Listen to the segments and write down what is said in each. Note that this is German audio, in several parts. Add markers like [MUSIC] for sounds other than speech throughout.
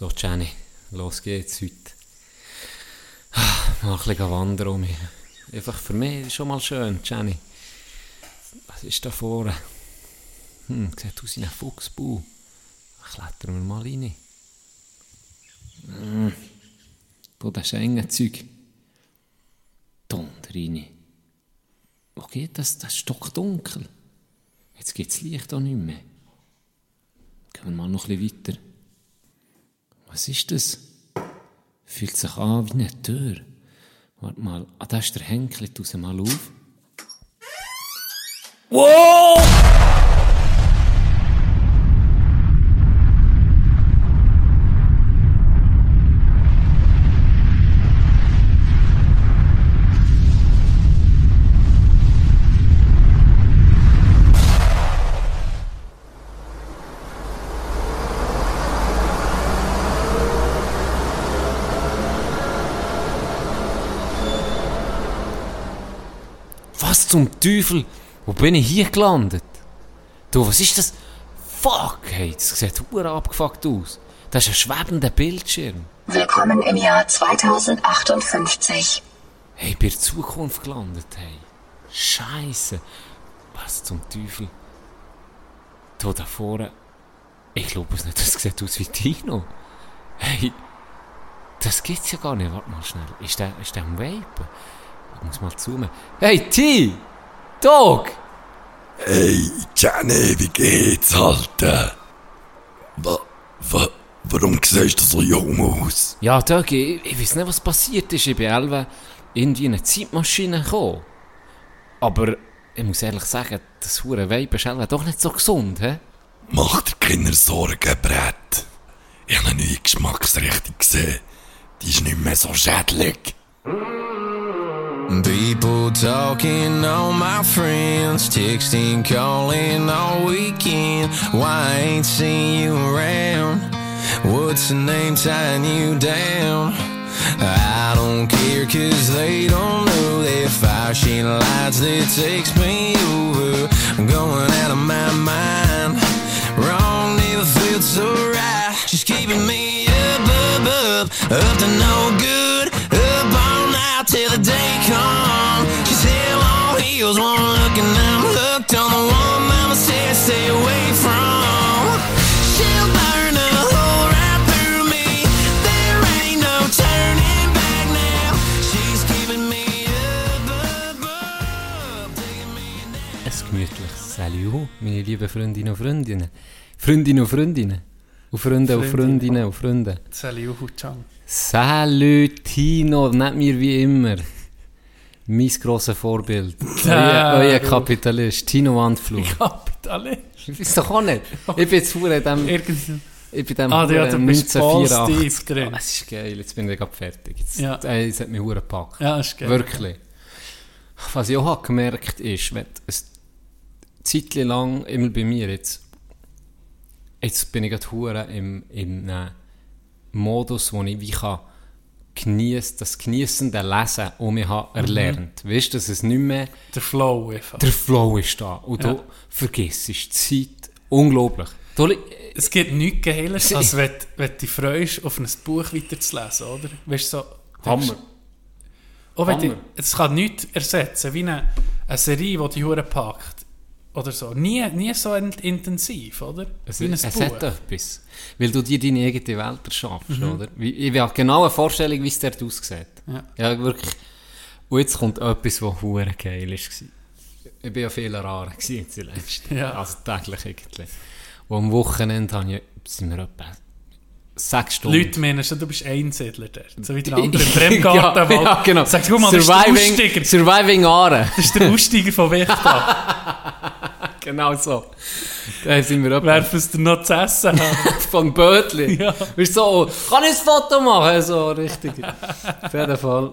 So, Jenny, los geht's heute. Ah, Mal ein bisschen wandern um mich. Einfach für mich ist schon mal schön, Jenny. Was ist da vorne? Hm, sieht aus wie ein Fuchsbau. Klettern wir mal rein. Hm. Da, das ist enge Zeug. Donder rein. Wo geht das? Das ist stockdunkel. Jetzt gibt es Licht auch nicht mehr. Gehen wir mal noch ein bisschen weiter. Was ist das? Fühlt sich an wie eine Tür. Warte mal, ah, da ist der Henkel, tu sie mal auf. Wow! Was zum Teufel? Wo bin ich hier gelandet? Du, was ist das? Fuck, hey, das sieht hure abgefuckt aus. Das ist ein schwebender Bildschirm. Willkommen im Jahr 2058. Hey, bin in der Zukunft gelandet, hey. Scheiße. Was zum Teufel? Du da vorne. Ich glaube es nicht, das sieht aus wie Tino. Hey, das gibt's ja gar nicht. Warte mal schnell. Ist der, ist der am Vapen? Ich muss mal zoomen. Hey, T! Dog! Hey, Jenny, wie geht's, Alter? Wa, wa, warum siehst du so jung aus? Ja, Dog, ich, ich weiß nicht, was passiert ist. Ich bin irgendwie in eine Zeitmaschine gekommen. Aber ich muss ehrlich sagen, das hure Vapen ist doch nicht so gesund, hä? Mach dir keine Sorgen, Brett. Ich habe eine neue Geschmacksrichtung gesehen. Die ist nicht mehr so schädlich. People talking, all my friends texting, calling all weekend. Why I ain't seen you around? What's the name tying you down? I don't care cause they don't know that fire sheen lights that takes me over. I'm going out of my mind. Wrong never felt so right. Just keeping me up, up, up, up to no good. Salut, meine lieben Freundinnen und Freundinnen. Freundinnen und Freundinnen. Und Freunde und Freundinnen und Freunde. Salut, Chang. Salut Tino, nicht mir wie immer. Mein grosses Vorbild. Euer, euer. Kapitalist, Tino Wandflug. [LAUGHS] Kapitalist. Ich weiß doch auch nicht. Ich bin jetzt in dem, Irgendwie. ich bin dem Ah, ja, du verdammten bist voll 1984. steif drin. Es ist geil, jetzt bin ich gerade fertig. Jetzt, Ja. ey, es hat mich hure gepackt. Ja, ist geil. Wirklich. Was ich auch habe gemerkt ist, wenn du ein Zeitchen lang, immer bei mir jetzt, jetzt bin ich gerade im, im äh, Modus, wo ich wie kann geniessen, das genießende Lesen um mich habe erlernt. Weißt du, dass es nicht mehr Der Flow einfach. der Flow ist da und Ja. du vergisst die Zeit. Unglaublich. Du, Es gibt nichts Geiles, als wenn, wenn du dich freust, auf ein Buch weiterzulesen, oder? Weißt du, so... Hammer. Auch wenn die, Hammer. es kann nichts ersetzen, wie eine, eine Serie, die Hure packt. Oder so. Nie, nie so in, intensiv, oder? Es, es hat etwas. Weil du dir deine eigene Welt erschaffst, Mhm. oder? Wie- Ich habe genau eine Vorstellung, wie es dort aussieht. Ja. ja, wirklich. Und jetzt kommt etwas, was hure geil war. Ich war ja viel rarer jetzt zuletzt. Ja. Also täglich eigentlich. Und am Wochenende habe ich, sind wir etwa sechs Stunden... Leute meinen schon, du bist Einsiedler dort. So wie der andere im [LAUGHS] Bremgarten. ja, ja, genau. Sagst du, mal, das ist der Surviving, Aussteiger. Surviving Aare. Das ist der Aussteiger von Wichta. [LAUGHS] genau so. Da sind wir Werfen es dir noch zu essen [LAUGHS] von Bötli. Ja. Bist so, kann ich ein Foto machen? So, richtig. Auf jeden Fall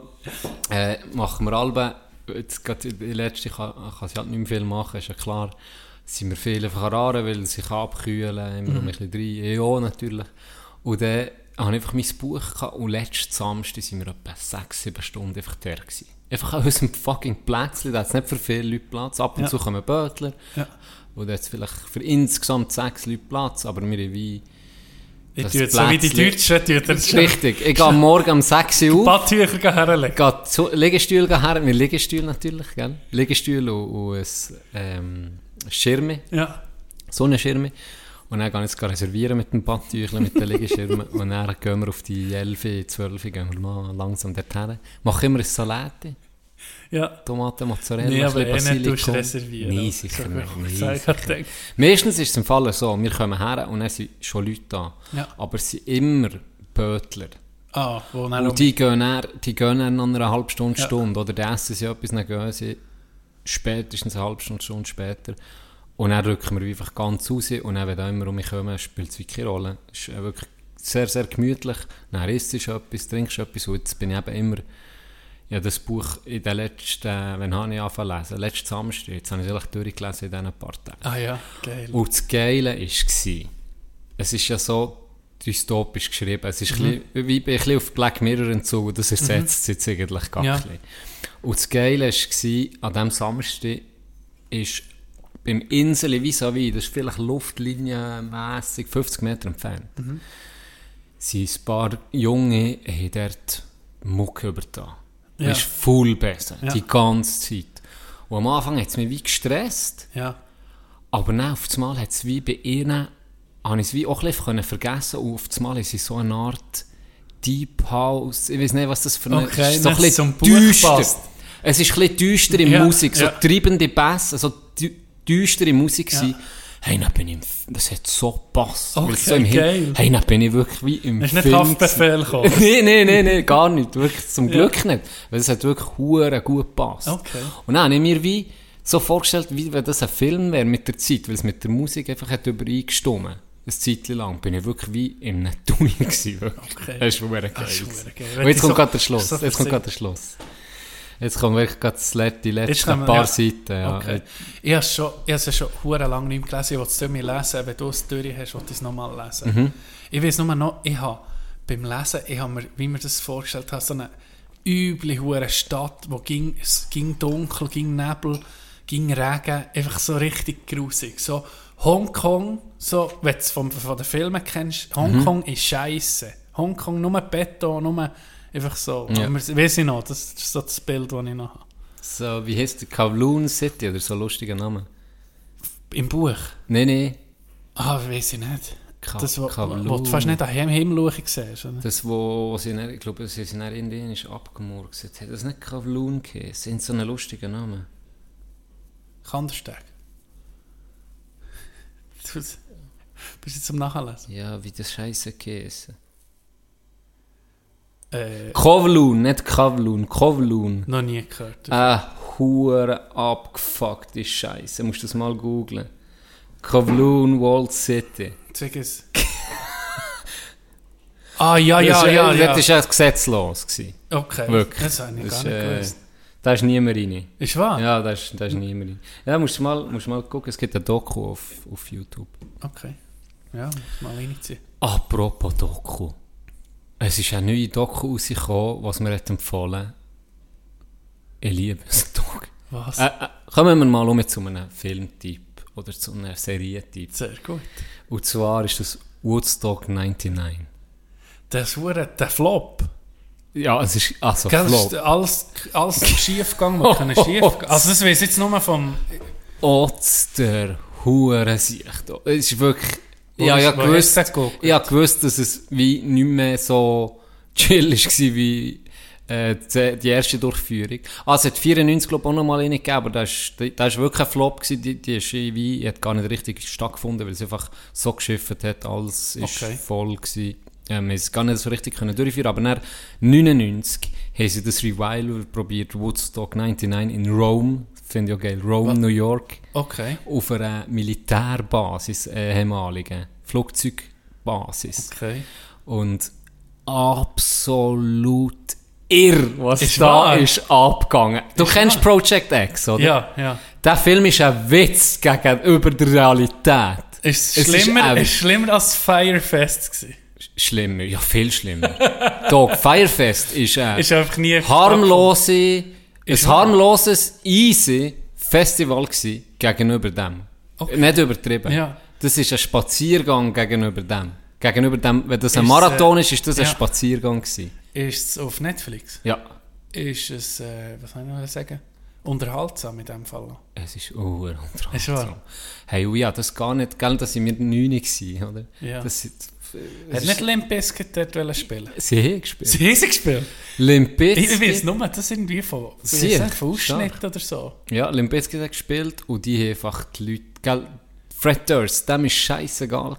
äh, machen wir alle, jetzt gerade die letzte kann, kann sie halt nicht mehr viel machen, ist ja klar, sind wir viel einfach ran, weil sie kann abkühlen, immer noch ein bisschen rein, ja natürlich. Und dann habe ich einfach mein Buch gehabt und letzten Samstag sind wir etwa sechs, sieben Stunden einfach da gewesen. Einfach an unserem fucking Plätzchen, da hat es nicht für viele Leute Platz, ab und Ja. zu kommen Bötler. Ja. Und da hat es vielleicht für insgesamt sechs Leute Platz, aber wir haben wie Ich tue jetzt so wie die Deutschen, tue das [LAUGHS] Richtig, ich gehe Morgen um 6 Uhr auf, Badtücher herlegen. gehe zu Liegestühl her, mit Liegestuhl natürlich, gell? Liegestuhl und, und ein ähm, Schirme, Ja. Sonnenschirme. Und dann gehe ich es reservieren mit dem Badtüchlein, mit den Liegeschirmen. [LAUGHS] und dann gehen wir auf die 11, 12, gehen wir mal langsam dorthin. Mache immer ein Salate, Ja. Tomaten, Mozzarella, Nee, aber eh nicht Basilikum. reservieren. Nein, sicher nicht. ich Nein, sicher nicht. Meistens ist es im Fall so, wir kommen her und dann sind schon Leute da. Ja. Aber es sind immer Bötler. Ah, wo dann Und die gehen dann, die gehen dann nach einer halben Stunde, Ja. Stunde. Oder die essen sie etwas, dann gehen sie spätestens eine halbe Stunde, Stunde später. Und dann rücken wir einfach ganz raus. Und dann, wenn da immer um mich kommen, spielt es wirklich keine Rolle. Es ist äh, wirklich sehr, sehr gemütlich. Dann isst du etwas, trinkst etwas. Und jetzt bin ich eben immer... Ja, das Buch in den letzten... Wann habe ich angefangen zu lesen? Letzten Samstag. Jetzt habe ich es eigentlich durchgelesen in diesen paar Tagen. Ah ja, geil. Und das Geile war, es ist ja so dystopisch geschrieben. Es ist Mhm. ein bisschen, auf Black Mirror entzogen. Das ersetzt es jetzt eigentlich gar Ja. bisschen. Und das Geile war, an diesem Samstag ist beim Insel vis-à-vis, das ist vielleicht luftlinienmässig 50 Meter entfernt, Mhm. sind ein paar Junge haben dort Mucke übertan. Ja. Das ist voll besser, Ja. die ganze Zeit. Und am Anfang hat es mich wie gestresst. Ja. Aber dann auf einmal hat es wie bei ihnen, habe ich es wie auch ein bisschen vergessen und auf einmal ist es so eine Art Deep House, ich weiß nicht, was das für eine Okay, ist so ein bisschen düster. Es ist ein bisschen düstere Ja, Musik, so treibende Bässe, so dü düstere Musik Ja. ja. Hey, dann bin ich im, das hat so gepasst. Okay, so im geil. Hey, dann bin ich wirklich wie im Hast du nicht Film Haftbefehl gekommen? Nein, nein, nein, nein, gar nicht. Wirklich, zum Glück nicht. Weil es hat wirklich hure gut gepasst. Okay. Und dann habe ich mir wie so vorgestellt, wie wenn das ein Film wäre mit der Zeit, weil es mit der Musik einfach hat übereingestimmt. Eine Zeit lang bin ich wirklich wie in einem Tunnel [LAUGHS] gewesen. Wirklich. Okay. Das ist hure geil. Das ist geil. Und jetzt kommt so- gerade der Schluss. so jetzt kommt gerade der Schluss. Jetzt kommen wirklich gerade let- die letzten kommen- paar ja. Seiten. Ja. Okay. Ich habe es schon, ich habe es ja schon hure lange nicht gelesen. Ich wollte es mir lesen. Wenn du es durch hast, wollte ich es nochmal lesen. Mhm. Ich weiß nur noch, ich habe beim Lesen, ich habe mir, wie mir das vorgestellt habe, so eine üble hure Stadt, wo ging, es ging dunkel, ging Nebel, ging Regen, einfach so richtig grusig. So Hongkong, so, wenn du es von, von den Filmen kennst, Hongkong Mhm. ist scheiße. Hongkong nur Beton, nur einfach so. Ja. Aber Weiß ich noch, das ist so das Bild, das ich noch habe. So, wie heißt der? Kowloon City oder so ein lustiger Name? Im Buch. Nein, nein. Ah, weiß ich nicht. Ka- das, wo, wo du fast nicht an Himmel Himmel siehst. Oder? Das, wo, wo sie, dann, ich glaube, sie sind indienisch abgemurkset. Hat das nicht Kowloon geheißen? Sind so einen lustigen Namen? Kandersteg. [LAUGHS] Du bist jetzt zum Nachlesen. Ja, wie das Scheiße geheißen. Äh, Kowloon, nicht Kowloon, Kowloon. noch nie gehört. Ah, hure abgefuckte Scheiße. Musst du das mal googlen. Kowloon Walled City. Zeig es. [LAUGHS] ah, ja, ja, das, ja, ja. Das war ja gesetzlos. Gewesen. Okay. Wirklich. Das habe ich Das gar ist, nicht äh, gewusst. Da ist niemand rein. Ist wahr? Ja, da ist, da ist niemand rein. Ja, musst du mal, musst mal gucken, es gibt ein Doku auf, auf YouTube. Okay. Ja, muss mal reinziehen. Apropos Doku. Es ist eine neue Doku rausgekommen, was mir hat empfohlen Ich liebe es. [LAUGHS] Was? Äh, äh, kommen wir mal um zu einem Filmtyp oder zu einem Serientyp. Sehr gut. Und zwar ist das Woodstock 99. Das hure der Flop. Ja, es ist also Gell, Flop. ist alles, alles [LAUGHS] schief gegangen, was kann schief Also das weiß jetzt nur vom... Otz der Hurensicht. Es ist wirklich... Ja, ja, gewusst, ich habe gewusst, dass es wie nicht mehr so chill war wie äh, die, die erste Durchführung. Ah, es hat 94 glaube ich auch noch mal eine gegeben, aber das ist wirklich ein Flop gewesen. Die, die ist wie, die hat gar nicht richtig stattgefunden, weil es einfach so geschifft hat, alles ist Okay. voll gewesen. Ähm, wir es gar nicht so richtig können durchführen, aber nach 99 haben sie das Revival probiert, Woodstock 99 in Rome, finde ich auch geil, Rome, New York Okay. auf einer Militärbasis, äh, ehemaligen Flugzeugbasis. Okay. Und absolut irr, was Ist da wahr? ist abgegangen. Du Ist kennst wahr? Project X, oder? Ja, ja. Der Film ist ein Witz gegenüber der Realität. Ist Es ist schlimmer, ein- ist schlimmer als Firefest gewesen. Schlimmer, ja viel schlimmer. [LAUGHS] Dog, Firefest ist ein Ist einfach nie... harmlose, Ist ein harmloses, easy Festival gsi gegenüber dem. Okay. Nicht übertrieben. Ja. Das ist ein Spaziergang gegenüber dem. Gegenüber dem, wenn das ein Ist, Marathon äh, ist, ist das ein ja. Spaziergang gewesen. Ist es auf Netflix? Ja. Ist es, äh, was soll ich noch sagen? Unterhaltsam in dem Fall. Es ist oh, Ist wahr? Hey, und ja, das gar nicht, gell, dass wir neun gewesen, oder? Ja. Das, Hat nicht Limp Bizkit dort wollen spielen sie haben gespielt. [LAUGHS] Sie haben sie gespielt? Limp Bizkit. ich weiß nur, das ist irgendwie von, Sie, von. Ausschnitt oder so. Ja, Limp Bizkit hat gespielt und die haben einfach die Leute, gell, Fred Durst, dem war scheißegal.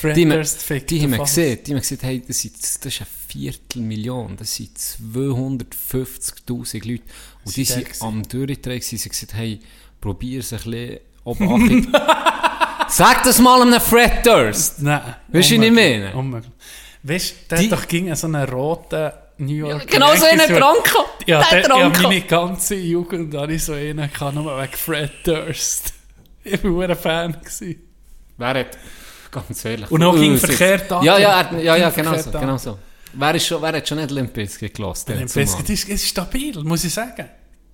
Fred die, haben- Durst fickt die haben gesehen, die haben gesagt, hey, das, sind, das ist eine Viertelmillion, das sind 250'000 Leute. Und die Sie sind da gewesen. am Durchdrehen sie haben gesagt, hey, probier es ein bisschen Obachtung. [LAUGHS] [LAUGHS] Sag das mal einem Fred Durst! Nein. Weißt du, was ich unmöglich, meine? Unmöglich. Weißt du, der Die- hat doch ging so einen roten New York. Genau so einen gehabt. Ja, Der ja meine ganze Jugend hatte ich so einen, gehabt, nur wegen Fred Durst. [LAUGHS] Ich war ein Fan. Gewesen. Wer hat, ganz ehrlich. Und auch ging Uh, verkehrt an. Ja, ja, er, ja, ja, Ging genau so, verkehrt an. genau so. Wer, ist schon, wer hat schon nicht Limp Bizkit gelassen? Limp Bizkit ist, ist stabil, muss ich sagen.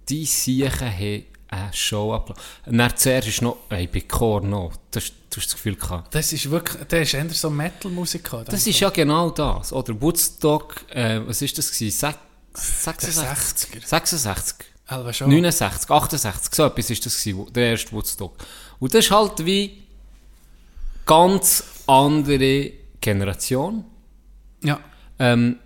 Die Siechen haben eine Show abgelassen. Und dann zuerst ist noch, ey, bei Korn noch, du hast, das Gefühl gehabt. Das ist wirklich, der ist eher so Metal-Musik. gehabt, Das ist ja genau das. Oder Woodstock, äh, was ist das gewesen? Sech- 66? 60er. 66? Alba schon. 69, 68, so etwas ist das gewesen, der erste Woodstock. Und das ist halt wie ganz andere Generation, Ja, ähm,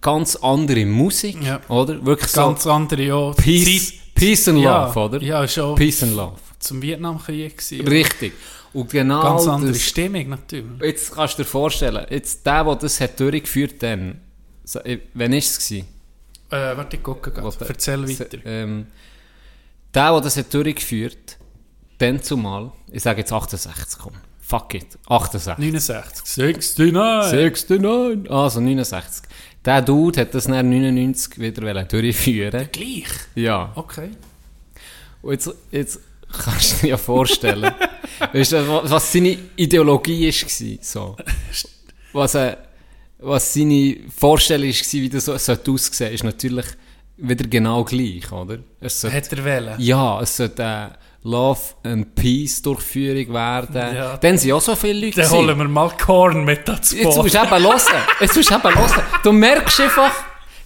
ganz andere Musik, Ja. oder? Wirklich so ganz andere, ja. Peace, Zeit- Peace and ja, Love, oder? Ja, schon. Peace and Love. Zum Vietnamkrieg gewesen. Richtig. Und genau Ganz andere das, Stimmung natürlich. Jetzt kannst du dir vorstellen, jetzt der, der das hat durchgeführt dann, so, äh, wann war es? gewesen? Äh, warte, ich gucke gerade. Erzähl weiter. Ähm, der, der das hat durchgeführt, dann zumal, ich sage jetzt 68, komm, fuck it, 68. 69. 69. 69, also 69. Der Dude hat das dann 99 wieder wollen durchführen. Gleich. Ja. Okay. Und jetzt, jetzt kannst du dir ja vorstellen, [LAUGHS] weißt du, was seine Ideologie war. So. [LAUGHS] Was, äh, was seine Vorstellung war, wie das so sollte aussehen, ist natürlich wieder genau gleich, oder? Es sollte, Hat er wählen? ja, es sollte eine Love and Peace Durchführung werden. Ja. Dann sind auch so viele Leute. Dann gewesen. holen wir mal Korn mit dazu. Jetzt musst du eben hören. Jetzt musst du eben hören. Du merkst einfach,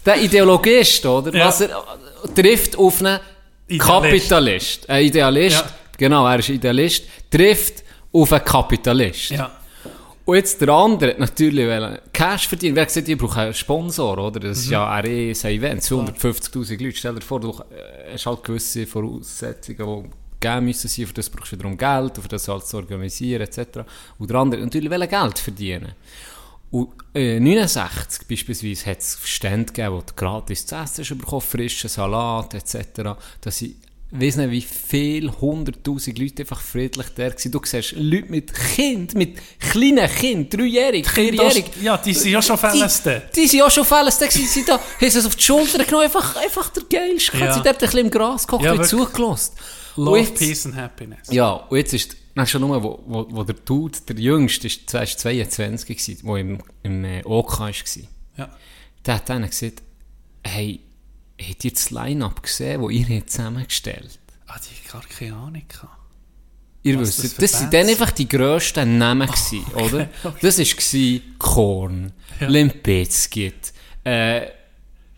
der Ideologist, oder? Ja. Was er äh, trifft auf einen Idealist. Kapitalist. Ein Idealist. Ja. Genau, er ist Idealist. Trifft auf einen Kapitalist. Ja. Und jetzt der andere hat natürlich Cash verdienen. Wer gesagt, ich brauche einen Sponsor, oder? Das Mhm. ist ja RE, ein Event, 250'000 Leute. Stell dir vor, du äh, hast halt gewisse Voraussetzungen, die gegeben müssen sein, für das brauchst du wiederum Geld, für das halt zu organisieren, etc. Und der andere natürlich wollen Geld verdienen. Und äh, 69 beispielsweise hat es Stände gegeben, wo du gratis zu essen bekommen, frischen Salat etc. Dass ich weiss nicht, wie viele hunderttausend Leute einfach friedlich da waren. Du siehst Leute mit Kind, mit kleinen Kind, dreijährig, vierjährig. Ja, die sind ja schon Fälleste. Die, die sind ja schon Fälleste gewesen, sie da, haben sie es auf die Schulter genommen, einfach, einfach der Geilste. Ja. Sie dort ein bisschen im Gras gekocht Ja, und zugelassen. Love, jetzt- Peace and Happiness. ja, und jetzt ist, dann schon nur, wo, wo, wo der Dude, der Jüngste, ist, der ist 22 gewesen, im, im äh, OK war. Ja. Der hat dann gesagt, hey, habt ihr das Line-Up gesehen, das ihr habt zusammengestellt Ah, die hat gar keine Ahnung gehabt. Ihr wisst, das sind Bands dann einfach die grössten Namen gewesen, oder? Das war Korn, Ja. Limp Bizkit, äh,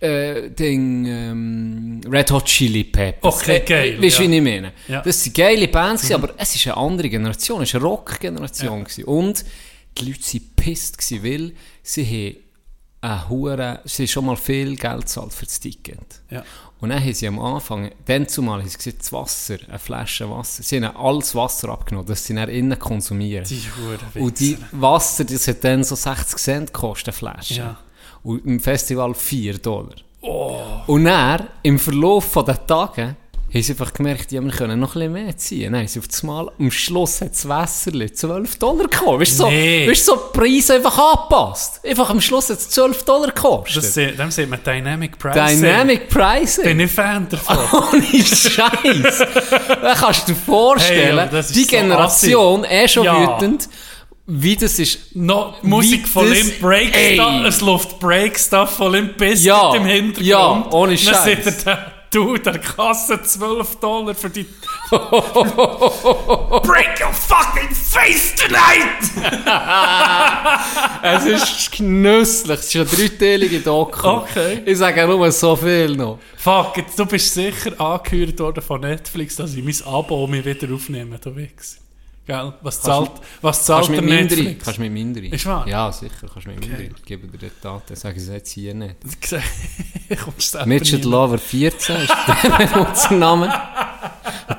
äh, Ding, ähm, Red Hot Chili Peppers. Okay, Äh, geil, Weißt du, ja. wie ich meine? Ja. Das sind geile Bands, gewesen, aber es ist eine andere Generation, es ist eine Rock-Generation. gewesen. Und die Leute waren pisst, weil sie haben eine hure, sie haben schon mal viel Geld gezahlt für das Ticket. Ja. Und dann haben sie am Anfang, dann zumal, haben sie gesagt, das Wasser, eine Flasche Wasser, sie haben alles Wasser abgenommen, das sie dann innen konsumieren. Die Huren Und die Wasser, das hat dann so 60 Cent gekostet, eine Flasche. Ja. Und im Festival 4 Dollar. Und dann, im Verlauf von den Tagen, haben sie einfach gemerkt, ja, wir können noch ein bisschen mehr ziehen. Haben sie auf das Mal, am Schluss hat das Wasser 12 Dollar gekostet. Weißt du, so, Nee. weißt du, so die Preise einfach angepasst. Einfach am Schluss hat es 12 Dollar gekostet. Das, se- dem sieht man Dynamic Pricing. Dynamic Pricing. Bin ich Fan davon. [LAUGHS] Ohne Scheiß. Dann [LAUGHS] kannst du dir vorstellen, Hey, die so Generation, eh schon Ja. wütend, wie das ist. No, Musik von Limp Break. Stuff, es läuft Break Stuff von Limp Bizkit Ja, im Hintergrund. ja, ohne Dann Scheiß. sieht er, der, du, der Kasse 12 Dollar für die [LAUGHS] Break your fucking face tonight! [LAUGHS] Es ist genüsslich. Es ist eine dreiteilige Doku. Okay. Ich sage nur so viel noch. Fuck, jetzt, du bist sicher angehört worden von Netflix, dass ich mein Abo mir wieder aufnehme, du Wichser. Gell? Was zahlt, was zahlt Kannst der mit Mindere? Netflix? Kannst du mit Mindere? Ist wahr? Ja, sicher. Kannst du mit Okay. Mindere. Ich gebe dir die Daten. Sage es jetzt hier nicht. Midget Lover 14 ist der [LAUGHS] Benutzername.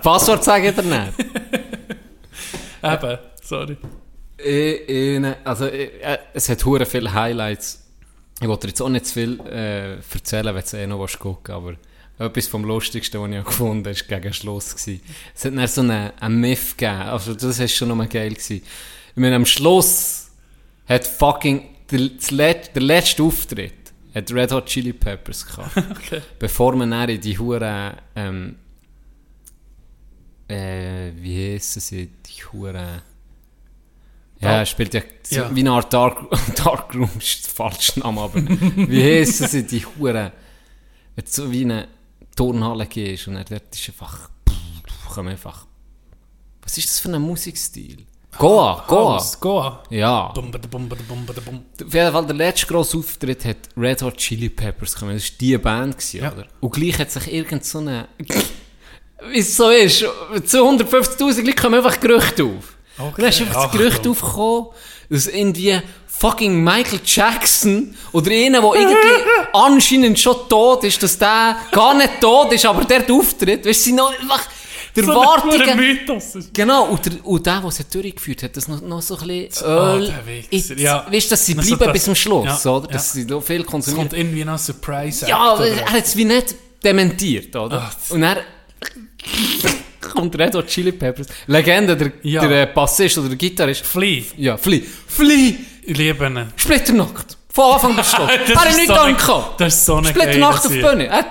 Passwort sage ich dir nicht. [LAUGHS] Eben, sorry. Ich, ich, also, ich, äh, es hat hure viele Highlights. Ich wollte dir jetzt auch nicht zu viel äh, erzählen, wenn du eh noch gucken aber etwas vom Lustigsten, was ich gefunden habe, war gegen Schluss. Gewesen. Es hat dann so einen, einen Myth gegeben. Also, das war schon noch geil. Gewesen. Ich meine, am Schluss hat fucking der, Let, der letzte Auftritt hat Red Hot Chili Peppers gehabt. [LAUGHS] Okay. Bevor man dann in die hure ähm, äh, wie heissen sie, die hure ja, er spielt ja, Ja. wie eine Art Dark, [LAUGHS] Dark Room, ist der falsche Name, aber wie heissen sie, die hure wenn du so wie in eine Turnhalle gehst und dann dort ist einfach, pff, kommen einfach, was ist das für ein Musikstil? Goa, Goa, House, Goa. ja. Bum, bada, bum, bada, bum, bada, bum. Auf jeden Fall, der letzte grosse Auftritt hat Red Hot Chili Peppers gekommen. Das war die Band, gewesen, Ja. oder? Und gleich hat sich irgend so eine... [LAUGHS] Wie es so ist, zu 150'000 Leute kommen einfach Gerüchte auf. Und dann ist einfach das Gerücht komm. aufgekommen, dass irgendwie fucking Michael Jackson oder einer, der irgendwie [LAUGHS] anscheinend schon tot ist, dass der gar nicht tot ist, aber der auftritt, weißt du, noch einfach... Der So. Mythos. Genau, und der, und der, der es durchgeführt hat, das noch, noch so ein bisschen Öl. Wichser, in- ja. Weißt du, dass sie Also bleiben das- bis zum Schluss, ja, oder? Dass ja. sie noch viel Es konsumieren. kommt irgendwie noch ein Surprise Ja, aber er hat es wie nicht dementiert, oder? Ach, und er [LAUGHS] kommt Red Hot Chili Peppers. Legende, der, Ja. der Bassist oder der Gitarrist. Flea, Ja, Flea. Flea! Ich liebe ihn. Splitternackt. Von Anfang bis [LAUGHS] Schluss. Er hat ist nicht so gedacht. Das ist so eine Splitternackt auf die Bühne. Er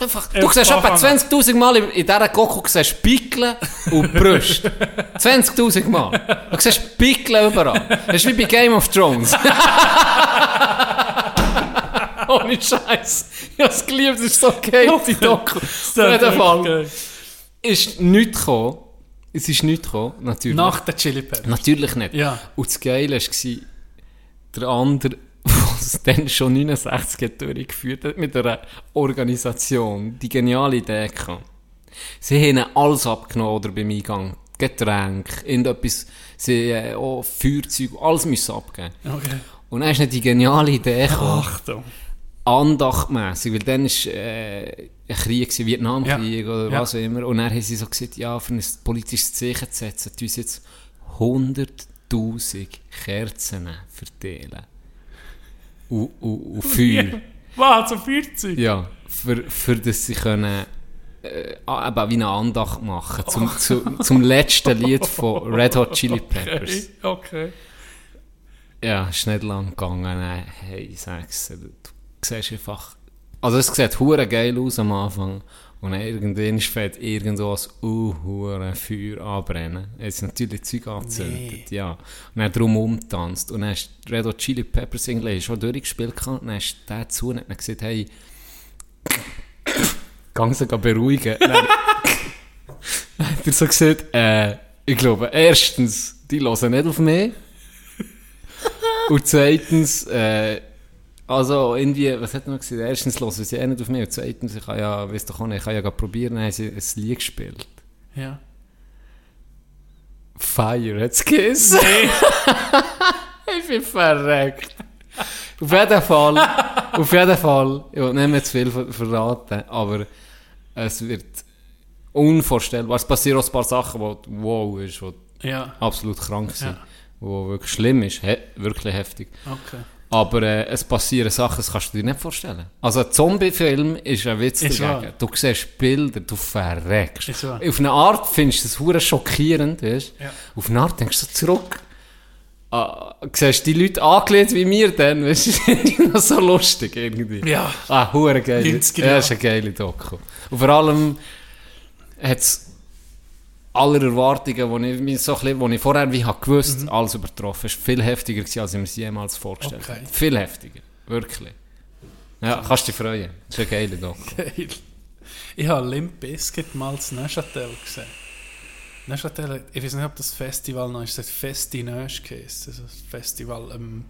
einfach, Ja, du siehst etwa Anfang an. 20'000 Mal in, in dieser Goku siehst Pickeln und [LAUGHS] Brüste. 20'000 Mal. Du siehst Pickeln überall. Das ist wie bei Game of Thrones. [LAUGHS] Ohne Scheiß. Ich hab's geliebt, das ist so geil, die Doku. Auf jeden Fall ist nichts gekommen. Es ist nichts gekommen, natürlich. Nach der Chili Peppers. Natürlich nicht. Ja. Und das Geile war, der andere, [LAUGHS] der es dann schon 69 hat durchgeführt hat, mit einer Organisation, die geniale Idee hatte. Sie haben ihnen alles abgenommen oder beim Eingang. Getränke, irgendetwas, sie äh, auch Feuerzeug, alles müssen abgeben. Okay. Und dann ist nicht die geniale Idee gekommen, Achtung. andachtmässig, weil dann war äh, ein Krieg, gewesen, Vietnamkrieg Ja. oder Ja. was auch immer. Und dann haben sie so gesagt, ja, für ein politisches Zeichen zu setzen, tun sie jetzt 100'000 Kerzen verteilen. Und, und, und Feuer. Was, so 40? ja, für, für das sie können äh, ah, eben wie eine Andacht machen zum, zu, zum letzten Lied von [LAUGHS] Red Hot Chili Peppers. Okay. okay. Ja, ist nicht lang gegangen. Nein, Hey, ich sag's du siehst einfach... Also es sieht hure geil aus am Anfang. Und dann irgendwann fällt irgendwo ein uh, Feuer anbrennen. Es ist natürlich Zeug angezündet, ja. Und dann drum umtanzt. Und dann hast du Red Hot Chili Peppers irgendwie schon durchgespielt gehabt. Und dann hast du den zu und hat gesagt, hey... [COUGHS] Gang sie beruhigen. Dann dann hat er so gesagt, äh, ich glaube, erstens, die hören nicht auf mich. Und zweitens, äh, also irgendwie, was hat er noch gesagt? Erstens hören sie eh nicht auf mich und zweitens, ich kann ja, auch nicht, ich kann ja probieren, dann haben sie ein Lied gespielt. Ja. Fire hat's geheißen. [LAUGHS] ich bin verreckt. Auf jeden Fall, auf jeden Fall, ich will nicht mehr zu viel ver verraten, aber es wird unvorstellbar. Es passieren auch ein paar Sachen, wo wow ist, wo Ja. absolut krank sind, Ja. wo wirklich schlimm ist, he wirklich heftig. Okay. Aber äh, es passieren Sachen, das kannst du dir nicht vorstellen. Also ein Zombie-Film ist ein Witz Ist dagegen. wahr. Du siehst Bilder, du verreckst. Ist wahr. Auf eine Art findest du es hure schockierend, weißt? Ja. Auf eine Art denkst du zurück. Ah, siehst die Leute angelegt wie mir dann, weißt du, [LAUGHS] das so lustig irgendwie. Ja. Ah, hure geil. 90er Ja, das ist eine geile Doku. Und vor allem hat es aller Erwartungen, die ich, so bisschen, die ich vorher wie habe gewusst, alles übertroffen. Es war viel heftiger, gewesen, als ich mir es jemals vorgestellt Okay. habe. Viel heftiger. Wirklich. Ja, kannst dich freuen. Das ist eine geile Doku. Geil. Ich habe Limp Bizkit mal zu Neuchâtel gesehen. Neuchâtel, ich weiß nicht, ob das Festival noch ist, das hat Festi Neusch geheißen, also das Festival ähm,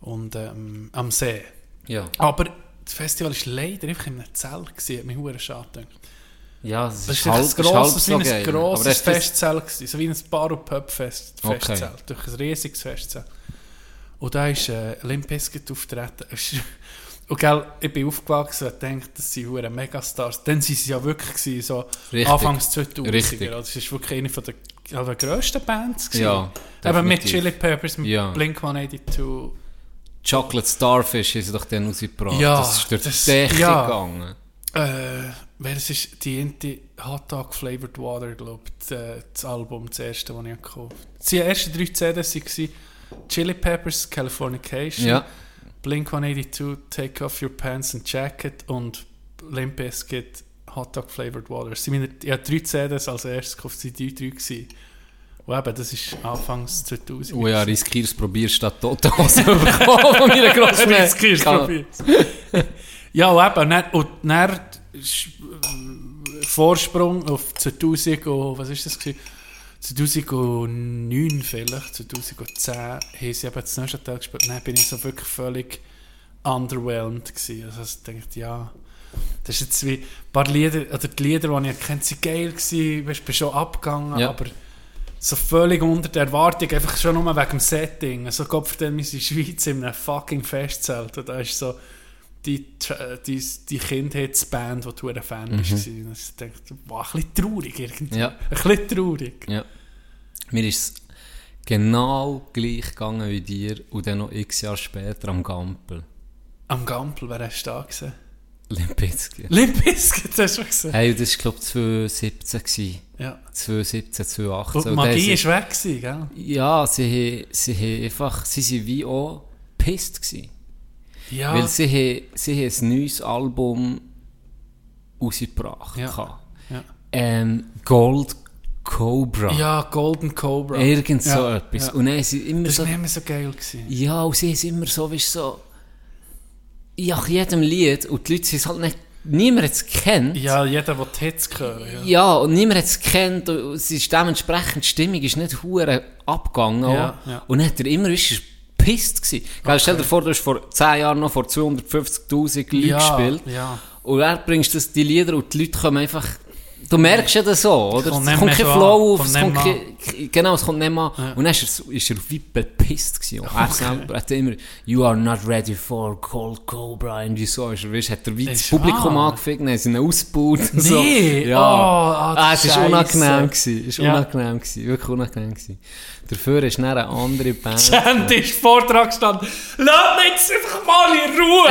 und, ähm, am See. Ja. Aber das Festival war leider einfach in einem Zelt, gewesen, hat mich verdammt schade gedacht. Ja, es ist halb, ein ist halb grosses, so wie ein grosses Festzelt, gewesen, so wie ein Bar- und Pub-Fest, Okay. Durch ein riesiges Festzelt. Und da ist äh, Limp Bizkit auftreten. Und gell, ich bin aufgewachsen und dachte, das sind hure Megastars. Dann waren sie ja wirklich gewesen, so Richtig. Anfangs 2000er. Richtig. Also, Das war wirklich eine von der, ja, der grössten Bands. Gewesen. Ja, Eben mit. Chili Peppers, mit Ja. Blink-182. Chocolate Starfish ist doch dann rausgebracht. Ja, das ist durch das- die Decke ja. gegangen. Äh, es ist die Inti Hot Dog Flavored Water, glaube ich, äh, das Album, das erste, das ich gekauft habe. Die ersten drei CDs waren Chili Peppers, Californication, Ja. Blink 182, Take Off Your Pants and Jacket und Limp Bizkit Hot Dog Flavored Water. Meine, ich habe drei CDs als erstes gekauft, sie waren die drei. Gewesen. Und eben, das ist Anfangs 2000. Oh ja, riskierst probierst statt zu bekommen von meiner [LAUGHS] Grossmutter. Riskierst Kann- probier's. [LAUGHS] ja, und eben, dann, und dann Vorsprung auf 2000 und, was ist das gewesen? 2009 vielleicht, 2010, haben sie eben das nächste Teil gespielt. Dann bin ich so wirklich völlig underwhelmed gewesen. Also ich dachte, ja, das ist jetzt wie ein paar Lieder, oder die Lieder, die ich erkannt sind geil gewesen, weißt, bin schon abgegangen, Ja. aber so völlig unter der Erwartung, einfach schon nur wegen dem Setting. Also Gott wir sind in der Schweiz in einem fucking Festzelt und da ist so die, Tra- die, die Kindheitsband, wo du ein Fan bist. Mhm. Ich dachte, wow, ein bisschen traurig irgendwie. Ja. Ein bisschen traurig. Ja. Mir ist es genau gleich gegangen wie dir und dann noch x Jahre später am Gampel. Am Gampel, wer hast du da gesehen? Limp Bizkit. Limp Bizkit, hast du schon gesehen? Hey, das war glaube ich 2017. gewesen. Ja. 2017, 2018. Und die Magie war weg, gewesen, gell? Ja, sie, sie einfach, sie sind wie auch pisst gewesen. Ja. Weil sie, haben, sie haben ein neues Album rausgebracht. Ja. ja. Ähm, Gold Cobra. ja, Golden Cobra. Irgend so Ja, etwas. ja. Und dann sind immer Das so... war nicht mehr so geil. Gewesen. Ja, und sie sind immer so, wie so... Ja, jedem Lied, und die Leute sind halt nicht... Niemand hat es gekannt. Ja, jeder, der die Hits hören. Ja. Ja, und niemand hat es gekannt. Und es ist dementsprechend, die Stimmung ist nicht hure abgegangen. Ja, ja. Und dann hat er immer, ist er pisst gewesen. Gell, Stell dir vor, du hast vor 10 Jahren noch vor 250'000 Leuten ja, gespielt. Ja. Und er bringst das, die Lieder und die Leute kommen einfach... Du merkst ja das so, oder? kommt Es kommt mehr kein Flow auf, es kommt kein, genau, es kommt nicht mal. Ja. Und dann ist er, ist er wie bepisst gewesen. Er selber hat immer, you are not ready for Cold Cobra. Und so ist er, weißt, hat er wie das Publikum wahr. angefickt, dann sie ihn ausgebaut. und so. Nee, ja. oh, ah, ah, es ist Scheisse. unangenehm gewesen, es ist Ja. unangenehm gewesen, wirklich unangenehm gewesen. Dafür ist dann eine andere Band. [LAUGHS] Stand ist Vortrag gestanden. Lass mich jetzt einfach mal in Ruhe.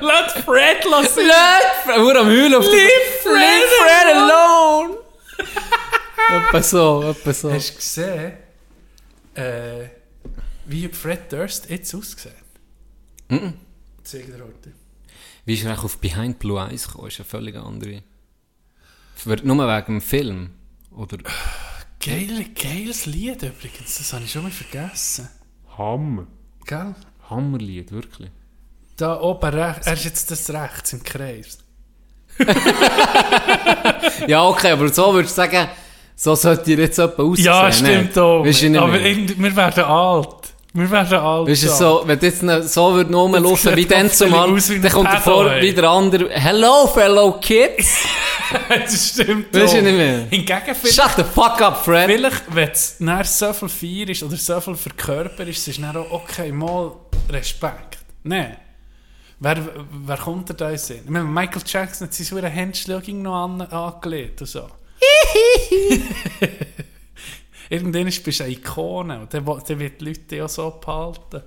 [LAUGHS] Lass Fred lassen. Leute, Hure am Heulen auf Leave Fred Leave Fred alone! [LAUGHS] etwa so, etwa so. Hast du gesehen, äh, wie Fred Durst jetzt ausgesehen? Mhm. Zeig dir heute. Wie ist er auf Behind Blue Eyes gekommen? Ist eine völlig andere. Nur wegen dem Film? Oder? [SIGHS] Geile, geiles Lied übrigens. Das habe ich schon mal vergessen. Hammer. Gell? Hammerlied, wirklich. Da oben rechts. Er ist jetzt das rechts im Kreis. [LAUGHS] Ja, okay, aber so würdest du sagen, so sollte ihr jetzt jemand aussehen. Ja, stimmt auch. Du nicht Aber irgendwie- wir werden alt. Wir werden alt. Weißt du, so, wenn du jetzt noch so würd noch Jetzt rumlaufen wie dann doch zumal, wie dann kommt Pedo, davor ey. wieder andere, Hello, fellow kids! [LAUGHS] [LAUGHS] das stimmt Weisst du auch. nicht mehr? Hingegen vielleicht, Shut the fuck up, Fred! vielleicht wenn es dann so viel Feier ist oder so viel verkörper ist, ist es dann auch okay, mal Respekt. Nein. Wer, wer kommt da? Ich meine, Michael Jackson hat sein so Händchen noch an, angelegt und so. Irgendwann bist du eine Ikone und dann wird die Leute auch so behalten.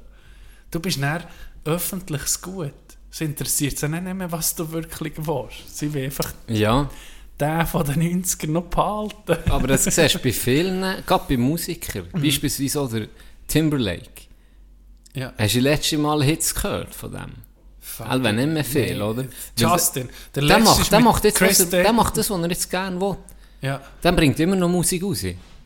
Du bist dann öffentliches Gut. Es interessiert sie nicht mehr, was du wirklich willst. Sie will einfach Ja, den von den 90ern noch behalten. [LAUGHS] aber das siehst du bei vielen, gerade bei Musikern, Mhm. beispielsweise auch der Timberlake. Ja. Hast du letzte Mal Hits gehört von dem? Also nicht mehr viel, oder? Justin. Der, Der letzte macht, der, macht jetzt, was er, der macht das, was er jetzt gerne will. Ja. Der bringt immer noch Musik raus.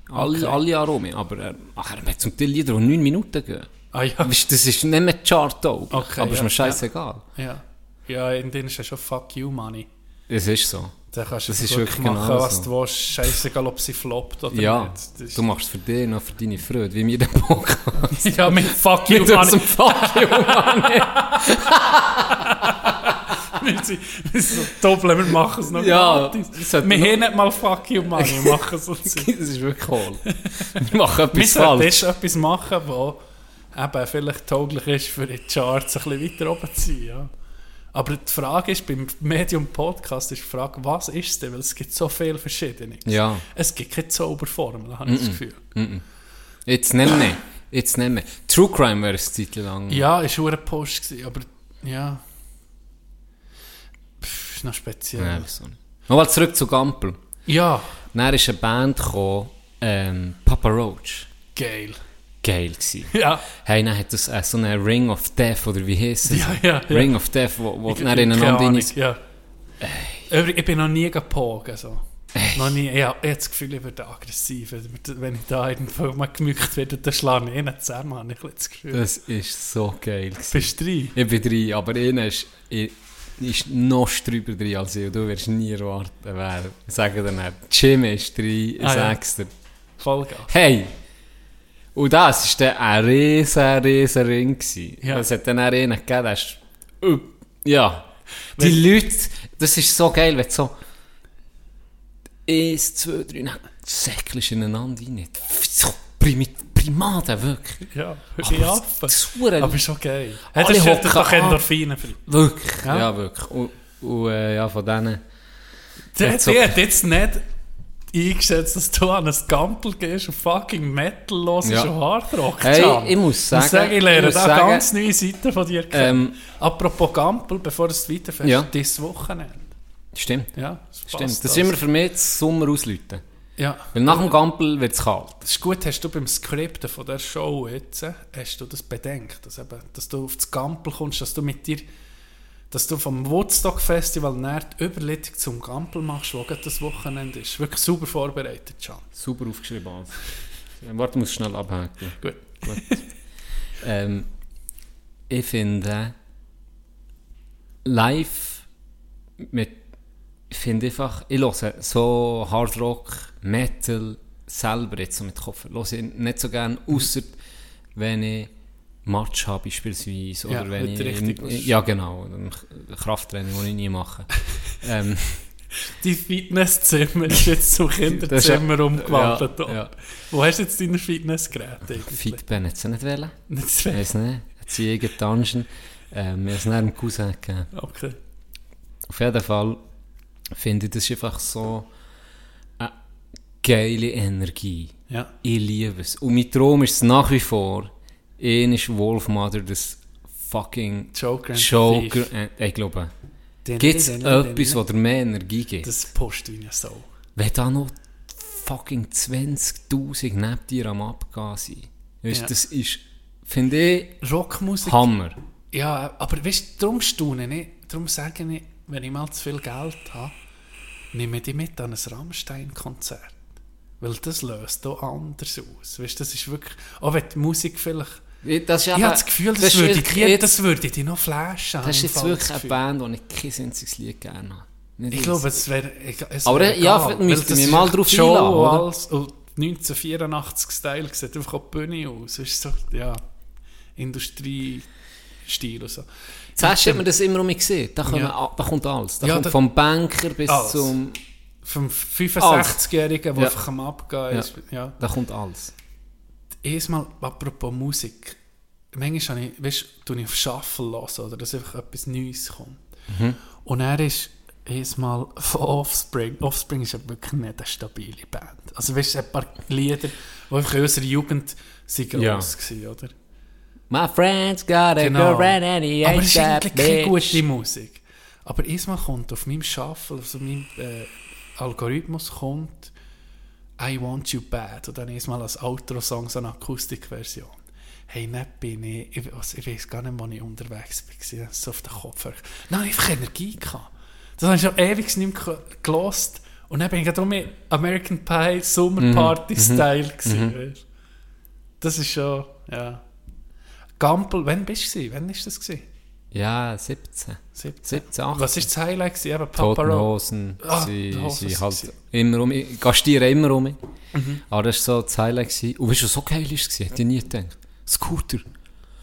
Alle, Okay. alle Jahre rum. Aber er, ach, er hat zum Teil Lieder, die 9 Minuten gehen. Ah ja. Das ist nicht mehr chart Okay, aber ist ja, mir scheißegal. Ja. Ja, in denen ist ja schon Fuck You Money. Es ist so. Dann kannst du Das ist wirklich machen, genau was so. du willst. Scheißegal, ob sie floppt oder Ja, nicht. Ist- du machst für dich noch für deine Freude, wie mir den Podcast. [LAUGHS] ja, mit Fuck you, Mit Mann. unserem Fuck you, Mann. Wir [LAUGHS] sind, wir sind so doppelt, wir machen es noch Ja, gratis. Wir noch- haben nicht mal Fuck you Money, wir [LAUGHS] machen es uns. Das ist wirklich cool. Wir machen Wir etwas falsch. jetzt etwas machen, das eben vielleicht tauglich ist, für die Charts ein bisschen weiter oben zu sein. Ja. Aber die Frage ist, beim Medium Podcast ist die Frage, was ist es denn? Weil es gibt so viele verschiedene. Ja. Es gibt keine Zauberformel, habe ich das Gefühl. Jetzt nimm nicht. Jetzt nimm nicht. True Crime wäre es Zeit lang. Ja, es war ein Post, gewesen, aber ja. Pff, ist noch speziell. Nein, wieso nicht. Nochmal zurück zu Gampel. Ja, Dann ist eine Band gekommen, ähm, Papa Roach. geil. Geil gewesen. [LAUGHS] Ja, Hey, dann hat das äh, so eine Ring of Death, oder wie heisst es? [LAUGHS] Ja, ja, ja. Ring of Death, wo, wo Ich- dann ineinander rein... ja. Übrigens, Ich bin noch nie gepogen. So. Noch nie. Ich habe das Gefühl, ich werde aggressiv. Wenn ich da irgendwo mal gemückt werde, dann schlage ich ihn zusammen. Habe ich das Gefühl. Das ist so geil gewesen. Bist du drin? Ich bin drin, aber einer ist, ich- ist noch drüber drin als ich. Du wirst nie erwarten, wer. Ich sage dir nicht. Jimmy ist ich Ah, ja. sag's dir. Vollgas. Hey! Und das war dann ein riesen, riesen Ring. gewesen. Ja. Es hat dann auch einen gegeben, der ist... Uh, ja. Die Leute, das ist so geil, wenn du so... Eins, zwei, drei, dann säckelst ineinander rein. So Prim Primaten, wirklich. Ja, die Affen. Zure, Aber schon geil. Hey, das ist doch. Endorphine Wirklich, Ja. ja, wirklich. Und, und äh, ja, von denen... Der, so- der hat jetzt nicht eingeschätzt, dass du an ein Gampel gehst und fucking Metal los Ja. und Hardrock. Hey, ich muss sagen- Ich, sagen, ich lerne da sagen- ganz neue Seiten von dir kennen. Ähm, Apropos Gampel, bevor es weiterfährst, Ja. dieses Wochenende. Stimmt. Ja, das Stimmt. Das ist also. immer für mich das Sommer ausläuten. Ja. Weil nach dem Gampel wird es kalt. Das ist gut, hast du beim Skripten von der Show jetzt, äh, hast du das bedenkt, dass, eben, dass du auf das Gampel kommst, dass du mit dir, dass du vom Woodstock Festival näher die Überleitung zum Gampel machst, wo gerade das Wochenende ist. Wirklich super vorbereitet, Can. Super aufgeschrieben. Ähm, Warte, ich muss schnell abhaken. Gut. Ähm, ich finde live mit ich finde einfach, ich höre so Hard Rock, Metal selber jetzt so mit Kopf. Höre ich nicht so gerne, außer wenn ich Match habe beispielsweise oder Ja, wenn ich im- ja genau Krafttraining, das ich nie mache. [LAUGHS] ähm, Dein Fitnesszimmer ist jetzt zum [LAUGHS] Kinderzimmer umgewandelt. ja, ja. Wo hast du jetzt deine Fitnessgeräte eigentlich? Fitben hat sie nicht wollen. Nicht Ich zwei. weiß nicht. Hat sie irgendeine Dungeon. Ähm, wir haben es nach dem Cousin gegeben. Okay. Auf jeden Fall finde ich, das ist einfach so eine geile Energie. Ja. Ich liebe es. Und mein Traum ist es nach wie vor, ist Wolfmother das fucking Joker Joker. Ich glaube, gibt es etwas, was dir mehr Energie gibt? Das pusht wie Sau. Wenn da noch fucking 20'000 neben dir am Abgehen sind. Weißt, Ja. Das ist, finde ich, Rockmusik. Hammer. Ja, aber weißt du, darum staune ich, darum sage ich, wenn ich mal zu viel Geld habe, nehme ich die mit an ein Rammstein-Konzert. Weil das löst hier anders aus. Weißt, das ist wirklich, auch wenn die Musik vielleicht, Das ist ich habe das Gefühl, das, ist würde, die, jetzt- das würde die noch flashen. Das ist jetzt wirklich das eine. Band, wo ich kein einziges Lied gerne habe. Nicht Ich glaube, es wäre es Aber wäre ja, egal, das wir ist mal drauf die Show einladen, oder? Und 1984-Style sieht einfach auch die Bühne aus. Es ist so, ja, Industriestil und so. Zuerst hat man das immer um mich gesehen. Da, kommen, Ja. da kommt alles. Da Ja, kommt da- vom Banker bis Alles. zum... Vom 65-Jährigen, der Ja. einfach am Abgehen ist. Ja. Da kommt alles. Erstmal, apropos Musik. Manchmal habe ich, weißt tue ich auf Shuffle hören, oder dass einfach etwas Neues kommt. Mhm. Und er ist erstmal von Offspring. Offspring ist ja wirklich nicht eine stabile Band. Also weißt du, ein paar Lieder, die einfach in unserer Jugend sind Ja. waren, oder? My friends got a Genau. girlfriend and he Aber ain't es ist eigentlich keine gute Musik. Aber erstmal kommt auf meinem Shuffle, also meinem äh, Algorithmus kommt I Want You Bad und dann erstmal als Outro-Song so eine Akustikversion. Hey, nicht bin ich, ich, was, ich weiß gar nicht, wann ich unterwegs war, ich so auf den Kopf. Nein, einfach Energie gehabt. Das habe ich schon ewig nicht mehr gelost. Und dann bin ich gerade um American Pie Summer Party Style gewesen, weisst. Das ist schon, ja. Gampel, wann bist du? Wann ist das gewesen? Ja, 17. 17. 17, 18. Was war das Highlight? gewesen? Eben Papa Toten Roach. Hosen, Ah, sie, Hosen sie halt sie. immer um mich, gastieren immer um mich. Mhm. Aber das war so das Highlight. Gewesen. Und weißt du, so geil war? Hätte ich nie gedacht. Scooter.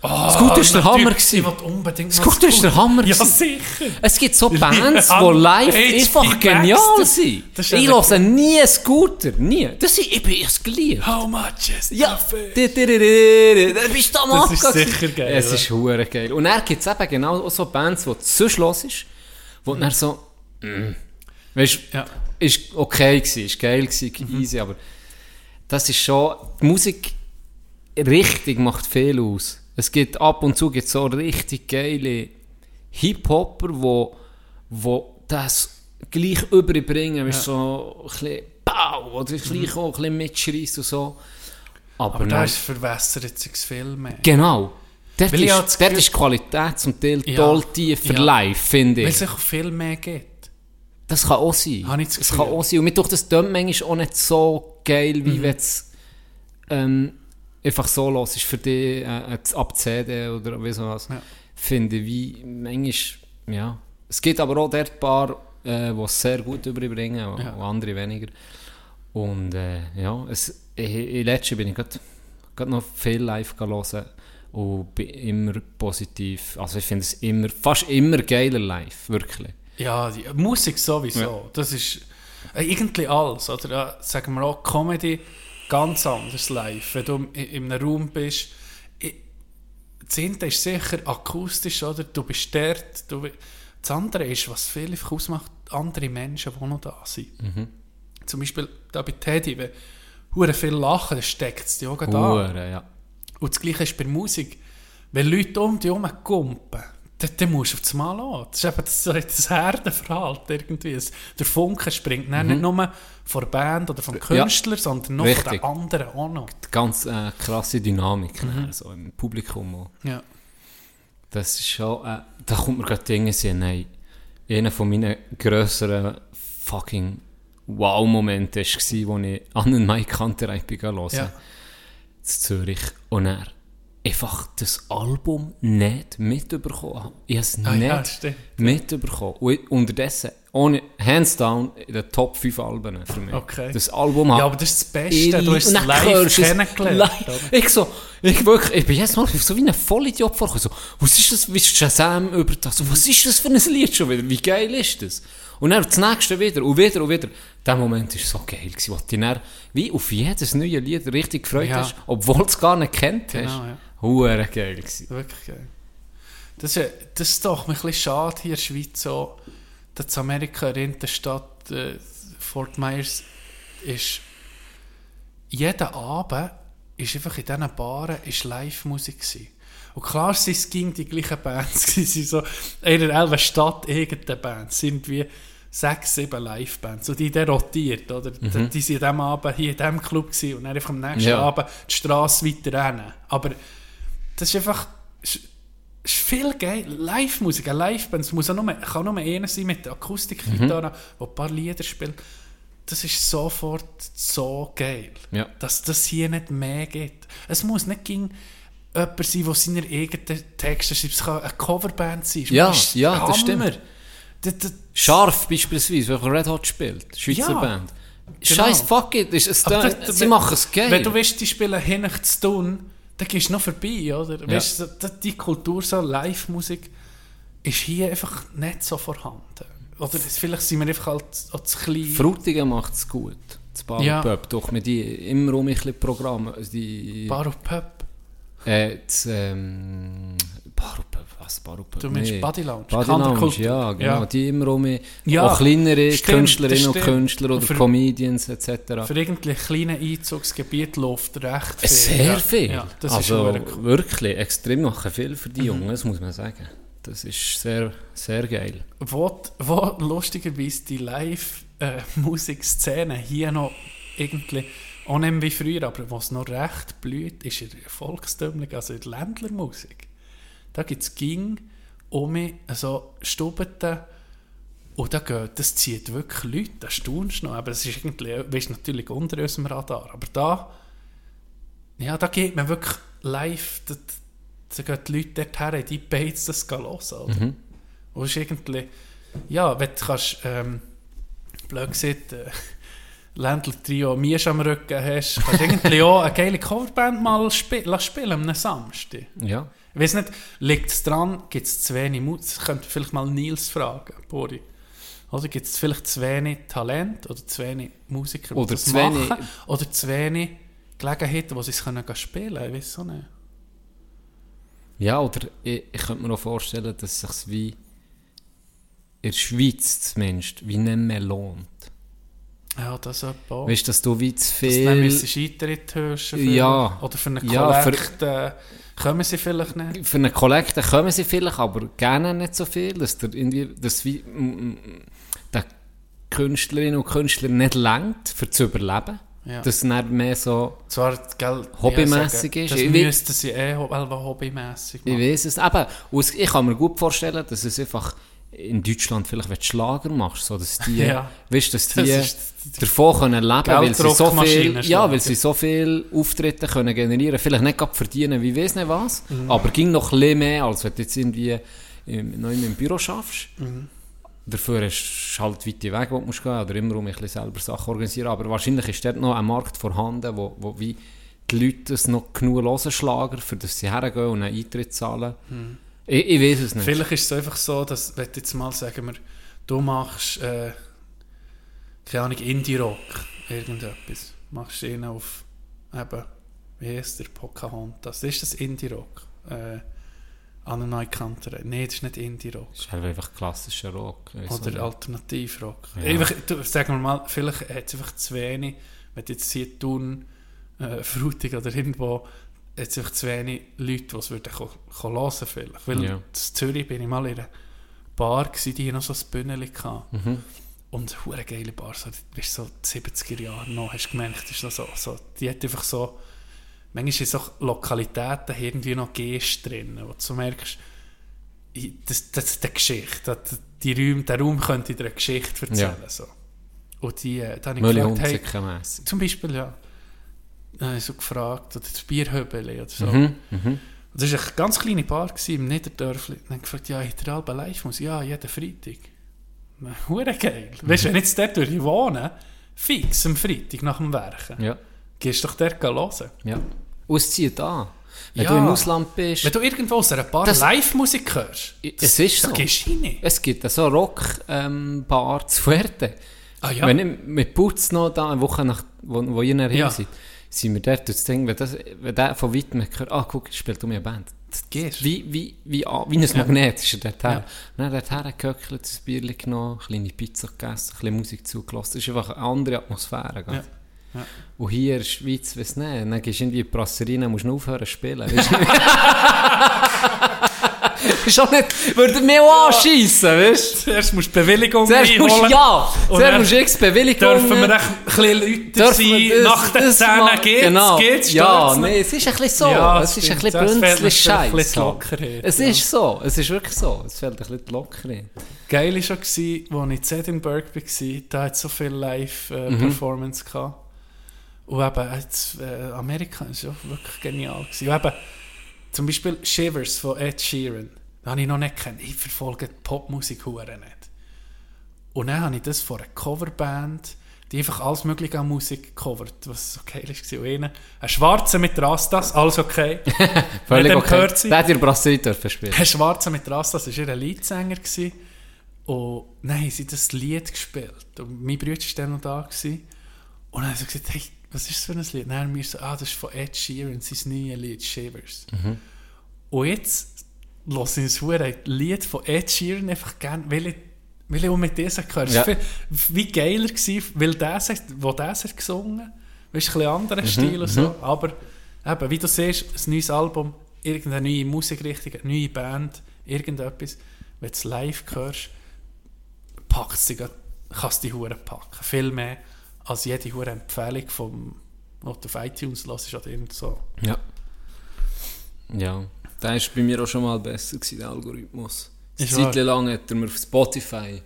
Ah, Scooter ist der. Hammer gewesen. unbedingt Scooter ist der Hammer Ja, sicher. Es gibt so Bands, [LAUGHS] die live einfach genial sind. Ich höre nie Scooter. Nie. Das ist, ich bin es geliebt. How much is Ja, da bist du am Das ist sicher geil, Es ist hure geil. Und er gibt es eben genau so Bands, die sonst los ist, wo dann so, mm, weißt du, ist okay gewesen, ist geil gewesen, easy, aber das ist schon, die Musik richtig macht viel aus. Es gibt ab und zu gibt so richtig geile Hip-Hopper, wo, wo das gleich überbringen, weißt du, so ein bisschen Bau, oder gleich auch ein bisschen und so. Aber, Aber da ist verwässert sich viel mehr. Genau. Dort, Weil ist, dort ist Qualität zum Teil Ja. toll tiefer Ja. live, finde Weil ich. es sich auch viel mehr gibt. Das kann auch sein. Habe ich das das kann auch sein. Und mir tut das tönt manchmal auch nicht so geil, Mhm. wie wenn es ähm, einfach so los ist für dich äh, äh, ab CD oder wie sowas. Ja. Finde ich wie manchmal, ja. Es gibt aber auch dort ein paar, äh, die es sehr gut überbringen und Ja. andere weniger. Und äh, ja, es, ich, in letzter bin ich gerade noch viel live hören und bin immer positiv. Also ich finde es immer, fast immer geiler live, wirklich. Ja, die Musik sowieso. Ja. Das ist äh, irgendwie alles. Oder sagen wir auch Comedy ganz anders live. Wenn du in, in einem Raum bist, das eine ist sicher akustisch, oder? Du bist dort. Du, das andere ist, was viel einfach ausmacht, andere Menschen, die noch da sind. Zum Beispiel da bei Teddy, wenn hure viel lachen, dann steckt es dir auch. Hure, ja. Und das Gleiche ist bei Musik. Wenn Leute um dich herum kumpen, dann, dann musst du auf das Mal an. Das ist eben das, das Herdenverhalten irgendwie. Der Funke springt dann nicht nur von der Band oder vom Künstler, sondern noch von Richtig. den anderen auch noch. Ganz äh, krasse Dynamik Mhm. ne, so im Publikum. Auch. Ja. Das ist schon, äh, da kommt mir gerade Dinge sehen, nein, einer von meinen grösseren fucking Wow-Momente war, als ich an einen Mike Kanterei bin hören, Ja. in Zürich. Und er einfach das Album nicht mitbekommen habe. Ich habe es Ah, nicht ja, stimmt. mitbekommen. Und unterdessen, ohne, hands down, in den Top 5 Alben für mich. Okay. Das Album ja, hat aber das ist das Beste. Du hast es live kennengelernt. live. Ich so, ich wirklich, ich bin jetzt mal so wie ein Vollidiot vorgekommen. So, was ist das, wie ist Shazam über das? So, was ist das für ein Lied schon wieder? Wie geil ist das? Und dann das nächste wieder und wieder und wieder. Der Moment war so geil, gewesen, wo du dich dann wie auf jedes neue Lied richtig gefreut Ja. hast, obwohl du es gar nicht kennt hast. Genau, ja. Hure geil gewesen. Wirklich geil. Das das ist doch ein bisschen schade hier in der Schweiz so, dass Amerika in der Stadt äh, Fort Myers ist jeden Abend ist einfach in diesen Baren ist Live-Musik gewesen. Und klar es ging die gleichen Bands [LAUGHS] gewesen, so in der elfen Stadt irgendeine Band, sind wie sechs, sieben Live-Bands und die dann rotiert, oder? Die, die sind an diesem Abend hier in diesem Club gewesen und dann einfach am nächsten Ja. Abend die Straße weiter rennen. Aber das ist einfach ist, ist viel geil. Live-Musik, eine Live-Band, es muss auch nur, kann nur einer sein mit der Akustikgitarre, der ein paar Lieder spielt. Das ist sofort so geil. Ja. Dass das hier nicht mehr gibt. Es muss nicht gegen jemand sein, der seine eigenen Texte schreibt. Es kann eine Coverband sein. Ja, Das ja, das stimmt. Das, das, Scharf beispielsweise, welcher Red Hot spielt, Schweizer Ja, Band. genau. Scheiß fuck it, ist es da, das- sie machen es geil. Wenn du weißt, die spielen hinten zu tun, dann gehst du noch vorbei, oder? Weißt du, die Kultur, so Live-Musik, ist hier einfach nicht so vorhanden. Oder vielleicht sind wir einfach halt auch zu klein. Frutigen macht es gut. Das Bar Ja. Pub, doch mit die immer um ein bisschen Programme. also Die, Bar und Pub. äh, das, ähm, Bar und Pub, was Bar und Pub? Du meinst Body Lounge, Body Lounge, ja, genau. Ja. Die immer um Ja, auch kleinere stimmt, Künstlerinnen und. Künstler oder für- Comedians etc. Für irgendwie kleine Einzugsgebiet läuft recht viel. Sehr viel. Ja, also cool. wirklich extrem machen viel für die Mhm. Jungen, das muss man sagen. Das ist sehr, sehr geil. wo, wo lustigerweise die Live-Musikszene hier noch irgendwie, auch nicht wie früher, aber was noch recht blüht, ist in Volkstümlich, also in Ländlermusik. Da gibt es ging um also Stubeten und da geht, das zieht wirklich Leute, das staunst du noch, aber es ist irgendwie, weißt, natürlich unter unserem Radar, aber da, ja, da geht man wirklich live, das, dann gehen die Leute dorthin, in die Bates das hören. Oder? Und es ist irgendwie, ja, wenn du kannst, ähm, blöd gesagt, äh, Ländler-Trio Miesch am Rücken hast, kannst du [LAUGHS] irgendwie auch eine geile Coverband mal spi lassen spielen am Samstag. Ja. Ich weiß nicht, liegt es dran, gibt es zu wenig Mut? Das könnte vielleicht mal Nils fragen, Bori. Oder gibt es vielleicht zu wenig Talent oder zu wenig Musiker, die Oder das zu wenig- machen? Oder zu wenig Gelegenheiten, wo sie es können spielen können? Ich weiß auch nicht. Ja, oder ich, ich könnte mir auch vorstellen, dass es sich wie in der Schweiz zumindest wie nicht mehr lohnt. Ja, das ist auch. Weißt du, dass du wie zu Dass dann viel... müssen sie Eintritt hören Ja. Oder für eine Ja, für- Kollekt äh, kommen sie vielleicht nicht. Für eine Kollekte kommen sie vielleicht, aber gerne nicht so viel, dass der irgendwie, dass wie, mm, mm, der Künstlerinnen und Künstler nicht langt, für zu überleben. Ja. Dass es dann mehr so, Zwar, gell, Hobbymässig ja, ist. Das Ich müssten sie eh hobbymässig ich machen. weiß es, es- ich kann mir gut vorstellen, dass es einfach in Deutschland vielleicht, wenn du Schlager machst, so dass die, [LAUGHS] Ja. weißt, dass Das die ist- davon können leben, weil sie so viel, ja, weil sie so viel Auftritte können generieren, vielleicht nicht gerade verdienen, wie weiß nicht was, Mhm. aber ging noch ein mehr, als wenn du jetzt irgendwie im, noch im Büro schaffst. Mhm. Dafür du halt weite Wege, wo du musst gehen oder immer um ein bisschen selber Sachen organisieren. Aber wahrscheinlich ist dort noch ein Markt vorhanden, wo, wo wie die Leute es noch genug hören, Schlager, für das sie hergehen und einen Eintritt zahlen. Ich, ich weiß es nicht. Vielleicht ist es einfach so, dass, wenn du jetzt mal sagen wir, du machst, äh, keine Ahnung, Indie-Rock, irgendetwas, machst du ihn auf, eben, wie heißt der, Pocahontas, ist das Indie-Rock? Äh, Anne Neukanter, nein, das ist nicht Indie-Rock. Das ist halt einfach klassischer Rock. Oder. Alternativrock. Ja. Einfach, du, sagen wir mal, vielleicht hat es einfach zu wenig, wenn du jetzt hier tun, äh, Frutig oder irgendwo, es einfach zu wenig Leute, die es würden hören vielleicht. Weil Ja. in Zürich bin ich mal in einer Bar gewesen, die noch so ein Bühneli hatte. Mhm. Und eine geile Bar, so, du bist so 70er Jahre noch, hast gemerkt, ist noch so, so, die hat einfach so, manchmal sind auch Lokalitäten irgendwie noch Geste drin, wo du so merkst, das, das ist eine Geschichte, die Räume, der Raum könnte dir eine Geschichte erzählen. Ja. So. Und die, äh, da habe ich gefragt, hey, zum Beispiel, ja, da ich so gefragt, oder das Bierhöbeli oder so. Mhm, mhm. Das war eine ganz kleine Bar gewesen, im Niederdörfli. Dann gefragt, ja, hat der Alba live muss? Ja, jeden Freitag. [LAUGHS] Hure geil. Weißt du, wenn jetzt dort würde wohnen, fix am Freitag nach dem Werken, Ja, gehst du doch dort hören. ja. Zieht an. Wenn Ja. du im Ausland bist, Wenn du irgendwo aus einer Bar Das- Live-Musik hörst, es ist da so. gehst du rein. Es gibt so Rock-Bar zu Fuerte. Ah ja? Wenn ich mit Putz noch da, eine Woche nach, wo, wo ihr nachher Ja. seid, sind wir dort und das Ding, wenn, das, wenn der von weitem hört, ah, guck, spielt um eine Band. Das Gehst. Wie, wie, wie, an- wie ein Magnet ist er dort her. Ja. Dann dort hergehöckelt, ein Bier genommen, eine kleine Pizza gegessen, ein bisschen Musik zugelassen. Das ist einfach eine andere Atmosphäre. gell? Ja. Ja. Und hier in der Schweiz, weiss nicht, dann gehst du irgendwie in die Brasserie, dann musst du aufhören zu spielen. [LAUGHS] [LAUGHS] [LAUGHS] Auch nicht, würde mir auch anschiessen, weißt du? Zuerst musst du Bewilligung Zuerst musst du, ja, Und zuerst musst du x Bewilligung Dürfen wir ein bisschen Leute sein, das- nach den Zähnen geht's, genau. geht's, Ja, nee, es ist ein bisschen so. Ja, es ist ein bisschen bünzlig Scheiß. Es ja. ist so, es ist wirklich so. Es fehlt ein bisschen die Lockerheit. Geil war schon, als ich in Edinburgh war, da hat so viel Mhm. Live-Performance gehabt. Und eben, jetzt, äh, Amerika ist ja wirklich genial. Gewesen. Und eben, zum Beispiel Shivers von Ed Sheeran, den habe ich noch nicht kennt. Ich verfolge die Popmusik hure nicht. Und dann habe ich das von einer Coverband, die einfach alles mögliche an Musik covert, was so geil war. Und einer, ein Schwarzer mit Rastas, alles okay. [LAUGHS] Völlig okay. Der hat in der Brasserie dürfen spielen. Ein Schwarzer mit Rastas war ihr Leadsänger. Gewesen. Und dann haben sie das Lied gespielt. Und mein Bruder war dann noch da. Gewesen. Und dann haben sie gesagt, hey, was ist das für ein Lied? Haben wir so, ah, das ist von Ed Sheeran, sein neues Lied, Shivers. Und jetzt höre ich das Lied von Ed Sheeran einfach gerne, weil ich, weil ich auch mit diesem gehört Ja. Wie geiler war, weil das, wo das hat gesungen weißt, ein bisschen anderer Stil und so. Aber eben, wie du siehst, ein neues Album, irgendeine neue Musikrichtung, eine neue Band, irgendetwas, wenn du es live hörst, dich, grad- kannst du die Hure packen. Viel mehr als jede Hure Empfehlung vom, was du auf iTunes hörst oder irgend so. Ja. Ja. Der war bei mir auch schon mal besser, gewesen, der Algorithmus. Eine Ist Zeit lang hat er mir auf Spotify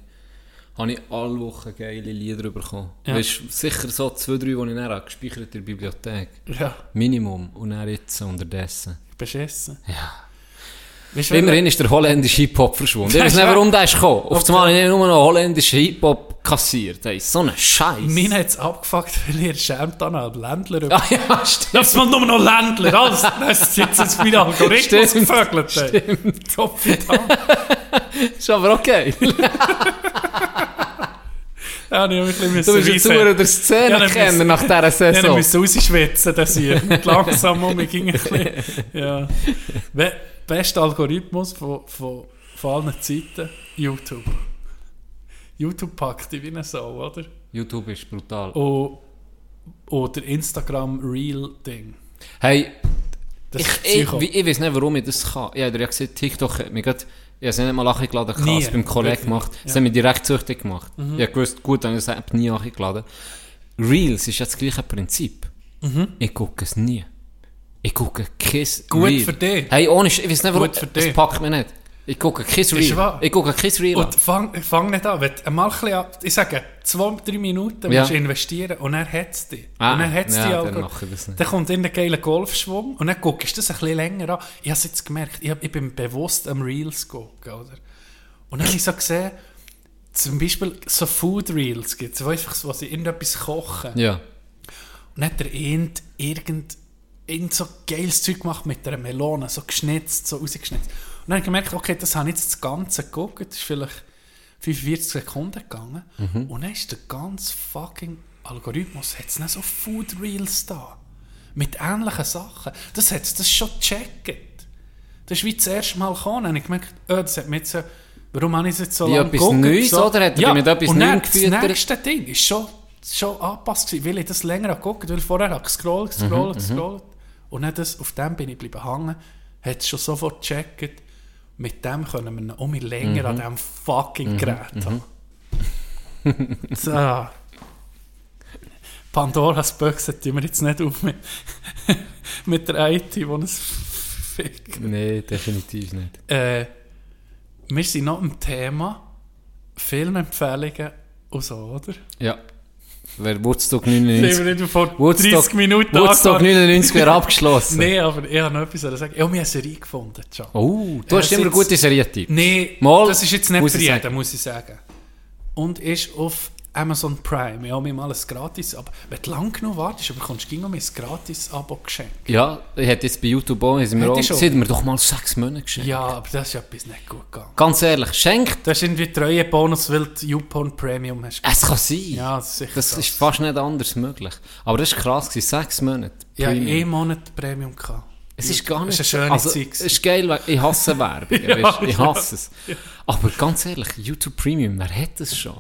habe ich alle Wochen geile Lieder bekommen. Ja. Weißt, sicher so zwei, drei, die ich dann habe, gespeichert in der Bibliothek. Ja, Minimum. Und dann jetzt unterdessen. beschissen. Ja. Weißt Immerhin ist der holländische Hip-Hop verschwunden. Ich weiß nicht, warum der ist gekommen. Auf Okay. einmal habe ich nur noch holländischen Hip-Hop kassiert. Ey, so ein Scheiß. Mir hat es abgefuckt, [LAUGHS] weil ihr schämt dann als Ländler. Ah ja, stimmt. Das sind nur noch Ländler, alles. [LAUGHS] Das ist jetzt jetzt mein Algorithmus Stimmt, gefögelt. ey. Gottverdammt. [LAUGHS] Ist aber okay. Ja, ich habe ein Du bisschen bist jetzt nur der Szene Ja, müssen- nach dieser Ja, dann Saison. müssen rausschwitzen, das hier. [LAUGHS] Langsam um, ich ging ein bisschen, ja. We- Bester Algorithmus von, von, von allen Zeiten, YouTube. YouTube packt dich wie eine Sau, oder? YouTube ist brutal. Und, oder Instagram Real-Ding. Hey, Das ich, ich, ich weiß nicht, warum ich das kann. Ich habe ja gesehen, TikTok hat mich grad, ich habe es nicht mal angeladen, ich habe es beim Kollegen gemacht. Das Ja. Mhm. hat mich direkt süchtig gemacht. Ich habe gewusst, gut, dann habe ich das App nie angeladen. Reels ist ja das gleiche Prinzip. Ich gucke es nie. Ich gucke kein Gut Reel. für dich. Hey, ohne, Sch- ich weiß nicht, warum, Gut für es dich. packt mich nicht. Ich gucke kein Reel. Ich gucke kein Reel. Und fang, fang nicht an. Wenn du einmal ein an- ich sage, zwei, drei Minuten Ja. musst du investieren und dann hat es dich. Ah, und dann hat es ja, dich dann das nicht. Dann kommt in den geilen Golfschwung und dann guckst du das ein bisschen länger an. Ich habe es jetzt gemerkt, ich, ich bin bewusst am Reels gucken, oder? Und dann habe ich so gesehen, zum Beispiel so Food Reels gibt es, wo, einfach wo sie irgendetwas kochen. Ja. Und dann hat der irgend, irgend, irgend so geiles Zeug gemacht mit einer Melone, so geschnitzt, so rausgeschnitzt. Und dann habe ich gemerkt, okay, das habe ich jetzt das Ganze geguckt, das ist vielleicht 45 Sekunden gegangen. Und dann ist der ganze fucking Algorithmus, hat es nicht so Food Reels da. Mit ähnlichen Sachen. Das hat das ist schon gecheckt. Das ist wie das erste Mal gekommen. Dann habe ich gemerkt, oh, das hat mich jetzt, so- warum habe ich es jetzt so Wie lange etwas geguckt? Neues, so, oder? Hat ja, mit etwas und dann gefüttert? Das nächste Ding ist schon, schon angepasst gewesen, weil ich das länger habe geguckt weil vorher habe ich gescrollt, gescrollt, Mhm, gescrollt. Und dann das, auf dem bin ich bleiben hängen, hat es schon sofort gecheckt, mit dem können wir noch um mich länger an Mhm. diesem fucking Gerät haben. [LAUGHS] so. Pandoras Büchse tun wir jetzt nicht auf mit, [LAUGHS] mit der IT, die es fickt. Nein, definitiv nicht. Äh, wir sind noch im Thema Filmempfehlungen und so, oder? Ja. Wer Woodstock Nehmen 99... wir nicht vor Woodstock, 30 Minuten Woodstock angefangen. 99 wäre abgeschlossen. [LAUGHS] Nein, aber ich habe noch etwas zu sagen. Ich habe mir eine Serie gefunden, John. Oh, du hast immer sitzt- gute Serientipps. Nein, das ist jetzt nicht für jeden, muss ich sagen. Und ist auf Amazon Prime. Ich habe mir mal ein gratis Abo. Wenn du lang genug wartest, bekommst du gegen ein gratis Abo geschenkt. Ja, ich hätte jetzt bei YouTube auch, auch, ich schon. sie haben mir doch mal sechs Monate geschenkt. Ja, aber das ist etwas nicht gut gegangen. Ganz ehrlich, schenkt, Das ist irgendwie Treuebonus, weil du YouPorn Premium hast. es kann sein. Ja, das ist sicher das das. ist fast nicht anders möglich. Aber das war krass, sechs Monate. Ja, Premium. einen Monat Premium gehabt. Es ist gar nicht Das ist eine schöne also, Zeit Es ist geil, ich hasse [LAUGHS] Werbung. Ja, ich ja. hasse es. Aber ganz ehrlich, YouTube Premium, wer hat das schon?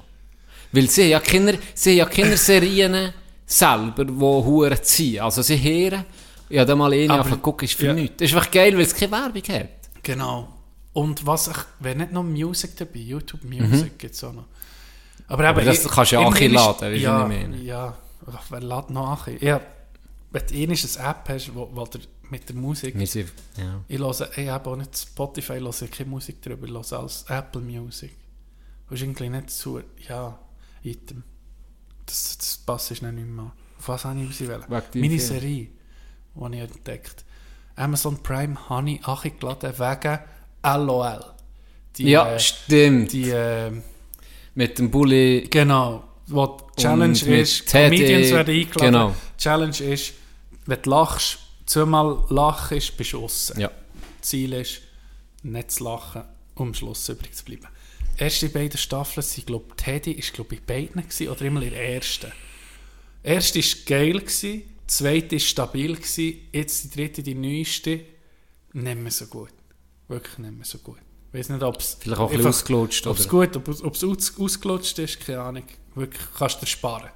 Weil sie ja Kinder, sie ja Kinderserien selber, die Huren ziehen. Also sie hören, ich habe da mal eine Aber- zu gucken, ist für ja. nichts. Das ist einfach geil, weil es keine Werbung hat. Genau. Und was ich, wenn nicht noch Musik dabei, YouTube Music gibt es auch noch. Aber, eben, Mhm. das ich- kannst du ja anladen, weisst du, ja, ich meine? Ja, Ach, wer lädt noch an? Ja, wenn du eine App hast, wo, wo der, mit der Musik... Sind, ja. Ich höre, ich habe auch nicht Spotify, ich höre keine Musik drüber, ich höre alles Apple Music. Das ist irgendwie nicht so, ja, Item. Das, das passt nicht mehr. Auf was habe ich? Wegen deinem Meine. Serie, die ich entdeckt Amazon Prime habe ich angeladen wegen LOL. Die, ja, äh, stimmt. die, äh, Mit dem Bulli. genau, wo die Challenge ist, Comedians werden eingeladen. genau. Challenge ist, wenn du lachst, zweimal lachst, bist du aussen. Ja. Ziel ist, nicht zu lachen, um am Schluss übrig zu bleiben. Die ersten beiden Staffeln sind, glaube Teddy ist, glaube ich, bei beiden gewesen, oder immer in der ersten. Die erste war geil, gewesen, die zweite war stabil, gewesen, jetzt die dritte, die neueste, nicht mehr so gut. Wirklich nicht mehr so gut. Ich weiß nicht, ob es... Vielleicht auch ein bisschen ausgelutscht, Ob es oder? gut, ob es- ob es aus, ausgelutscht ist, keine Ahnung. Wirklich, kannst du sparen.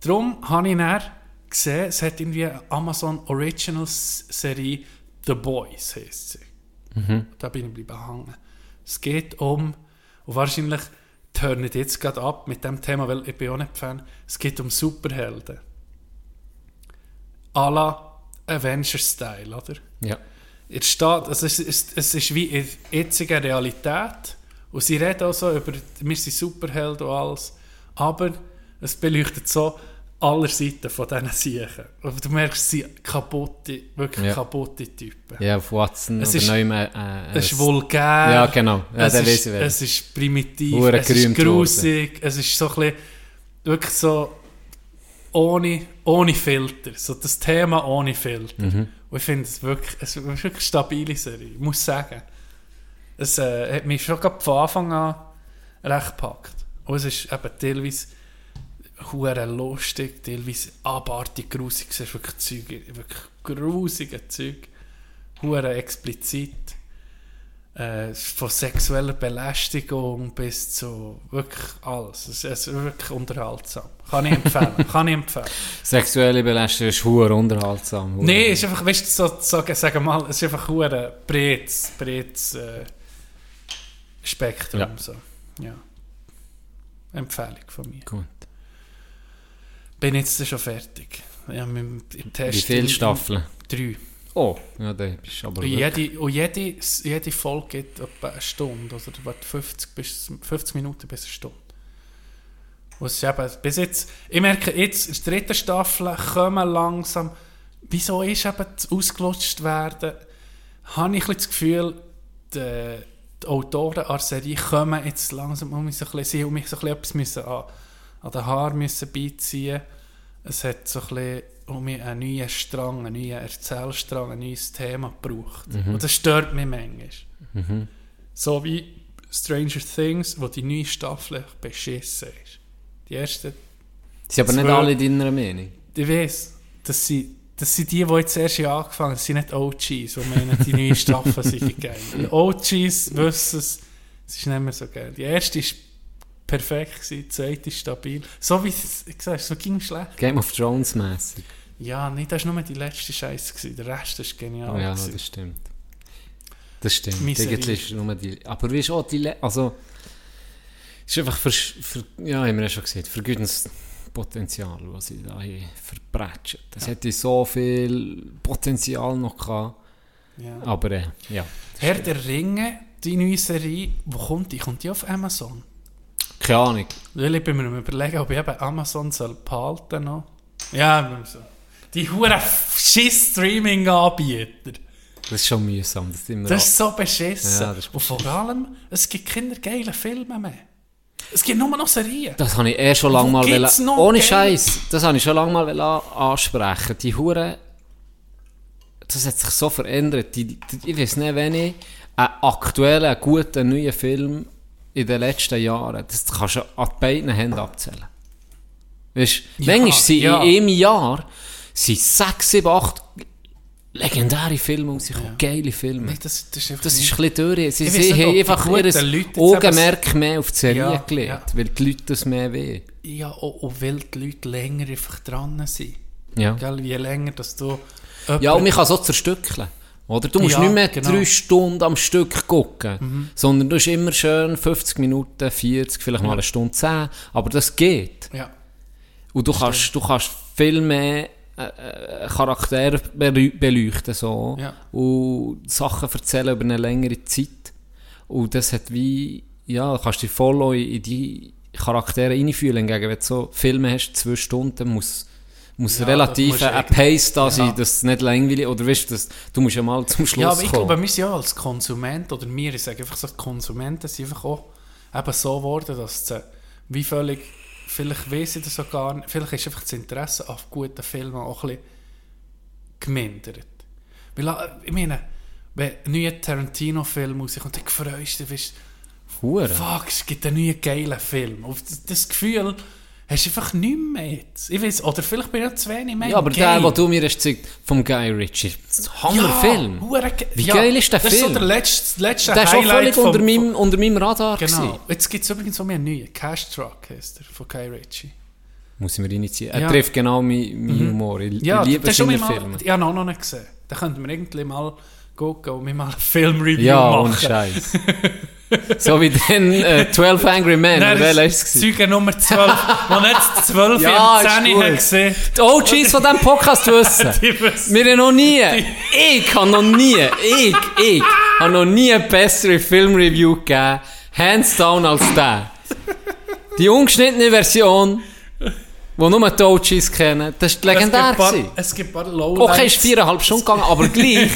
Darum habe ich dann gesehen, es hat irgendwie eine Amazon Originals Serie The Boys, heisst sie. Da bin ich bleiben hängen. Es geht um, und wahrscheinlich turnen jetzt gerade ab mit dem Thema, weil ich bin auch nicht Fan, es geht um Superhelden. A la Avengers-Style, oder? Ja. Es, steht, also es, ist, es ist wie in jetziger Realität. Und sie reden auch so über, wir sind Superhelden und alles. Aber es beleuchtet so aller Seiten von diesen Siechen. Aber du merkst, sie sind kaputte, wirklich Ja. kaputte Typen. Ja, auf Watson Es ist- neu mehr, äh, Es ist vulgär. Ja, genau. Ja, es, ist, es ist primitiv. Hure es ist grusig. Es ist so ein bisschen, wirklich so ohne, ohne Filter. So das Thema ohne Filter. Mhm. Und ich finde es wirklich, es ist wirklich eine stabile Serie. Ich muss sagen. Es äh, hat mich schon von Anfang an recht gepackt. Und es ist eben teilweise hure lustig, teilweise abartig grusig. Es ist wirklich Zeug, wirklich grusige Zeug. Hure explizit. Äh, von sexueller Belästigung bis zu wirklich alles. Es ist wirklich unterhaltsam. Kann ich empfehlen. [LAUGHS] Kann ich empfehlen. Sexuelle Belästigung ist hure unterhaltsam. hure- Nein, es ist einfach, weißt du, so, sagen wir mal, es ist einfach hure breites, breites äh, Spektrum. Ja. So. ja. Empfehlung von mir. Gut. Bin jetzt schon fertig. Ja. Wie viele Staffeln? Drei. Oh, ja, da bist du aber Und jede, und jede, jede Folge geht etwa eine Stunde, oder warte, 50, bis, 50 Minuten bis eine Stunde. Und es ist eben, bis jetzt, ich merke jetzt, in der dritten Staffel kommen langsam, wieso ist eben das ausgelutscht werden, habe ich ein das Gefühl, die, die Autoren an der Serie kommen jetzt langsam um mich so ein bisschen, sie um mich so ein bisschen etwas müssen an, an den Haaren müssen beiziehen. Es hat so ein bisschen um einen neuen Strang, einen neuen Erzählstrang, ein neues Thema gebraucht. Und das stört mich manchmal. So wie Stranger Things, wo die neue Staffel beschissen ist. Die erste, Sie sind aber nicht alle deiner Meinung. ich weiß, dass sie, das sind die, die jetzt erst angefangen haben, das sind nicht OGs, die meinen, die neue Staffel sei geil. [LAUGHS] Die OGs wissen es, es ist nicht mehr so geil. Die erste ist perfekt, gewesen, die zweite ist stabil. So wie es, sag, so ging es schlecht. Game of Thrones mäßig. Ja, nee, das war nur die letzte Scheiße, gewesen. der Rest ist genial. Oh, ja, gewesen. das stimmt. Das stimmt. Miserie. Eigentlich ist nur die. Aber wie ist auch die. Le also. Es ist einfach für, für. Ja, haben wir ja schon gesehen. Vergütendes Potenzial, was sie da hier verbrechen. Das hätte so viel Potenzial noch gehabt. Ja. Aber äh, ja. Herr der Ringe, die neue Serie, wo kommt die? Kommt die auf Amazon? Keine Ahnung. Weil ich bin mir überlegen, ob ich eben Amazon soll behalten noch. Ja, so. Die hure Schiss-Streaming-Anbieter. Das ist schon mühsam. Das, ist immer Das ist so beschissen. Ja, das ist Und vor allem, es gibt keine geilen Filme mehr. Es gibt nur noch Serien. Das habe ich eh schon lange mal wollen- Ohne? Scheiß, das habe ich schon lange mal ansprechen. Die Hure, das hat sich so verändert. Die, die, ich weiß nicht, wenn ich einen aktuellen, guten neuen Film in den letzten Jahren, das kannst du an beiden Händen abzählen. Weißt, Ja, manchmal sind ja. in einem Jahr sind sechs, sieben, acht legendäre Filme rausgekommen, geile Filme. Nee, das, das ist einfach Das ist ein bisschen durch. Sie, sie haben einfach Leute jetzt Augenmerk mehr auf die Serie Ja, gelegt, ja. weil die Leute das mehr wollen. Ja, auch weil die Leute länger einfach dran sind. Ja. Gell, je länger, dass du... Ja, und man kann es auch zerstückeln. Oder? Du musst Ja, nicht mehr genau. drei Stunden am Stück gucken, sondern du hast immer schön 50 Minuten, 40, vielleicht mal eine Stunde 10, aber das geht. Ja. Und du kannst, du kannst viel mehr äh, äh, Charaktere beleu- beleuchten so, Ja. und Sachen erzählen über eine längere Zeit. Und das hat wie, ja, du kannst dich voll in die Charaktere reinfühlen. Hingegen, wenn du so Filme hast, zwei Stunden, muss, muss Ja, relativ du ein Pace da Ja. sein, dass es nicht langweilig oder weißt, dass, du musst ja mal zum Schluss Ja, aber ich kommen. glaube, wir sind ja als Konsument, oder wir, ich sage einfach so, die Konsumenten sind einfach auch eben so geworden, dass sie wie völlig, vielleicht weiss ich das auch gar nicht, vielleicht ist einfach das Interesse an guten Filmen auch ein bisschen gemindert. Weil, äh, ich meine, wenn ein neuer Tarantino-Film rauskommt, dann freust du dich, fuck, es gibt einen neuen geilen Film. Und das Gefühl hast du einfach nicht mehr jetzt. Ich weiß, oder vielleicht bin ich auch zu wenig mehr Ja, aber geil. der, den du mir hast gezeigt, vom Guy Ritchie, das ist ein Hammerfilm. hure ge- Wie geil ist der das Das ist Film? so der letzte, letzte der ist auch Highlight völlig vom- unter meinem, unter meinem Radar Genau. gewesen. Jetzt gibt es übrigens auch mehr einen neuen. Cash Truck heißt der, von Guy Ritchie. Muss ich mir reinziehen. Er Ja. trifft genau meinen mein Humor. Ich, Ja, ich liebe ist seine Filme. Ich habe ihn auch noch nicht gesehen. Da könnten wir irgendwie mal gucken und wir eine Filmreview Ja, machen. und Scheiß. [LAUGHS] so wie den äh, 12 Angry Men, Nein, oder welcher ist es? Zeuge Nummer 12, wo nicht 12 Ja, in ist 10 gut. hat gesehen. Die OGs von diesem Podcast wissen. [LAUGHS] Die wissen. Wir haben noch nie, ich habe noch nie, ich, ich, habe noch nie eine bessere Filmreview gegeben, hands down als der. Die ungeschnittene Version, die nur die OGs kennen. Das war legendär. Es gibt paar, [LAUGHS] es gibt paar Lowlights. Okay, ist viereinhalb Stunden gegangen, aber gleich.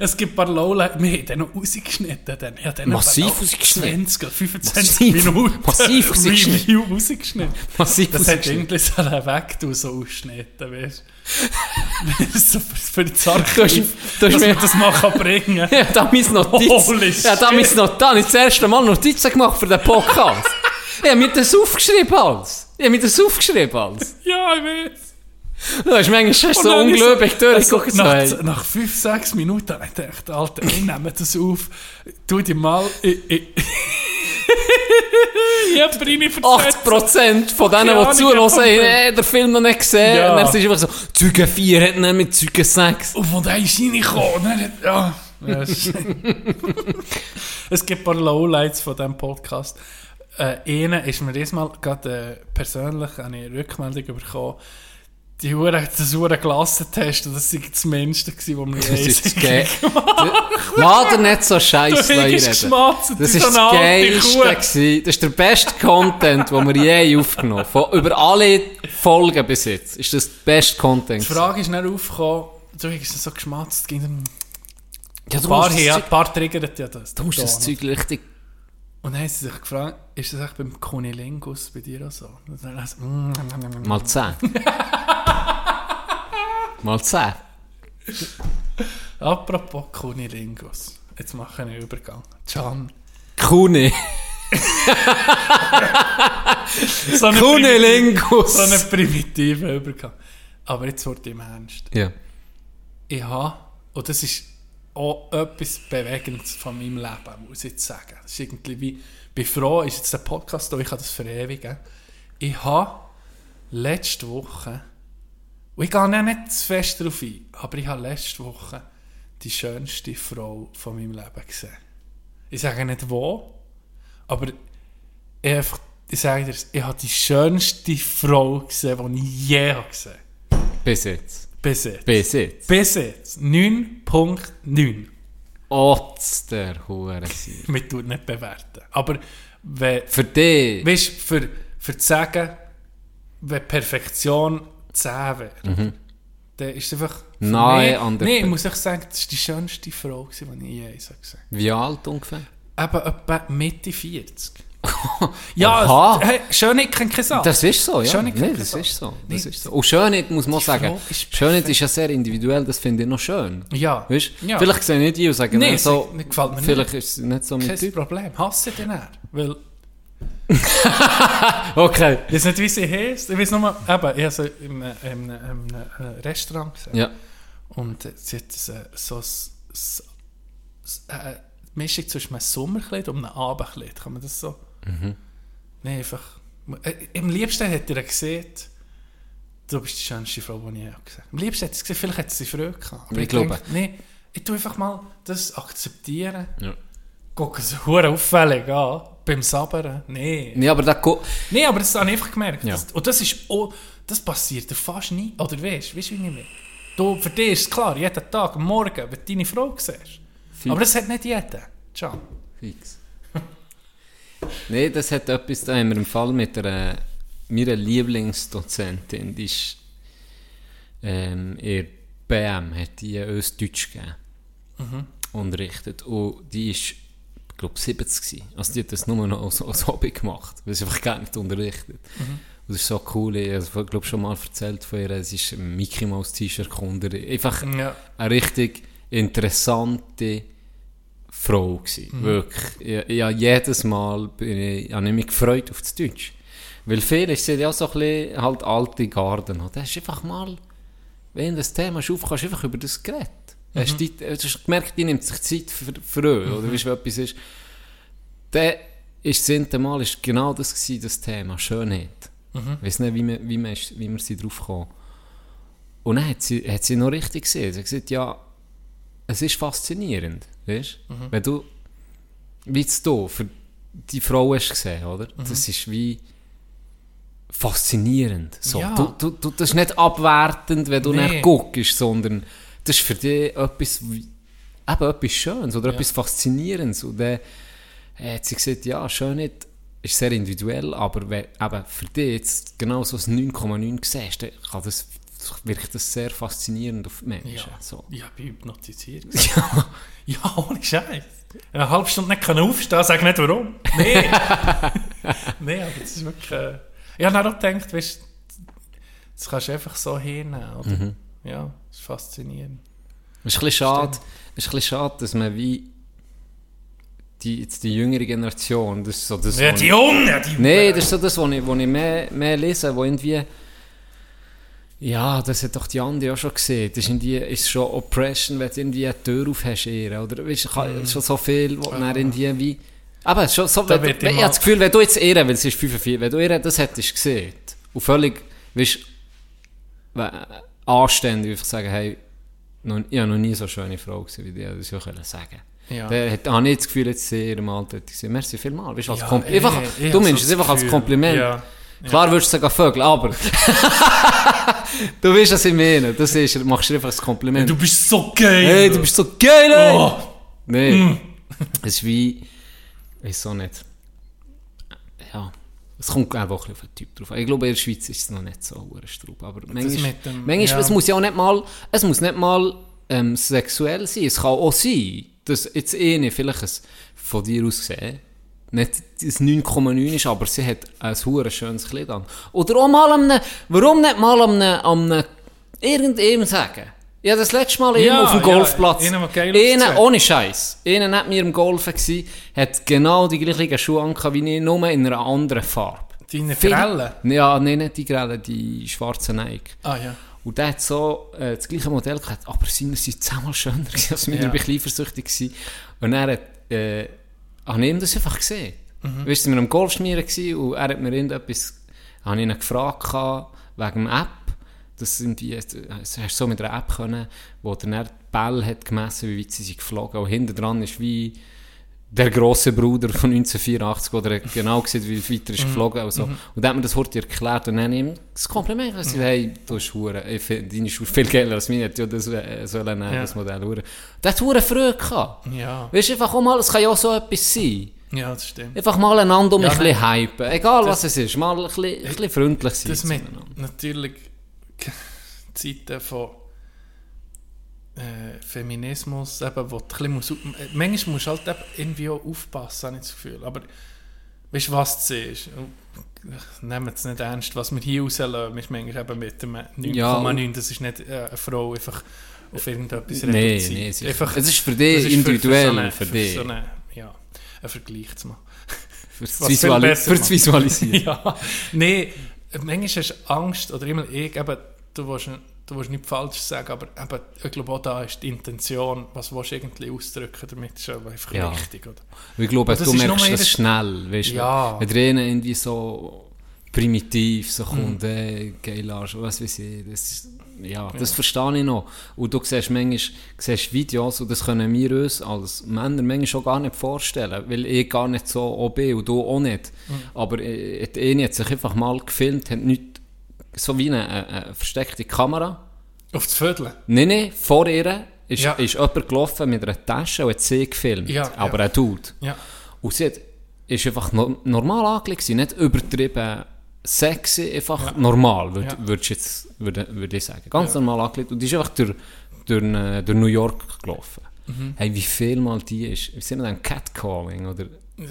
es gibt ein paar Lowlights. Wir haben den noch rausgeschnitten. Ich habe den Massiv rausgeschnitten. 20 oder 25 Massiv- Minuten massiv [LAUGHS] rausgeschnitten. Review rausgeschnitten. Massiv Das hat rausgeschnitten. irgendwie so Weg, du so ausschnitten, weißt du? [LAUGHS] so für, für die hast dass mir- das mal kann bringen. Ja, da mein Notiz. Holy ja, da mein shit. Notiz. Da habe ich das erste Mal Notizen gemacht für den Podcast. ich habe mir das aufgeschrieben als. Ich habe mir das aufgeschrieben als. [LAUGHS] Ja, ich weiß. Du hast manchmal schon so ungläubig durchgeguckt. also, so, nach, nach 5, 6 Minuten habe ich gedacht, Alter, ich nehme das auf. Tu dir mal... Ich, ich, rein erzählt. 80% von denen, die zuhören, haben den Film noch nicht gesehen. Ja. Und dann ist es einfach so, Zeuge 4 hat nicht mit Zeuge 6. Und von da ist reingekommen. Ja. Ja, es ist- [LAUGHS] es gibt ein paar Lowlights von diesem Podcast. Äh, einer ist mir diesmal gerade äh, persönlich eine Rückmeldung bekommen. Die Hure hat das Hure Glassentest und das war das Mindeste, was wir je Geil. Lass dir nicht so scheiße reden. Das ist das Geilste. Das ist der beste Content, den wir je aufgenommen haben. Über alle Folgen bis jetzt. Ist das der beste Content. Die Frage ist nicht aufgekommen, du hast so geschmatzt, ging dann... Ja, Ein du paar, ein paar triggert ja das. Du musst das Da. Zeug richtig... Und dann haben sie sich gefragt, ist das echt beim Kunilingus bei dir auch so? Und dann haben sie, mm, mm, mm, mm. Mal 10. [LAUGHS] Mal 10. Apropos Kunilingus. Jetzt mache ich einen Übergang. Can. Kuni. So Kunilingus. So einen primitiven Übergang. Aber jetzt wird im Ernst. Ja. Ich habe, und das ist auch etwas Bewegendes von meinem Leben, muss ich sagen. Das ist irgendwie wie, bin froh, ist jetzt der Podcast da, ich kann das verewigen. Ich habe letzte Woche, und ich gehe nicht zu fest darauf ein, aber ich habe letzte Woche die schönste Frau von meinem Leben gesehen. Ich sage nicht wo, aber ich, einfach, ich sage dir, ich habe die schönste Frau gesehen, die ich je habe gesehen jetzt. Bis jetzt. Jetzt. Bis jetzt 9.9. Otz der Hure. [LAUGHS] Man tut nicht bewerten. Aber wenn, Für dich. weißt, für, für zu sagen, wenn Perfektion 10 wäre, dann ist es einfach... für Mhm. Nahe mich- an der Nee, ich Per- muss echt sagen, das war die schönste Frau, die ich je gesehen Wie alt ungefähr? habe. Eben etwa Mitte 40. [LAUGHS] ja, Aha. hey, Schönheit kennt kein Saal. Das ist so, ja. Schönheit nee, das ist so. Das Nee. ist so. Und Schönheit muss man sagen. Ist Schönheit perfekt. ist ja sehr individuell, das finde ich noch schön. Ja. Weißt? Ja. Vielleicht sehen nicht die und sagen, Nee, so, gefällt mir vielleicht ist es nicht so mit Kein Typ. Problem. Hasse den eher. Weil [LAUGHS] Okay. Ich weiß nicht, wie sie heisst. Ich weiß nur, eben, ich habe sie in einem, in einem, in einem Restaurant gesehen. Ja. Und äh, sie hat so, so ein- s- s- äh, Mischung zwischen einem Sommerkleid und einem Abendkleid. Kann man das so? Mhm. Nein, einfach. Äh, am liebsten hat er gesehen, du bist die schönste Frau, die ich je gesehen habe. Am liebsten hat er gesehen, vielleicht hat sie Freude gehabt. Aber Ich glaube. denke, nee, ich tue einfach mal das akzeptieren. Ja. Gucken sie hure auffällig an. Beim Sabbern. Nee. Nee, aber da Nein, aber das habe ich einfach gemerkt. Ja. Das, und das ist auch, das passiert fast nie. Oder weißt du, weißt du, wie ich meine? Du, für dich ist es klar, jeden Tag, Morgen, wenn du deine Frau siehst. Fix. Aber das hat nicht jeder. Ciao. Fix. Nee, das hat etwas, da haben wir im Fall mit einer, meiner Lieblingsdozentin, die ist, ähm, ihr BM, hat die uns Deutsch gegeben. Unterrichtet. Und die ist, ich glaube, 70 gewesen. Also die hat das nur noch als, als Hobby gemacht, weil sie einfach gerne nicht unterrichtet. Und das ist so cool, ich habe glaube schon mal erzählt von ihr, es ist ein Mickey Mouse T-Shirt Kunde. Einfach Ja. eine richtig interessante Frau gewesen. Mhm. Wirklich. Ich, ja, jedes Mal bin ich, habe ich mich gefreut auf das Deutsch. Weil viele sind ja so ein bisschen halt alte Garden. Da hast du einfach mal, wenn das Thema ist, aufkommst, einfach über das Gerät. Mhm. Hast, die, hast du gemerkt, die nimmt sich Zeit für, für euch, oder weißt du, etwas ist. Dann ist das Mal ist genau das gewesen, das Thema, Schönheit. Mhm. Ich weiß nicht, wie man, wie ist, wie man sie drauf kam. Und dann hat sie, hat sie noch richtig gesehen. Sie hat gesagt, ja, es ist faszinierend, weißt Mhm. Wenn du, wie jetzt du, für die Frau hast gesehen, oder? Mhm. Das ist wie faszinierend. So. Ja. Du, du, du, das ist nicht abwertend, wenn du Nee. nicht guckst, sondern das ist für dich etwas, eben etwas Schönes oder etwas Faszinierendes. Und dann hat sie gesagt, ja, Schönheit ist sehr individuell, aber wenn eben für dich jetzt genau so ein 9,9 siehst, dann kann das, wirkt das sehr faszinierend auf die Menschen. Ja, So. ich bin hypnotisiert. [LAUGHS] ja, ohne Scheiß. Eine halbe Stunde nicht können aufstehen, sag nicht warum. Nein. [LAUGHS] Nein, aber das ist wirklich... Äh, ich habe auch gedacht, weißt, das kannst du einfach so hinnehmen. Oder? Mhm. Ja, das ist faszinierend. Es ist ein bisschen schade, es ist ein bisschen schade, dass man wie die, jetzt die jüngere Generation, das ist so das, Ja, die Jungen, die Nein, das ist so das, was ich, was ich mehr, mehr lese, wo irgendwie ja, das hat doch die Andi auch schon gesehen. Das ist, irgendwie, ist schon Oppression, wenn du irgendwie eine Tür aufhast, oder? Weißt, du, kann- schon so viel, wo dann irgendwie wie... Aber schon so, Da wenn, wenn, ich habe das Gefühl, wenn du jetzt ihr, weil es ist 45, wenn du ihr das hättest gesehen und völlig, weißt we- anständig einfach sagen, hey, noch, ich habe noch nie so schöne Frau gesehen wie die, das ich auch können sagen. Ja. Der hat, habe ich das Gefühl, jetzt sehr im Alter ich gesehen. Merci vielmals. Weißt, du, als Ja, ey, einfach, ich du hab meinst es einfach als. Kompliment. Ja. Klar würdest du sagen Vögel, aber [LAUGHS] du weißt, was ich meine. Das ist, machst du einfach ein Kompliment. Du bist so geil! hey, du bist so geil, ey! Oh. Nein. Es ist wie, weiß auch nicht. Ja. Es kommt einfach ein bisschen auf den Typ drauf. an. Ich glaube, in der Schweiz ist es noch nicht so ein Straub. Aber manchmal, mit dem- manchmal ja. es muss ja auch nicht mal, es muss nicht mal ähm, sexuell sein. Es kann auch sein, dass jetzt eine vielleicht ein, von dir aus gesehen nicht das 9,9 ist, aber sie hat ein hure schönes Kleid an. Oder auch mal einem, warum nicht mal einem, einem irgendjemandem sagen? Ja, das letzte Mal Ja, auf dem ja, Golfplatz. Einer, aussieht. ohne Scheiß. Einer neben mir im Golfen gsi, hat genau die gleichen Schuhe an wie ich, nur in einer anderen Farbe. Deine Viel- Grelle? Ja, nein, nicht die grellen, die schwarzen Nike. Ah ja. Und der hat so äh, das gleiche Modell gehabt, aber seine sind zehnmal schöner gewesen als meine. Ja. Ich war ein bisschen eifersüchtig. gewesen. Und er hat, äh, habe ich ihm das einfach gesehen. Mhm. Weißt du, wir waren am Golfschmieren und er hat mir irgendetwas, habe ihn gefragt gehabt, wegen der App. Das sind die, das hast du so mit einer App können, wo der Bälle hat gemessen, wie weit sie sind geflogen. Und hinten dran ist wie der grosse Bruder von 1984, wo er genau gesehen wie weit er ist geflogen also. Und dann hat mir das heute erklärt und dann ihm das Kompliment. Ich mhm. hey, du hast Hure, deine Schuhe viel geiler als meine, ja, das äh, sollen nehmen, Ja. das Modell Hure. Der hat Hure früh gehabt. Ja. Weißt du, einfach mal, es kann ja auch so etwas sein. Ja, das stimmt. Einfach mal einander um Ja, ein bisschen hypen. Egal was es ist, mal ein bisschen, ein bisschen freundlich sein. Das mit natürlich Zeiten von äh, Feminismus, eben, wo du ein bisschen muss, äh, manchmal musst du halt irgendwie auch aufpassen, habe ich das Gefühl. Aber weißt du, was siehst? Und Nehmt es nicht ernst, was wir hier rauslassen, ist manchmal eben mit dem 9,9, Ja. das ist nicht äh, eine Frau einfach auf irgendetwas Nein, reduziert. nein, es ist- Einfach- es ist für dich das ist individuell, Für, so eine, für für. So eine, ja, einen Vergleich zu machen. [LAUGHS] Fürs, Visuali. Visualisieren. [LAUGHS] ja, nee, manchmal hast du Angst, oder immer ich, eben, du willst, du willst nicht falsch sagen, aber eben, ich glaube auch da ist die Intention, was willst du irgendwie ausdrücken damit, ist einfach Ja. richtig, oder? Ich glaube, du merkst das schnell, weißt du? Ja. Wenn der eine irgendwie so primitiv so Mhm. kommt, äh, geil Arsch, was weiß ich, das ist, ja, das verstehe ich noch. Und du siehst manchmal siehst Videos und das können wir uns als Männer manchmal schon gar nicht vorstellen, weil ich gar nicht so bin und du auch nicht. Mhm. Aber äh, die eine hat sich einfach mal gefilmt, hat nicht so wie eine, eine, eine versteckte Kamera. Auf das Viertel. Nein, nein, vor ihr ist, Ja. ist jemand gelaufen mit einer Tasche und hat sie gefilmt. Ja, aber ja. ein Dude. Ja. Und sie hat, ist einfach no, normal angelegt, nicht übertrieben sexy, einfach normal, würde Ja. würd jetzt würde, würde ich sagen. Ganz normal angelegt. Und die ist einfach durch, durch, äh, durch New York gelaufen. Mhm. Hey, wie viel mal die ist, wie sind wir denn, Catcalling, oder?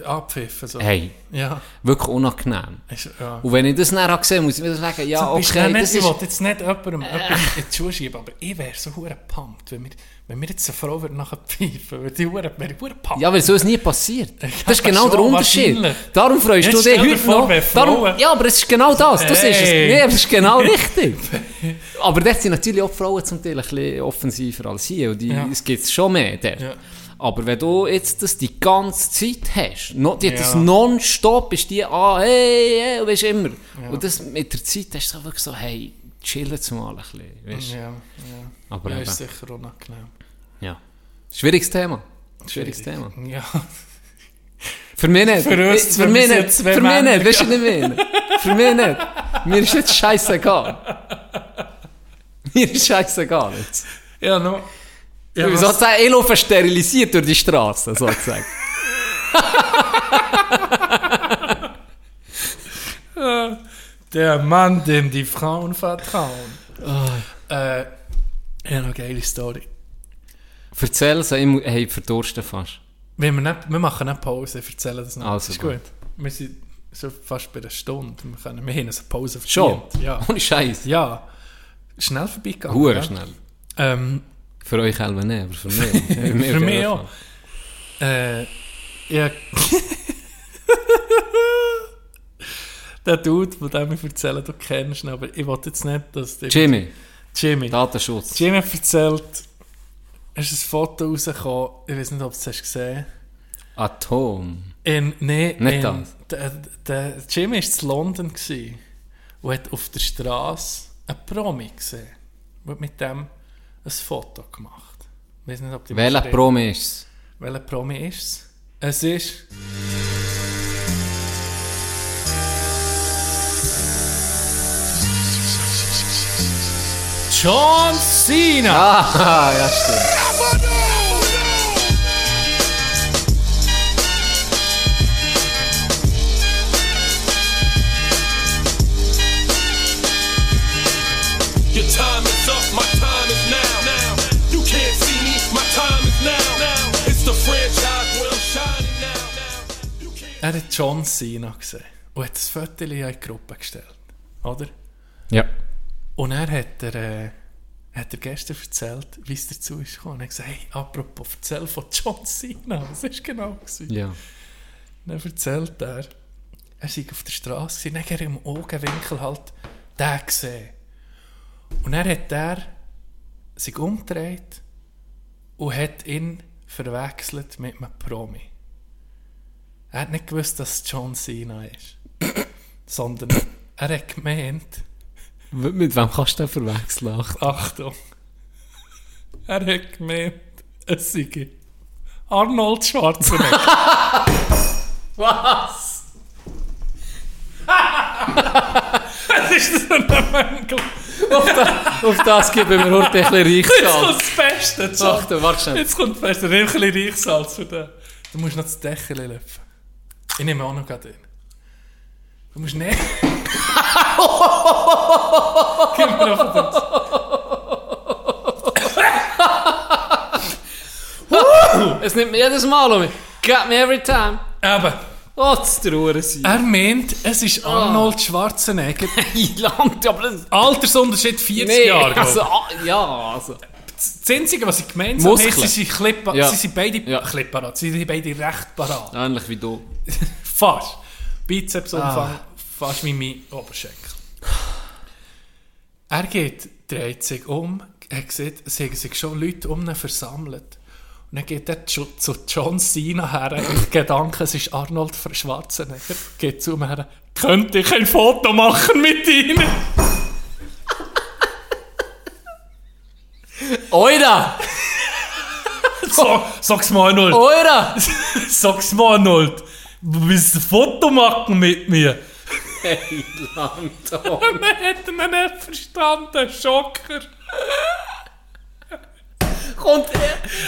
Abpfiffen, so. Hey, Ja. wirklich unangenehm. Ist, ja. Und wenn ich das nachher gesehen muss ich wieder sagen, ja, bist okay, nicht, das ich ist... jetzt nicht jemandem etwas in die Schuhe schieben, aber ich wäre so hure pumped, wenn mir, wenn mir jetzt eine Frau nachher pfeifen würde. Die hure, wäre ich hure pumped. Ja, weil so ist nie passiert. Das ist genau schon, der Unterschied. Darum freust Jetzt du dich heute vor, noch. Darum, ja, aber es ist genau das. Du siehst es. Hey. Nee, es ist genau [LAUGHS] richtig. aber dort sind natürlich auch Frauen zum Teil ein bisschen offensiver als hier. Und die, Ja. es gibt schon mehr dort. Ja. Aber wenn du jetzt das die ganze Zeit hast, no, die das Ja. nonstop, ist die, ah, hey, hey, weißt du immer. Und das mit der Zeit hast du wirklich so, hey, chillen jetzt mal ein bisschen, weißt Ja, ja. Aber ja, eben, ist sicher unangenehm. ja. Schwieriges Thema. Schwieriges Thema. Ja. Für mich nicht. Für uns für mich nicht. Für mich nicht. Weißt du, ich meine? Für mich nicht. Mir ist jetzt scheißegal. Mir ist scheißegal jetzt. Ja, no. Ja, was- sozusagen, ich laufe sterilisiert durch die Straße, sozusagen. [LAUGHS] Äh, Der Mann, dem die Frauen vertrauen. Ah. Äh, ja, noch eine geile Story. Erzähl es, ich hey, verdurste fast. Wir, nicht, wir machen eine Pause, erzählen das noch. Also ist gut. gut. Wir sind so fast bei einer Stunde. Wir, können, wir haben eine Pause Schon? verdient. Ja. Ohne Scheiß. ja. Schnell vorbeigegangen. Hure ja. schnell. Ähm, Für euch selber nicht, aber für mich. [LAUGHS] Für, mich Für auch. Äh, ja. [LAUGHS] der Dude, von dem ich erzähle, du kennst ihn, aber ich wollte jetzt nicht, dass der... Jimmy, Jimmy. Datenschutz. Jimmy hat erzählt, es ist ein Foto rausgekommen, ich weiß nicht, ob du es hast gesehen Atom. in, nee, Nicht in, das. Der, der Jimmy war in London gewesen und hat auf der Straße einen Promi gesehen und mit dem ein Foto gemacht. Ich weiß nicht, ob die Welcher. Promi ist es? Welcher Promi ist es? Es ist. John Cena! Ah, [LAUGHS] ja, stimmt. Your time is Er hat John Cena gesehen und hat das Foto in die Gruppe gestellt. Oder? Ja. Und er hat er, äh, hat er gestern erzählt, wie es dazu ist gekommen. Er hat gesagt, hey, apropos, erzähl von John Cena. Was war genau? Gewesen? Ja. Dann erzählt er, er sei auf der Straße, dann hat er im Augenwinkel halt den gesehen. Und dann hat er sich umgedreht und hat ihn verwechselt mit einem Promi. Er hat nicht gewusst, dass es John Cena ist. [COUGHS] Sondern er hat gemeint, Mit wem kannst du den verwechseln? Ach, Achtung, er hat gemeint, es sei Arnold Schwarzenegger. [LAUGHS] Was? [LAUGHS] Was ist das denn ein Mängel? Auf das geben wir heute ein bisschen Jetzt kommt Reichsalz. das Beste. John. Achtung, warte schnell. Jetzt kommt das Beste. Ein bisschen Reichsalz für den. Du musst noch das Deckel löpfen. Ich nehme auch noch gerade in. Du musst nicht... Gib mir noch den... Es nimmt mir jedes Mal um. Got me every time. Eben. Oh, das trauern sie. Er meint, es ist Arnold Schwarzenegger. [LAUGHS] Eiland, aber das... Altersunterschied 40 Nee, Jahre. glaub also, ah, ja, also... Das Einzige, was sie gemeinsam haben, sie sind, klippa- Ja. sie sind beide Ja. klippparat. Sie sind beide recht parat. Ähnlich wie du. [LAUGHS] Fast. Bizepsumfang, Ah. fast wie mein Oberschenkel. Er geht, dreht sich um, er sieht, es haben sich schon Leute um ihn versammelt. Und dann geht er zu, zu John Cena her, im Gedanken, es ist Arnold Schwarzenegger, geht zu ihm her, könnte ich ein Foto machen mit Ihnen? Eura! So, sag's mal, Arnold. Eura! [LAUGHS] Sag's mal, Arnold. Du willst ein Foto machen mit mir? Eiland, Man [LAUGHS] hätte ihn nicht verstanden, Schocker. Kommt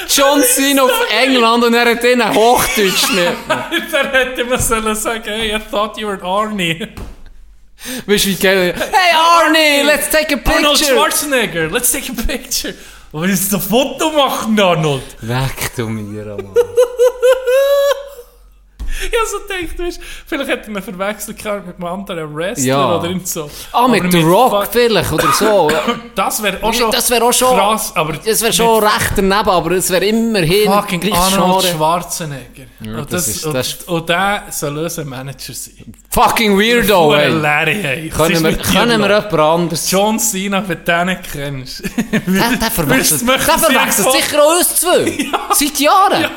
John Cena auf England und er hat ihn Hochdeutsch mit. [LAUGHS] Dann hätte man sollen sagen, hey, I thought you were Arnie. Weißt du, wie geil? Hey Arnie, let's take a Arnold picture! Schwarzenegger, let's take a picture. Aber willst du ein Foto machen, Arnold? Weg, du mir, Mann. [LAUGHS] [LAUGHS] So gedacht, weißt, vielleicht hätte man verwechselt mit einem anderen Wrestler Ja. oder irgend so. Ah, mit Aber The Rock fuck- vielleicht oder so. [COUGHS] Das wäre auch schon Das wäre auch schon... krass, aber Das wäre schon recht daneben, aber es wäre immerhin fucking Arnold Genre. Schwarzenegger. Ja, und, das das, ist- und, das ist- und der soll unser Manager sein. Fucking Weirdo, ey. Larry, ist Können wir, können wir jemand anderes... John Cena, wenn du den nicht kennst. Der, der verwechselt, der verwechselt sicher auch uns zwei. [LAUGHS] Seit Jahren. Ja.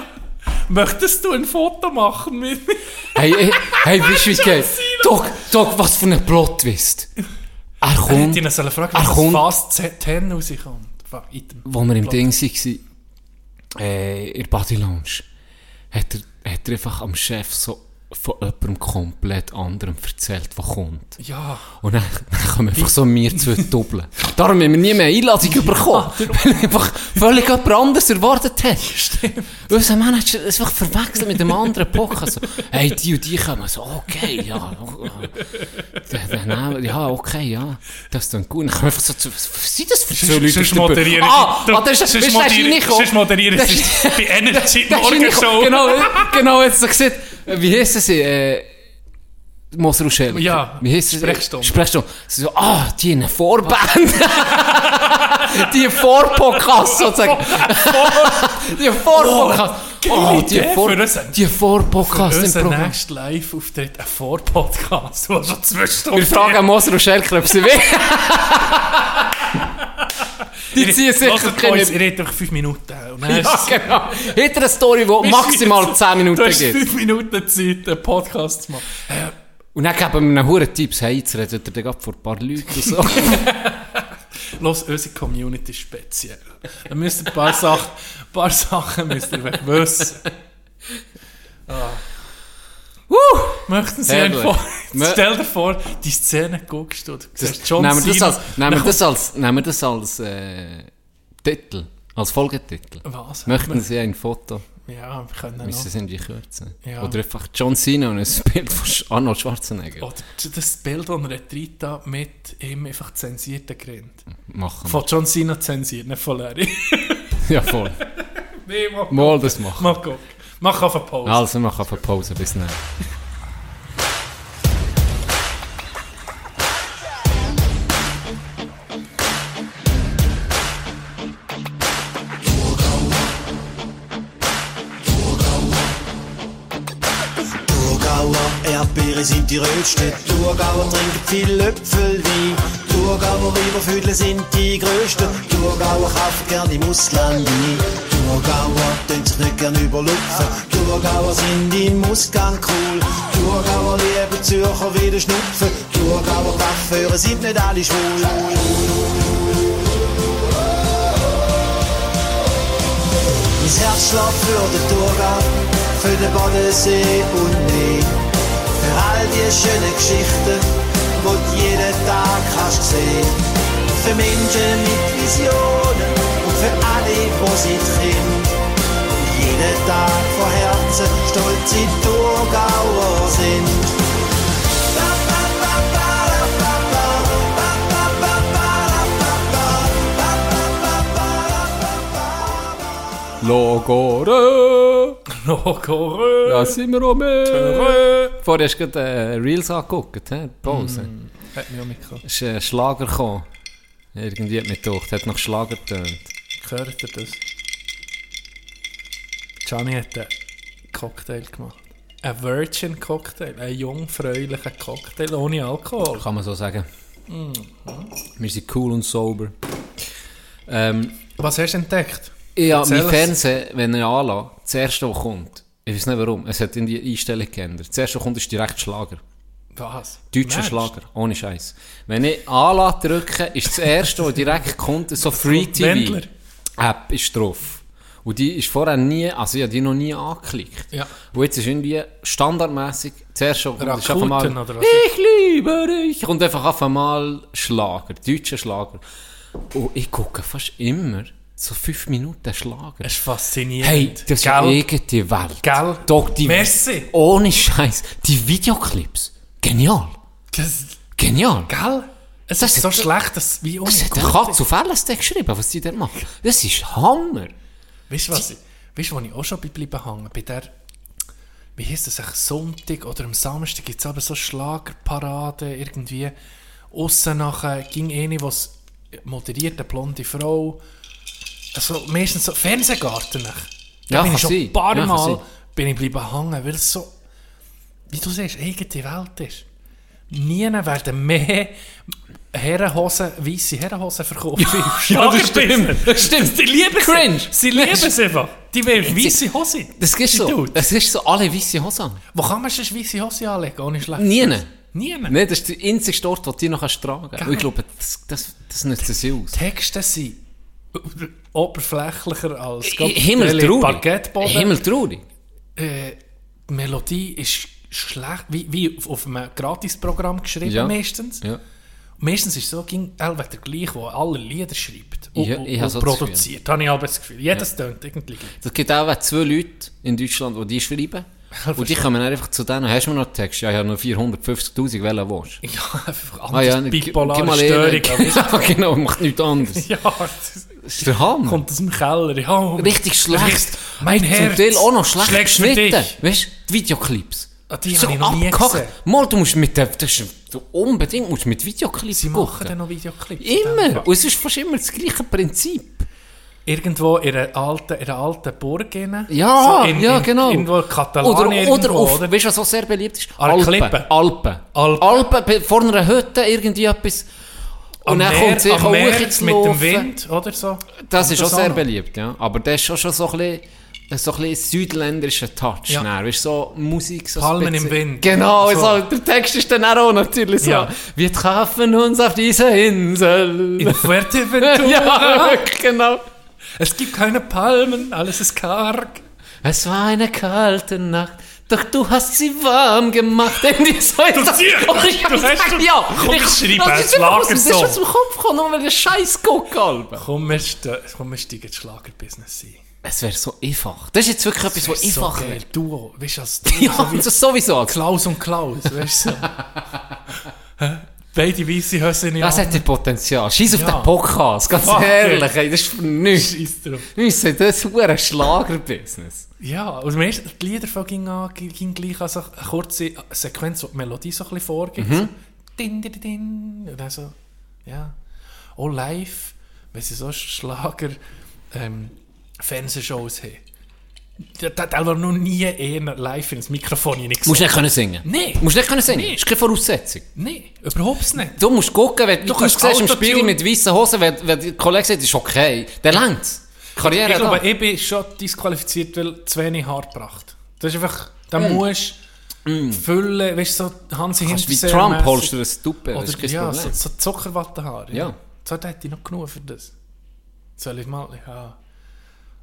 Möchtest du ein Foto machen mit mir? Hey, hey, hey, weißt du, wie geht? Doc, Doc, was für ein Plot-Twist. Er Ich hätte kommt, ihn sollen fragen, Er kommt- Fast 10 rauskommt. Wo wir im. Ding waren, äh, in der Body Lounge, hat er, hat er einfach am Chef so von jemandem komplett anderem erzählt, der kommt. Ja. Und dann, dann kommen einfach so mir zu doppeln. Darum haben wir nie mehr Einladung bekommen. [LAUGHS] Weil einfach völlig etwas anderes erwartet hat. Stimmt. Unser Manager ist einfach verwechselt mit dem anderen Podcast. So, hey, die und die kommen. So, okay, ja. Ja, okay, ja. Das ist dann gut. Dann kommen einfach so zu, was sind das für so Leute? Sonst moderieren Ah, ah, das ist, reingekommen. sonst moderieren sie bei Energy Morgenshow. Genau, genau, jetzt gesagt, wie heissen sie? Äh, Moser und Schelker. Ja, wie heissen sie? Sprechstunde. Sprechstunde. Sie so, ah, die eine Vorband. [LAUGHS] die Vorpodcast sozusagen. [LAUGHS] die Vorpodcast. Oh, die, Idee Vor für die Vorpodcast im Programm. nächster Live-Auftritt, ein Vorpodcast, [LAUGHS] der schon zwei Stunden Wir fragen Moser und Schelker, ob sie will. Die ziehen sicher keine... Ihr redet einfach fünf Minuten. Und dann Ja, genau. Hinter einer Story, die [LAUGHS] maximal 10 Minuten Du hast geht. fünf Minuten Zeit, einen Podcast zu machen. Äh, Und dann geben wir ihnen hure Tipps. Hey, jetzt redet ihr dann gerade vor ein paar Leuten so. [LAUGHS] Los, unsere Community ist speziell. Da müsst ihr ein paar Sachen, ein paar Sachen müsst ihr wissen. Ah. Möchten Sie einfach, stell dir vor, die Szene guckst du, siehst John nehmen wir das als, nehmen wir das als, nehmen wir das als äh, Titel, als Folgetitel. Was? Möchten Sie ein Foto? Ja, wir können. Müssen Sie die Kürze. Ja. Oder einfach John Cena und ein Bild von Arnold Schwarzenegger. Oder das Bild, das retritt da mit ihm einfach zensierten Grind. Machen wir. Von John Cena zensiert, nicht von Larry. Ja, voll. [LAUGHS] nee, mach, Mal das machen. mach guck. Mach auf eine Pause. Also, wir machen eine Pause. Bis dann. Erdbeere sind die rötsten. Thurgauer trinken viel Löpfelwein. Thurgauer Weibervödel sind die größten. Thurgauer kaufen gern im Ausland ein. Thurgauer tun sich nicht gern überlupfen. Thurgauer sind im Ausgang cool. Thurgauer lieben Zürcher wie der Schnupfen. Thurgauer Waffenführer sind nicht alle schwul. Mein Herz schlägt für den Thurgau, für den Bodensee und mehr. Für all die schönen Geschichten, die du jeden Tag kannst sehen. Für Menschen mit Visionen und für alle, die sie kennen. Jeden Tag von Herzen stolz in Thurgauer sind. Logore! Logo. Da sind wir auch mehr. Vorher hast du gerade äh, Reels angeguckt, he? Pause. Hat mich auch mitgekommen. Es ist ein Schlager gekommen. Irgendwie hat mich gedacht, hat nach Schlager getönt. Hört ihr das? Gianni hat einen Cocktail gemacht. Ein Virgin Cocktail. Ein jungfräulicher Cocktail ohne Alkohol. Kann man so sagen. Wir sind cool und sober. Ähm, Was hast du entdeckt? Ja, Erzähl mein es. Fernsehen, wenn er anlässt, das erste, was kommt, ich weiß nicht warum, es hat in die Einstellung geändert. Das erste, was kommt, ist direkt Schlager. Was? Deutscher Mensch. Schlager, ohne Scheiß. Wenn ich Anlass drücke, ist das erste, was direkt kommt, so Free TV. Wendler. App ist drauf. Und die ist vorher nie, also ich habe die noch nie angeklickt. Ja. Und jetzt ist irgendwie standardmäßig, zuerst schon, kommt, einfach mal, ich liebe dich, kommt einfach auf einmal Schlager, deutscher Schlager. Und ich gucke fast immer so fünf Minuten Schlager. Es ist faszinierend. Hey, das ist eine eigene Welt. Gell? Doch, die, Merci. Ohne Scheiß. Die Videoclips. Genial. Das, Genial. gell? Es Das ist so schlecht, dass wie ohne Das hat der Katz auf LSD geschrieben, was die da machen. Das ist Hammer. Weißt du, was ich, weißt, wo ich auch schon bleiben hängen? Bei der, wie heisst das, eigentlich Sonntag oder am Samstag gibt es aber so Schlagerparaden irgendwie. Aussen nachher ging eine, was moderiert, eine blonde Frau. Also meistens so Fernsehgarten. nach. Da Ja, bin ich schon ein paar Ja, Mal bin ich bleiben hängen, weil es so, wie du siehst, eigene Welt ist. Nie werden mehr Herrenhosen, weisse Herrenhosen verkauft. Ja, [LAUGHS] das stimmt. Das stimmt. Die lieben es. Cringe. Sie lieben es einfach. Die wollen weisse Hose. Das ist so. Das ist so alle weiße Hosen. Wo kann man schon weisse Hose anlegen, ohne schlecht? Nie. Nie. Nein, das ist der einzige Ort, wo du die noch tragen kannst. Ich glaube, das, das, das nützt sie aus. Texte sind [LAUGHS] oberflächlicher als. Parkettboden. Himmeltraurig. Äh, die Melodie ist schlecht, wie, wie auf- einem Gratisprogramm geschrieben Ja. meistens. Ja. Meistens ist es so, ging Elvet der gleich, der alle Lieder schreibt und, Ja, und, ich habe und so produziert. Habe ich aber das Gefühl. Jedes tönt irgendwie gleich. Es gibt auch zwei Leute in Deutschland, die die schreiben. Und die kommen dann einfach zu denen, hast du mir noch einen Text? Ja, ich habe noch 450'000, welchen willst du? [LAUGHS] Ja, einfach Ah ja, anders, bipolare Störung. Ja, [LAUGHS] genau, macht nichts anderes. [LAUGHS] ja, das ist der Hammer. kommt aus dem Keller. Ja, Richtig schlecht. Mein Zum Herz Teil auch noch schlecht geschnitten. Weißt du, die Videoclips. Ah, die so ich abgehackt. Mal, du musst mit der, das ist, du unbedingt musst mit Videoclips Sie machen gucken. dann noch Videoclips. Immer. Und es ist fast immer das gleiche Prinzip. Irgendwo in einer alten, in einer alten Burg. rein. Ja, So in, ja, in, genau. Irgendwo in Katalonien Oder, oder irgendwo, auf, oder? weißt du, was auch sehr beliebt ist? Klippe. Alpen. Alpen. Alpen, bei- vor einer Hütte irgendwie etwas. Und Am dann kommt sicher auch mit dem. Wind, oder so. Das ist auch sehr beliebt, ja. Aber das ist auch schon so ein bisschen, so ein bisschen südländischer Touch. Ja. Ja. Weißt, so Musik, so Palmen spezi- im Wind. Genau, So. so. der Text ist dann auch natürlich so. Ja. Wir treffen uns auf dieser Insel. In Fuerteventura. [LAUGHS] ja, genau. Es gibt keine Palmen, alles ist karg. Es war eine kalte Nacht, doch du hast sie warm gemacht. Irgendwie so ist das. siehst, Oh, ich du hast schon- ja, Komm, ich schreib das einen ist einfach aus- Das ist aus dem Kopf gekommen, nur weil ich Scheiß gucke. Komm, wir, steigen ins Schlagerbusiness ein. Es wäre so einfach. Das ist jetzt wirklich etwas, was so einfach geil. wäre. Duo, weißt du, als [LAUGHS] Duo, Ja, so das sowieso. Klaus und Klaus, weißt du? so. [LAUGHS] [LAUGHS] Beide weisse Höschen Das hat ja Potenzial. Scheiß auf Ja. den Podcast, ganz Fuck, ehrlich. Ey, das ist für nichts. Scheiß drauf. Müssen das ist ein Schlagerbusiness. Ja, und mir ist die Lieder von ging an, ging gleich also eine kurze Sequenz, wo die Melodie so ein bisschen vorgibt. Mhm. So, din, din, din, und dann so, ja. Auch live, wenn sie so Schlager ähm, Fernsehshows haben. Der, der war noch nie eher live ins Mikrofon nicht Musst nicht können singen. Nee. Musst nicht können singen. Das ist keine Voraussetzung. Nein, überhaupt nicht. Du musst gucken, wenn du, du siehst im Spiegel mit weißen Hosen, wenn, wenn der Kollege sagt, das ist okay, dann längt's. Karriere Ich glaube, da. ich bin schon disqualifiziert, weil zu wenig Haar gebracht. Das ist einfach, da Mm. musst du füllen, weißt du, so Hansi Kannst wie Hinterseher Trump holst du das Tuppe, das Oder ist kein ja, Problem. so, so Zuckerwattenhaar. Ja. Ja. So hätte ich noch genug für das. Soll ich mal, ja.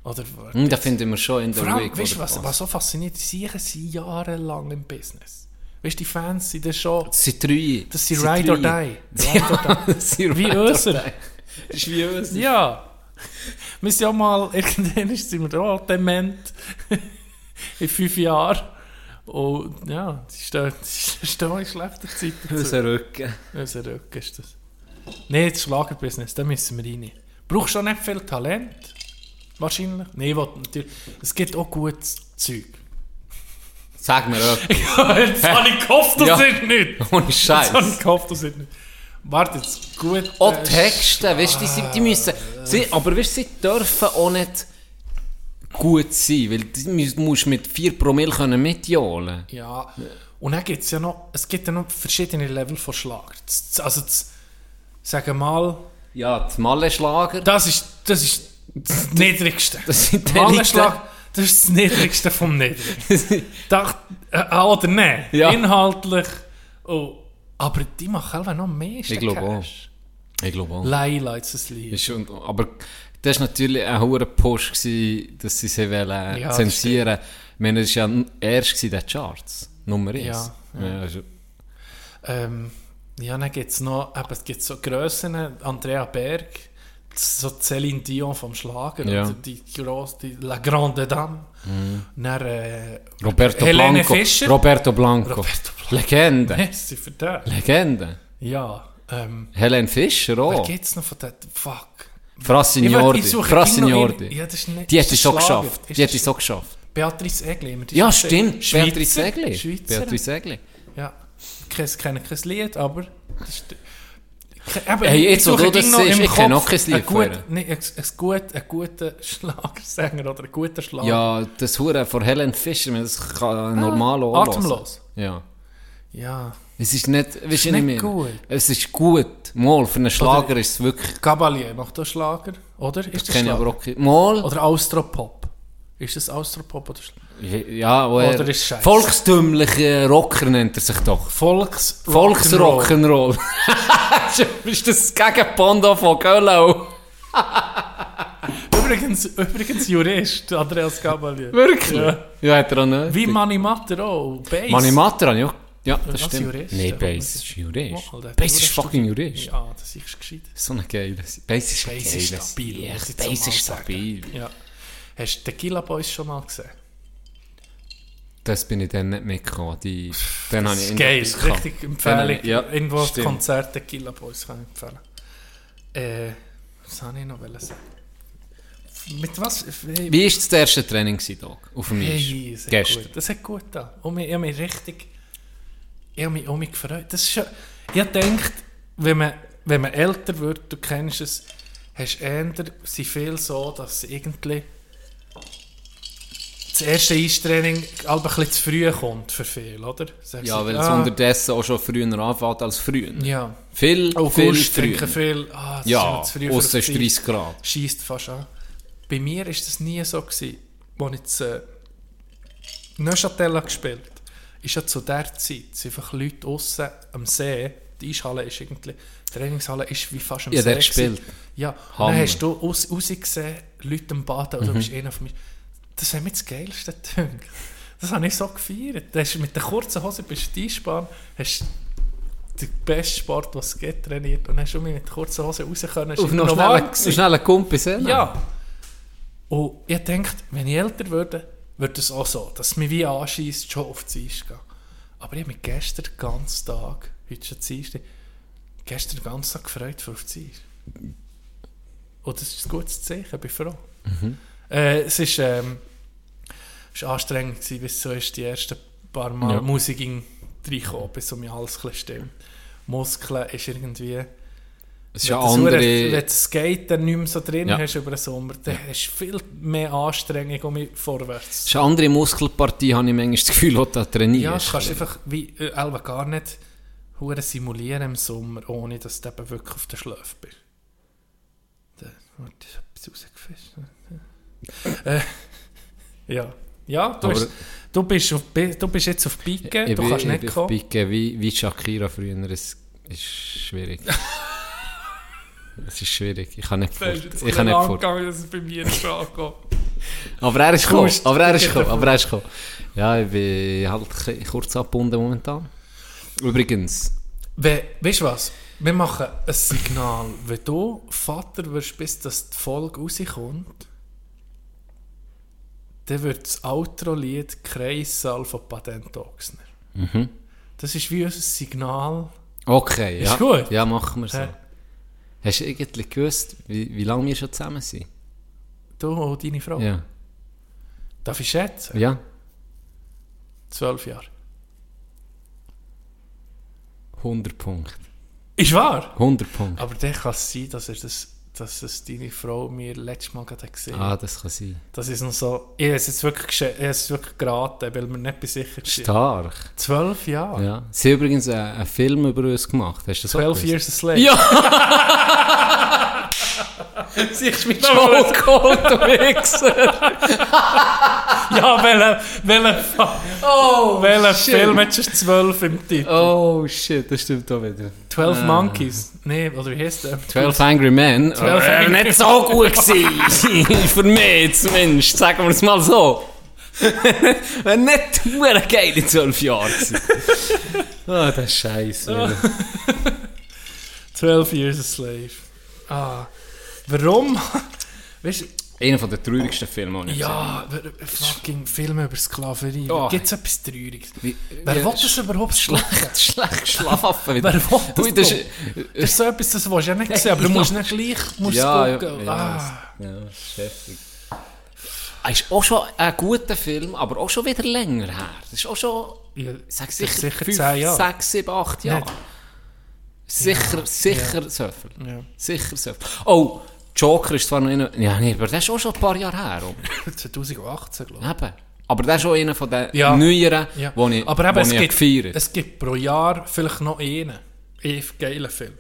Oder Hm, da finden wir schon in der Vor allem, Week. weißt was, was. so fasziniert, die sicher sind jahrelang im Business. Weißt du, die Fans sind das schon, Das sind drei. das sind [LAUGHS] Ride or Die. Ride or sind Wie unser. Die. Das ist wie unser. Ja. Wir sind ja mal, [LAUGHS] irgendwann sind wir auch dement. [LAUGHS] in fünf Jahren. Und ja, sie stehen, sie stehen in schlechter Zeit. Unser Rücken. Unser Rücken ist das. Nein, das Schlagerbusiness, da müssen wir rein. Brauchst du auch nicht viel Talent? Wahrscheinlich. Nein, was natürlich. Es gibt auch gutes Zeug. Sag mir etwas. [LAUGHS] Jetzt habe ich gehofft, das Ja. ist nicht. [LAUGHS] Ohne Jetzt habe ich Scheiß. gehofft, das ist nicht. Warte, jetzt gut. Auch äh, Texte, weißt du, die, sind- die müssen. Sie, aber weißt sie dürfen auch nicht gut sein, weil du musst- mit 4 Promille können mitjohlen. Ja, und dann gibt es ja noch, es gibt ja noch verschiedene Level von Schlager. Also, das, sagen wir mal, Ja, das Malle-Schlager. das ist das, ist das Niedrigste. Das sind die Mallenschlag, das ist das Niedrigste vom Niedrigen. Da, äh, ah, oder nein, Ja. inhaltlich. Oh, aber die machen auch noch mehr Ich glaube auch. Cash. Ich glaube auch. Laila jetzt das Lied. Ist schon, aber das war natürlich ein hoher Push, gewesen, dass sie sie wollen, Ja, zensieren Ich meine, das war ja erst gewesen, der Charts. Nummer 1. Ja, ja. also, Ähm, ja, dann gibt es noch, eben, es gibt so Grössen, Andrea Berg, so Céline Dion vom Schlager, Ja. oder die grosse, die La Grande Dame. Dann, äh, Roberto Helene Blanco. Fischer. Roberto Blanco. Roberto Blanco. Legende. Merci für das. Legende. Ja, ähm, Helen Fischer wer auch. gibt's noch von der, fuck. Fra Signordi. Ich suche Fra immer noch Signordi. in- Ja, das nicht, Die hat es so geschafft. Die hat es so geschafft. Beatrice Egli. Ja, stimmt. Schweizer- Beatrice Egli. Schweizer. Beatrice Egli. Ja, ich kenne kein Lied, aber... Das ist, aber Hey, jetzt, wo du das siehst, ich kenne auch kein Lied gut- nee, ein, ein, gut, ein guter Schlagersänger oder ein guter Schlager. Ja, das Hure von Helen Fischer, das kann normal auch Ah, Atemlos. Ja. Ja. Es ist nicht, weißt du, nicht mehr. gut. Es ist gut. Mal, für einen Schlager ist es wirklich, Gabalier macht das Schlager, oder? Ist das kenne ich aber auch Mal, Oder Austropop. Ist das Austropop oder Schlager? Ja, er, Oder ist Scheiß? volkstümliche Rocker nennt er sich doch. Volks... Volksrock'n'Roll. [LAUGHS] ist das Gegenpondo von Gölau? [LAUGHS] übrigens, übrigens Jurist, Andreas Gabalier. Wirklich? Ja. Ja, hat er auch nicht. Wie Mani Matter auch. Bass. Mani Matter auch. Ja, das stimmt. Jurist? Ja, Bass ist Jurist. Bass ist fucking Jurist. Ja, das ist gescheit. So eine geile. Bass ist Bass ist stabil, Ja, Bass ist stabil. Ja. Hast du Tequila Boys schon mal gesehen? Das bin ich dann nicht mitgekommen. Die, dann Das ich ist geil, richtig Empfehlung. ich- Ja, Irgendwo das stimmt. Konzert Tequila Boys kann ich empfehlen. Äh, was wollte ich noch sagen? Mit was? Wie, Wie war das erste Training, Doc? Auf dem Eis? hey, das Gestern. gut. Das hat gut da. Und mich, ich habe mich richtig, ich habe mich, auch mich gefreut. Das ist schon, ich gedacht, wenn man, wenn man älter wird, du kennst es, hast du eher, sie viel so, dass irgendwie das erste Eistraining ein bisschen zu früh kommt für viele, oder? Sagst Ja, weil es ah, unterdessen auch schon früher anfängt als früher. Ja. Viel, viel August früher. trinken viel, ah, Ja, ist früh ausser für die 30 Grad. Schießt fast an. Bei mir war das nie so. Gewesen. Als ich zu äh, Neuchâtel habe gespielt ist ja zu der Zeit sind einfach Leute aussen am See, die Eishalle ist irgendwie, die Trainingshalle ist wie fast am Ja, See. der gewesen. gespielt. Ja, Hammer. Mhm. dann hast du aus, rausgesehen, Leute am Baden, und du bist einer von mir. Das hat mir das Geilste gedacht. Das habe ich so gefeiert. Du hast mit der kurzen Hose bist du Eisbahn, hast den besten Sport, was es gibt, trainiert und hast du mich mit der kurzen Hose raus können. Auf noch schnell, gewesen. schnell einen Kumpel sehen. Ja. Und ich denke, wenn ich älter würde, würde es auch so, dass mich wie anschießt, schon auf die Eis gehen. Aber ich habe mich gestern den ganzen Tag, heute schon Dienstag, gestern den ganzen Tag gefreut für auf die Eis. Und das ist ein gutes Zeichen, ich bin froh. Äh, es ist, ähm, es war anstrengend, gewesen, bis so ist die ersten paar Mal Ja. Musik ging reinkommen, bis so mein Hals stimmt. Muskeln ist irgendwie... Es ist ja eine- Wenn andere... du das Skaten nicht mehr so drin Ja. hast über den Sommer, dann hast du viel mehr Anstrengung um mich Es vorwärts. ist eine andere Muskelpartie, habe ich manchmal das Gefühl, die du da Ja, trainierst. du kannst einfach wie äh, gar nicht simulieren im Sommer, ohne dass du eben wirklich auf der Schläfe bist. Da, hab etwas rausgefischt. äh, ja. Ja, du, hast, du, bist auf, du bist jetzt auf Pike, Ich du kannst ich nicht auf kommen. Pike wie, wie Shakira früher. Es ist schwierig. [LAUGHS] es ist schwierig. Ich kann nicht fort. Ich kann nicht fort. dass es bei mir angeht. [LAUGHS] Aber er ist gekommen. Kommst- Aber er ist gekommen. Aber er ist gekommen. Ja, ich bin halt kurz abgebunden momentan. Übrigens, We, weißt du was? Wir machen ein Signal. Wenn du Vater wirst, bis dass die Folge rauskommt, dann wird das Outro-Lied Kreissaal von Patent Ochsner. Mhm. Das ist wie unser Signal. okay. Ist ja. gut. Ja, machen wir so. Hä? Hast du irgendwie gewusst, wie, wie lange wir schon zusammen sind? Du und deine Frau. Ja. Darf ich schätzen? Ja. Zwölf Jahre. 100 Punkte. Ist wahr? 100 Punkte. Aber dann kann es sein, dass, er das, dass es deine Frau mir letztes Mal gerade gesehen hat. Ah, das kann sein. Das ist noch so. Ich habe es jetzt wirklich, ich es wirklich geraten, weil wir nicht sicher sind. Stark. Zwölf Jahre. Ja. Sie haben übrigens einen, einen Film über uns gemacht. Hast du das auch 12 gewusst? Years a Slave. Ja! [LAUGHS] Siehst du Cold, du Wichser! Ja, welcher welcher Oh, welcher shit. Film hat schon 12 im Titel? Oh shit, das stimmt auch wieder. 12 Monkeys. Nee, oder wie heißt der? 12 Angry Men. 12 Äh, Angry- nicht so gut gewesen. [LAUGHS] Für mich zumindest. Sagen wir es mal so. [LAUGHS] Wäre nicht nur geil in 12 Jahren. [LAUGHS] Ah, das ist scheiße. 12 Years a Slave. Ah. Warum? Weißt du, Einer von den traurigsten Filme, die ich [LAUGHS] ja, wer- fucking Filme über Sklaverei. Oh. Gibt es etwas Trauriges? Wie- Wer wie- will das überhaupt Schlecht, schlecht schlafen wieder. Wer will das Ui, das ist, Das ist so etwas, das willst du ja nicht sehen, aber du musst nicht gleich musst ja, ja, gucken. ja, ah. ja, das ist heftig. Es ist auch schon ein guter Film, aber auch schon wieder länger her. Das ist auch schon, Ja, ich sag sicher, sicher fünf, 10 Jahre. sechs, sieben, acht Jahre. Nicht? Sicher, sicher so viel. Ja. Sicher so viel. Oh, Joker ist zwar noch einer, ja nee, aber der ist auch schon ein paar Jahre her. oder? 2018, glaube ich. Eben. Aber der ist auch einer von den Ja. neueren, Ja. wo ich, aber eben, wo es ich gibt, gefeiert es gibt pro Jahr vielleicht noch einen. Einen geilen Film.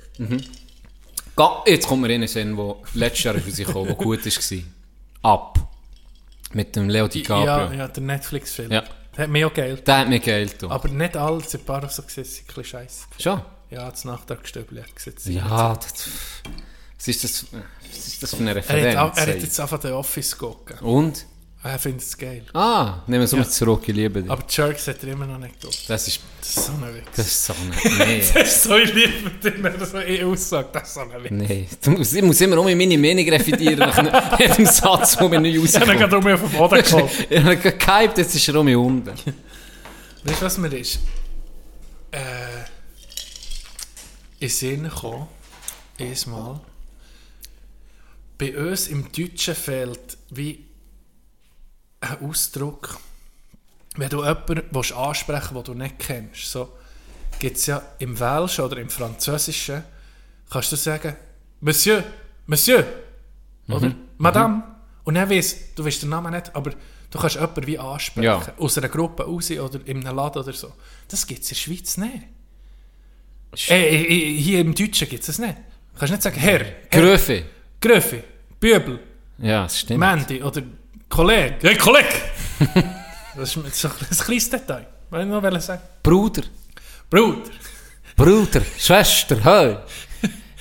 Ga- Jetzt kommt mir in den Sinn, der letztes Jahr rausgekommen der gut war. Ab. Mit dem Leo Ja, DiCaprio. ja, der Netflix-Film. Ja. Der hat mir auch geil. Der hat mir geil getan. Aber nicht alle, ein paar so gesehen, sind ein bisschen scheiße. Schon? Ja, das Nachtragstübli hat gesehen. Ja, das, Was ist das, was ist das für eine Er Referenz? hat, auch- er hat jetzt einfach den Office gucken. Und? Er findet es geil. Ah, nehmen wir es Ja. mal zurück, ich liebe dich. Aber Jerks hat er immer noch nicht geguckt. Das ist, Das ist so ein Witz. das ist so ein... [LAUGHS] Nee. Das ist so ich liebe den, wenn er so eh aussagt. Das ist so ein Witz. Du musst, ich muss immer um meine Meinung revidieren nach jedem [LAUGHS] Satz, der mir nicht Ich habe rauskommt. gerade um mich auf den Boden geholt. [LAUGHS] Ich habe gehypt, jetzt ist er um mich unten. Weißt du, was mir ist? Äh, in Sinn gekommen, einmal, bei uns im Deutschen fehlt wie ein Ausdruck, wenn du jemanden willst ansprechen willst, den du nicht kennst, so, gibt es ja im Welschen oder im Französischen, kannst du sagen, Monsieur, Monsieur, oder Madame, und dann weiss, du weißt den Namen nicht, aber du kannst jemanden wie ansprechen, Ja. aus einer Gruppe raus oder in einem Laden oder so. Das gibt es in der Schweiz nicht. Äh, äh, hier im Deutschen gibt es das nicht. Du kannst nicht sagen, Herr, Herr Gröfe. Gröfe, Bübel, Ja, das stimmt. Mandy oder Kollege. Hey, Kollege! [LAUGHS] das ist ein kleines Detail. Was ich noch wollte sagen. Bruder. Bruder. Bruder. Schwester. Hey.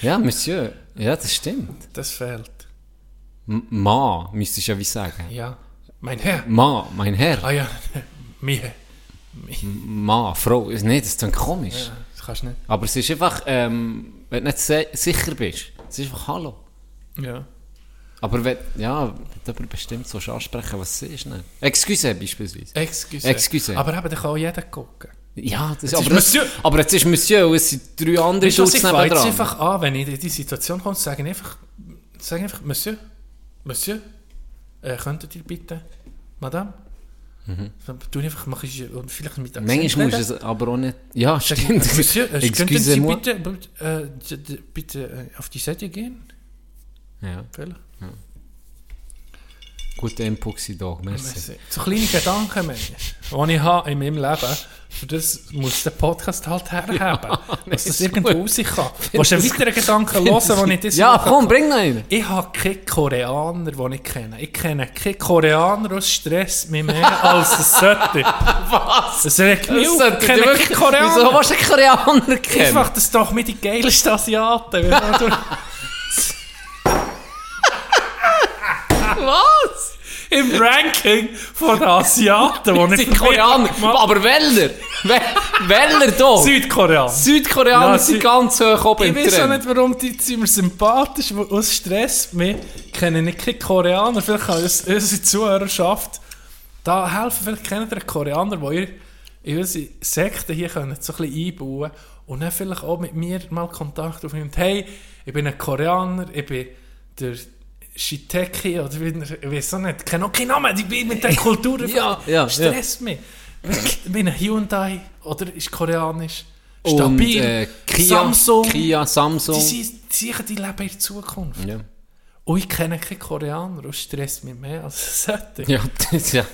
Ja, Monsieur. Ja, das stimmt. Das fehlt. M Ma, müsstest du ja wie sagen. Ja. Mein Herr. Ma, mein Herr. Ah ja, [LAUGHS] mir. Ma, Frau. Nee, das ist dann komisch. Das kannst du nicht. Aber es ist einfach, ähm, wenn du nicht sicher bist, es ist einfach Hallo. Ja. Aber wenn, ja, wenn du jemanden bestimmt so ansprechen, was es ist, ne? Excuse beispielsweise. Excuse. Excuse. Aber eben, da kann auch jeder gucken. Ja, das, aber, ist das, aber jetzt ist Monsieur und es sind drei andere du, was Schutz ich einfach an, wenn ich in diese Situation komme, sage ich einfach, sage einfach, Monsieur, Monsieur, äh, könntet ihr bitte, Madame? Tue ich einfach, mache ich, und vielleicht mit Akzent Manchmal musst du es aber auch nicht... Ja, stimmt. Monsieur, äh, könnten Sie bitte, bitte, äh, bitte äh, auf die Seite gehen? Ja, Vielleicht. guter Input gewesen, Dog, merci. So kleine Gedanken, Mensch, die ich habe in meinem Leben, für das muss der Podcast halt herhaben, dass das irgendwo raus kann. Willst du einen weiteren Gedanken hören, den ich das Ja, mache? komm, bring noch einen. Ich habe keine Koreaner, die ich kenne. Ich kenne keine Koreaner, aus Stress mich mehr als es sollte. [LAUGHS] Was? Das regt mich Das auf. Ich kenne keine Koreaner. Wieso willst du Koreaner kennen? Einfach, das doch mit die geilsten Asiaten. [LAUGHS] Wenn du- Was? Im Ranking von den Asiaten, die Die ich Koreaner. Aber welcher? We- Welcher da? Südkoreaner. Südkoreaner Ja, sind ganz hoch oben Ich weiß auch nicht, warum die sind mir sympathisch, weil aus Stress mich kennen nicht keine Koreaner. Vielleicht kann uns unsere Zuhörerschaft da helfen. Vielleicht kennt ihr Koreaner, der ihr in unsere Sekte hier könnt, so ein bisschen einbauen und dann vielleicht auch mit mir mal Kontakt aufnimmt. Hey, ich bin ein Koreaner, ich bin der Shiteki oder wie, ich weiß auch nicht, ich kenne auch keinen Namen, ich bin mit der Kultur [LAUGHS] Ja, ja, stresst mich. Ich bin ein Hyundai oder ist koreanisch. Und, Stabil. äh, Kia, Samsung. Kia, Samsung. Die sind sicher, die leben in der Zukunft. Ja. Und ich kenne keine Koreaner und stresst mich mehr als sollte. Ja, [LAUGHS] das, ja.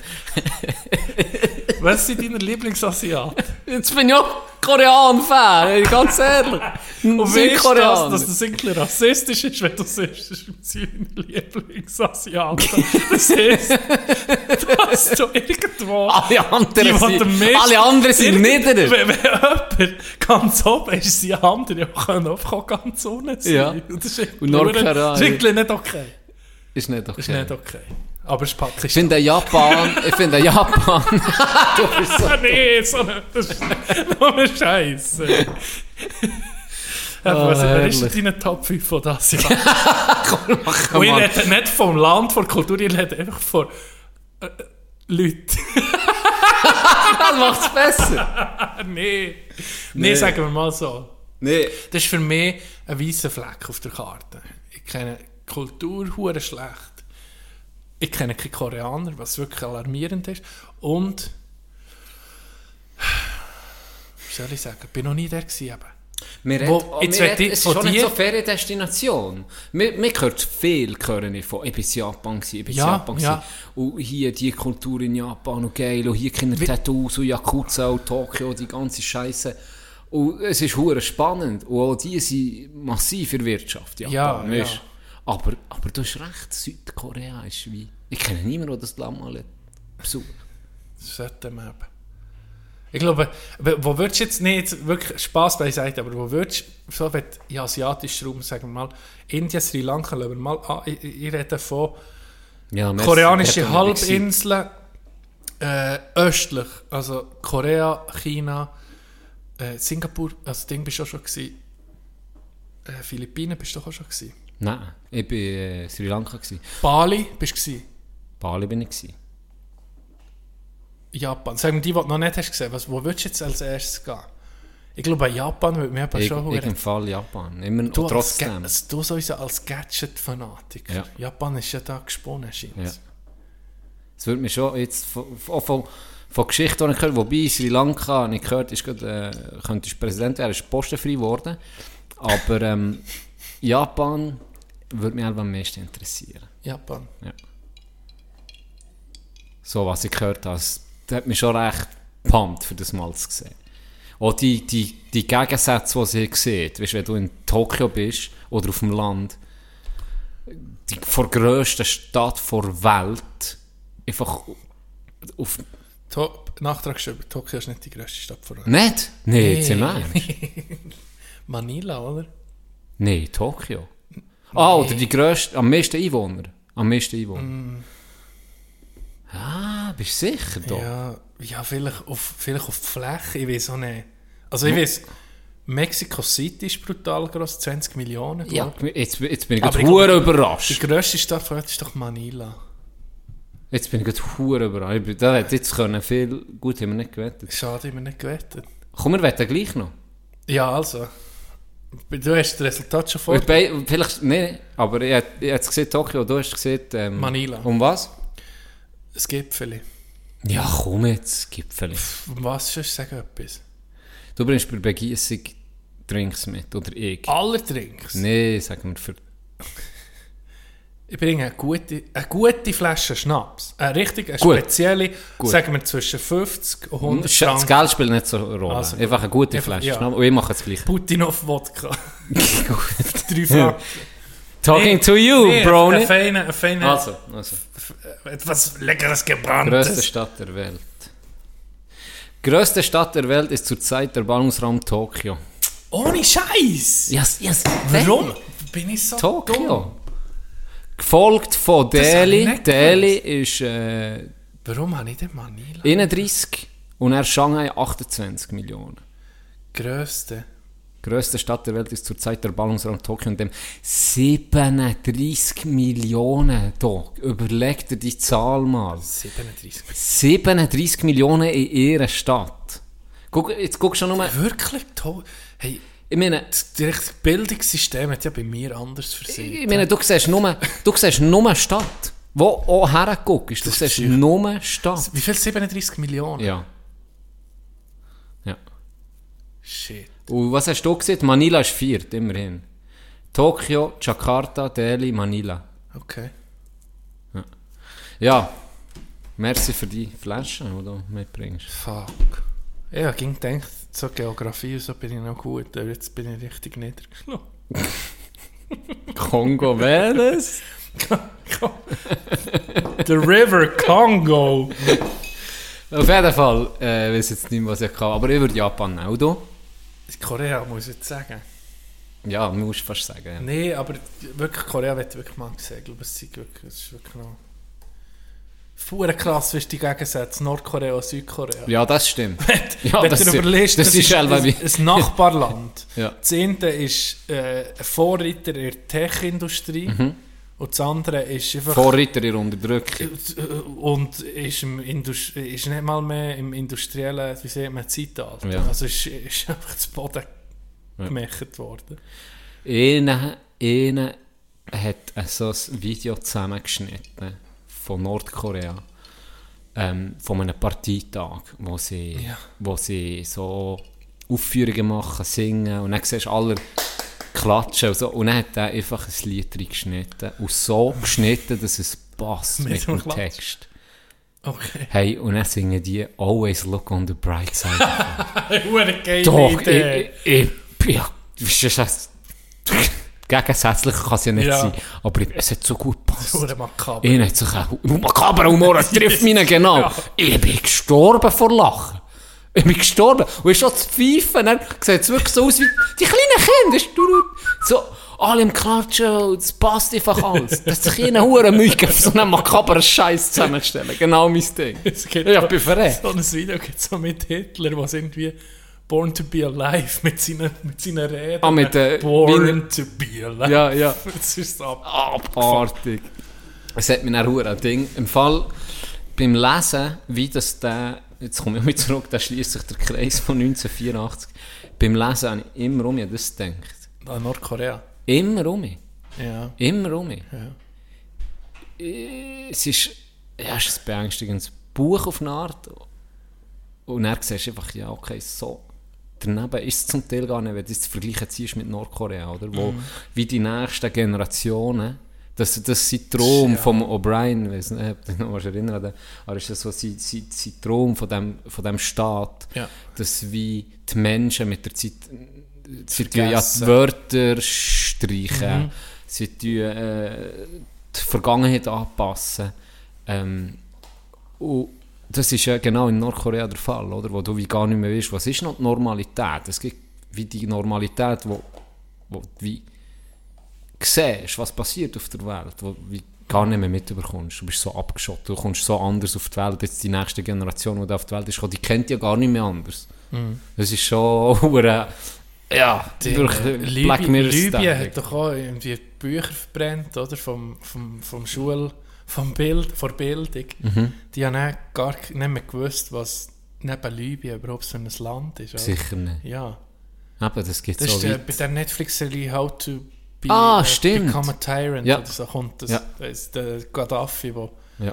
Was sind deine Lieblingsasiaten? Jetzt bin ich auch Korean-Fan, ganz ehrlich. Und weißt du, Südkoreaner. dass, das irgendwie rassistisch ist, wenn du sagst, das sind meine Lieblingsasiaten. Das [LAUGHS] heisst, dass du irgendwo... alle anderen sind, alle anderen sind nieder. Wenn, wenn jemand ganz oben ist, sind andere auch können auch ganz unten sein. Ja. Und das ist Und Nordkorea- das ist nicht okay. Ist nicht okay. Das ist nicht okay. Aber es packt Ich finde Japan, ich finde Japan, [LAUGHS] [LAUGHS] du bist so, [LAUGHS] nee, so eine, das ist nur ein Scheiß. Ah, was, wer ist herrlich. deine Top 5 von das? Und mach ich mal. rede nicht vom Land, von Kultur, ich rede einfach von äh, Leuten. Das macht's besser. Ah, nee. nee. Nee. sagen wir mal so. Nee. Das ist für mich ein weißer Fleck auf der Karte. Ich kenne Kultur schlecht. Ich kenne keine Koreaner, was wirklich alarmierend ist. Und wie soll ich sagen, ich bin noch nie der gewesen. Eben. Wir Wo- reden, oh, jetzt wir reden, es ist schon nicht so Feriendestination. Wir, wir hört viel hören von, ich bin in Japan gewesen, ich bin in Ja, Japan ja. Und hier die Kultur in Japan und geil, und hier keine Tattoos und Yakuza und Tokio, die ganze Scheiße. Und es ist hure spannend. Und auch die sind massiv in der Wirtschaft, Japan, ja. Aber, aber du hast recht, Südkorea ist wie... Ich kenne niemanden, der das Land mal besucht. Das sollte man eben. Ich glaube, wo würdest du jetzt nicht, wirklich Spaß beiseite, aber wo würdest du, so wenn in asiatischen Raum, sagen wir mal, Indien, Sri Lanka, lassen wir mal an, ich, ich rede von Ja, koreanische. Halbinseln, äh, östlich, also Korea, China, äh, Singapur, also Ding bist du auch schon gewesen. Äh, Philippinen bist du auch schon gewesen. Nein, ich war äh, Sri Lanka. Gewesen. Bali bist du gewesen. Bali bin ich. Gewesen. Japan. Sag mir die, die du noch nicht hast gesehen, was, wo würdest du jetzt als erstes gehen? Ich glaube, Japan würde mir aber Ich, schon ich im Fall Japan. Immer Du, als trotzdem. Ga- du sowieso als Gadget-Fanatiker. Ja. Japan ist ja da gesponnen, scheint Ja. Es würde mich schon jetzt von, von, von, Geschichten, die ich gehört wobei Sri Lanka, habe ich gehört, ist gerade, äh, könnte Präsident werden, ist postenfrei geworden. Aber ähm, Japan würde mich einfach am meisten interessieren. Japan. So, was ich gehört habe, das hat mich schon recht gepumpt, für das mal zu sehen. Auch die, die, die Gegensätze, die sie sieht, weißt, wenn du in Tokio bist oder auf dem Land, die vor grössten Stadt der Welt, einfach auf... To Nachtrag geschrieben, Tokio ist nicht die grösste Stadt vor allem. Nicht? Nee, jetzt im? [LAUGHS] Manila, oder? Nee, Tokio. Ah, oder die grösste, am meisten Einwohner. Am meisten Einwohner. Ah, bist du sicher da? Ja, ja vielleicht, auf, vielleicht auf die Fläche, ich weiß auch nicht. Also ich weiß, Mexico City ist brutal groß, 20 Millionen, Ja, jetzt, jetzt bin ich gerade glaub, Die überrascht. grösste Stadt vor Ort ist doch Manila. Jetzt bin ich gerade überrascht. Da hätte jetzt können viel... Gut, haben wir nicht gewettet. Schade, ich bin nicht gewettet. Komm, wir wetten gleich noch. Ja, also. Du hast das Resultat schon vor. Bei, vielleicht... Nee, aber ich, habe jetzt gesehen Tokio, du hast gesehen... Ähm, Manila. Um was? Es Gipfeli. Ja, komm jetzt, Gipfel. Um was sonst sagen etwas? Du bringst bei Begießung Drinks mit, oder ich? Aller Drinks. Nee, sagen wir für... Ich bringe eine gute, eine gute Flasche Schnaps. Eine richtig, eine Gut. spezielle, Gut. sagen wir zwischen 50 und 100 Das Franken. Geld spielt nicht so eine Rolle. Also, Einfach eine gute einfach- Flasche. ja. Schnapp- Und ich mache es gleich. Putinov-Wodka. [LAUGHS] Drei Franken. Talking Nee, to you, nee, bro. Ein feiner, ein feiner, Also, also. etwas leckeres Größte gebranntes. Stadt der Welt. Größte Stadt der Welt ist zurzeit der Ballungsraum Tokio. Ohne Scheiß. Yes, yes. Warum bin ich so Tokio. dumm? Gefolgt von Das Delhi. Delhi ist äh, Warum habe ich denn Manila? 31 und er Shanghai 28 Millionen. Grösste. Größte Stadt der Welt ist zurzeit der Ballungsraum Tokio und dem 37 Millionen. Da, überleg dir die Zahl mal. 37. 37 Millionen in ihrer Stadt. Guck, jetzt guck schon nur. Wirklich toll. Hey, Ich meine, das Bildungssystem hat ja bei mir anders versehen. ich meine du siehst nur, du siehst nur Stadt. Wo auch herguckst, du Das siehst ist- nur Stadt. Wie viel? 37 Millionen? Ja. Ja. Shit. Und was hast du gesehen? Manila ist viert, immerhin. Tokio, Jakarta, Delhi, Manila. Okay. Ja. Merci für die Flaschen, die du mitbringst. Fuck. Ja, ging gedacht, so Geografie und so bin ich noch gut, aber jetzt bin ich richtig niedergeschlagen. [LAUGHS] Kongo Welles? [LAUGHS] The River Congo. Auf jeden Fall, äh, ich weiß jetzt nicht, was ich kann, aber ich würde Japan. Und du? Korea muss ich jetzt sagen. Ja, musst du fast sagen. Ja. Nee, aber wirklich Korea wird wirklich mal gesehen. Ich glaube, es ist wirklich, es ist wirklich noch... Fuhr krass ist die Gegensätze Nordkorea und Südkorea. Ja, das stimmt. [LAUGHS] Ja, Wenn das, du überlegst, das, ist ein, halt wie... ein Nachbarland. [LAUGHS] Ja. Das eine ist äh, ein Vorreiter in der Tech-Industrie und das andere ist einfach... Vorreiter in der Unterdrückung. und ist, im Indus ist nicht mal mehr im industriellen, wie sagt man, Zeitalter. Ja. Also ist, ist einfach zu Boden gemacht worden. Einer, einer hat äh, so ein Video zusammengeschnitten von Nordkorea. Ähm, von einem Parteitag, wo sie, Ja. wo sie so Aufführungen machen, singen und dann siehst du alle klatschen und so. Und dann hat er einfach ein Lied geschnitten und so geschnitten, dass es passt Mit mit, dem Klatsch. Text. Okay. Hey, und dann singen die Always look on the bright side. [LAUGHS] Doch, ich, Idee. ich, ich, ja, das ist das, gegensätzlich kann es ja nicht Ja. sein, aber ich- es hat so gut gepasst. Hure makaber. Ich hat sich ein makaber Humor, es trifft mich genau. [LAUGHS] Ja. Ich bin gestorben vor Lachen. Ich bin gestorben. Und ist schon zu pfeifen. Dann sieht es wirklich so aus wie die kleinen Kinder. So, alle im Klatschen, und es passt einfach alles. Das ist keine hure Mühe, so einen makaberen Scheiß zusammenzustellen. Genau mein Ding. Es gibt Ja, ich bin verreckt. so ein Video gibt so mit Hitler, was irgendwie Born to be alive mit seinen, mit seinen Reden. Ah, mit, äh, Born to be alive. Ja, ja. [LAUGHS] Das ist ab. Abartig. Es hat mich dann ein Ding. Im Fall beim Lesen, wie das der, jetzt komme ich mal zurück, da schließt sich der Kreis von 1984. Beim Lesen habe ich immer um an das gedacht. Ah, Nordkorea. Immer um mich. Ja. Immer um mich. Äh, Es ist, ja, es ist ein beängstigendes Buch auf eine Art. Und dann siehst du einfach, ja, okay, so. Daneben ist es zum Teil gar nicht, wenn du das vergleichen ziehst mit Nordkorea, oder? Wo, wie die nächsten Generationen, das, das Traum Ja. vom O'Brien, ich weiss nicht, ob du dich noch erinnern aber ist das so sein Traum von dem, von dem Staat, Ja. dass wie die Menschen mit der Zeit, sie tun ja die Wörter streichen, sie tun äh, die Vergangenheit anpassen. Ähm, und das ist ja genau in Nordkorea der Fall, oder? Wo du wie gar nicht mehr weißt, was ist noch die Normalität? Es gibt wie die Normalität, wo, wo du wie siehst, was passiert auf der Welt, wo wie gar nicht mehr mitbekommst. Du bist so abgeschottet, du kommst so anders auf die Welt. Jetzt die nächste Generation, die auf die Welt ist, die kennt ja gar nicht mehr anders. Das ist schon [LAUGHS] hure ja, Die, durch äh, Libyen, Libyen hat doch auch irgendwie Bücher verbrennt, oder? Vom, vom, vom Schul, vom Bild, von Bildung. Mhm. Die haben dann gar nicht mehr gewusst, was neben Libyen überhaupt so ein Land ist. oder? Sicher nicht. Ja. Eben, das gibt so ist der, bei der Netflix-Serie How to be, Ah, äh. Become a Tyrant. Ja. Oder so kommt das, Ja. das der Gaddafi, wo Ja.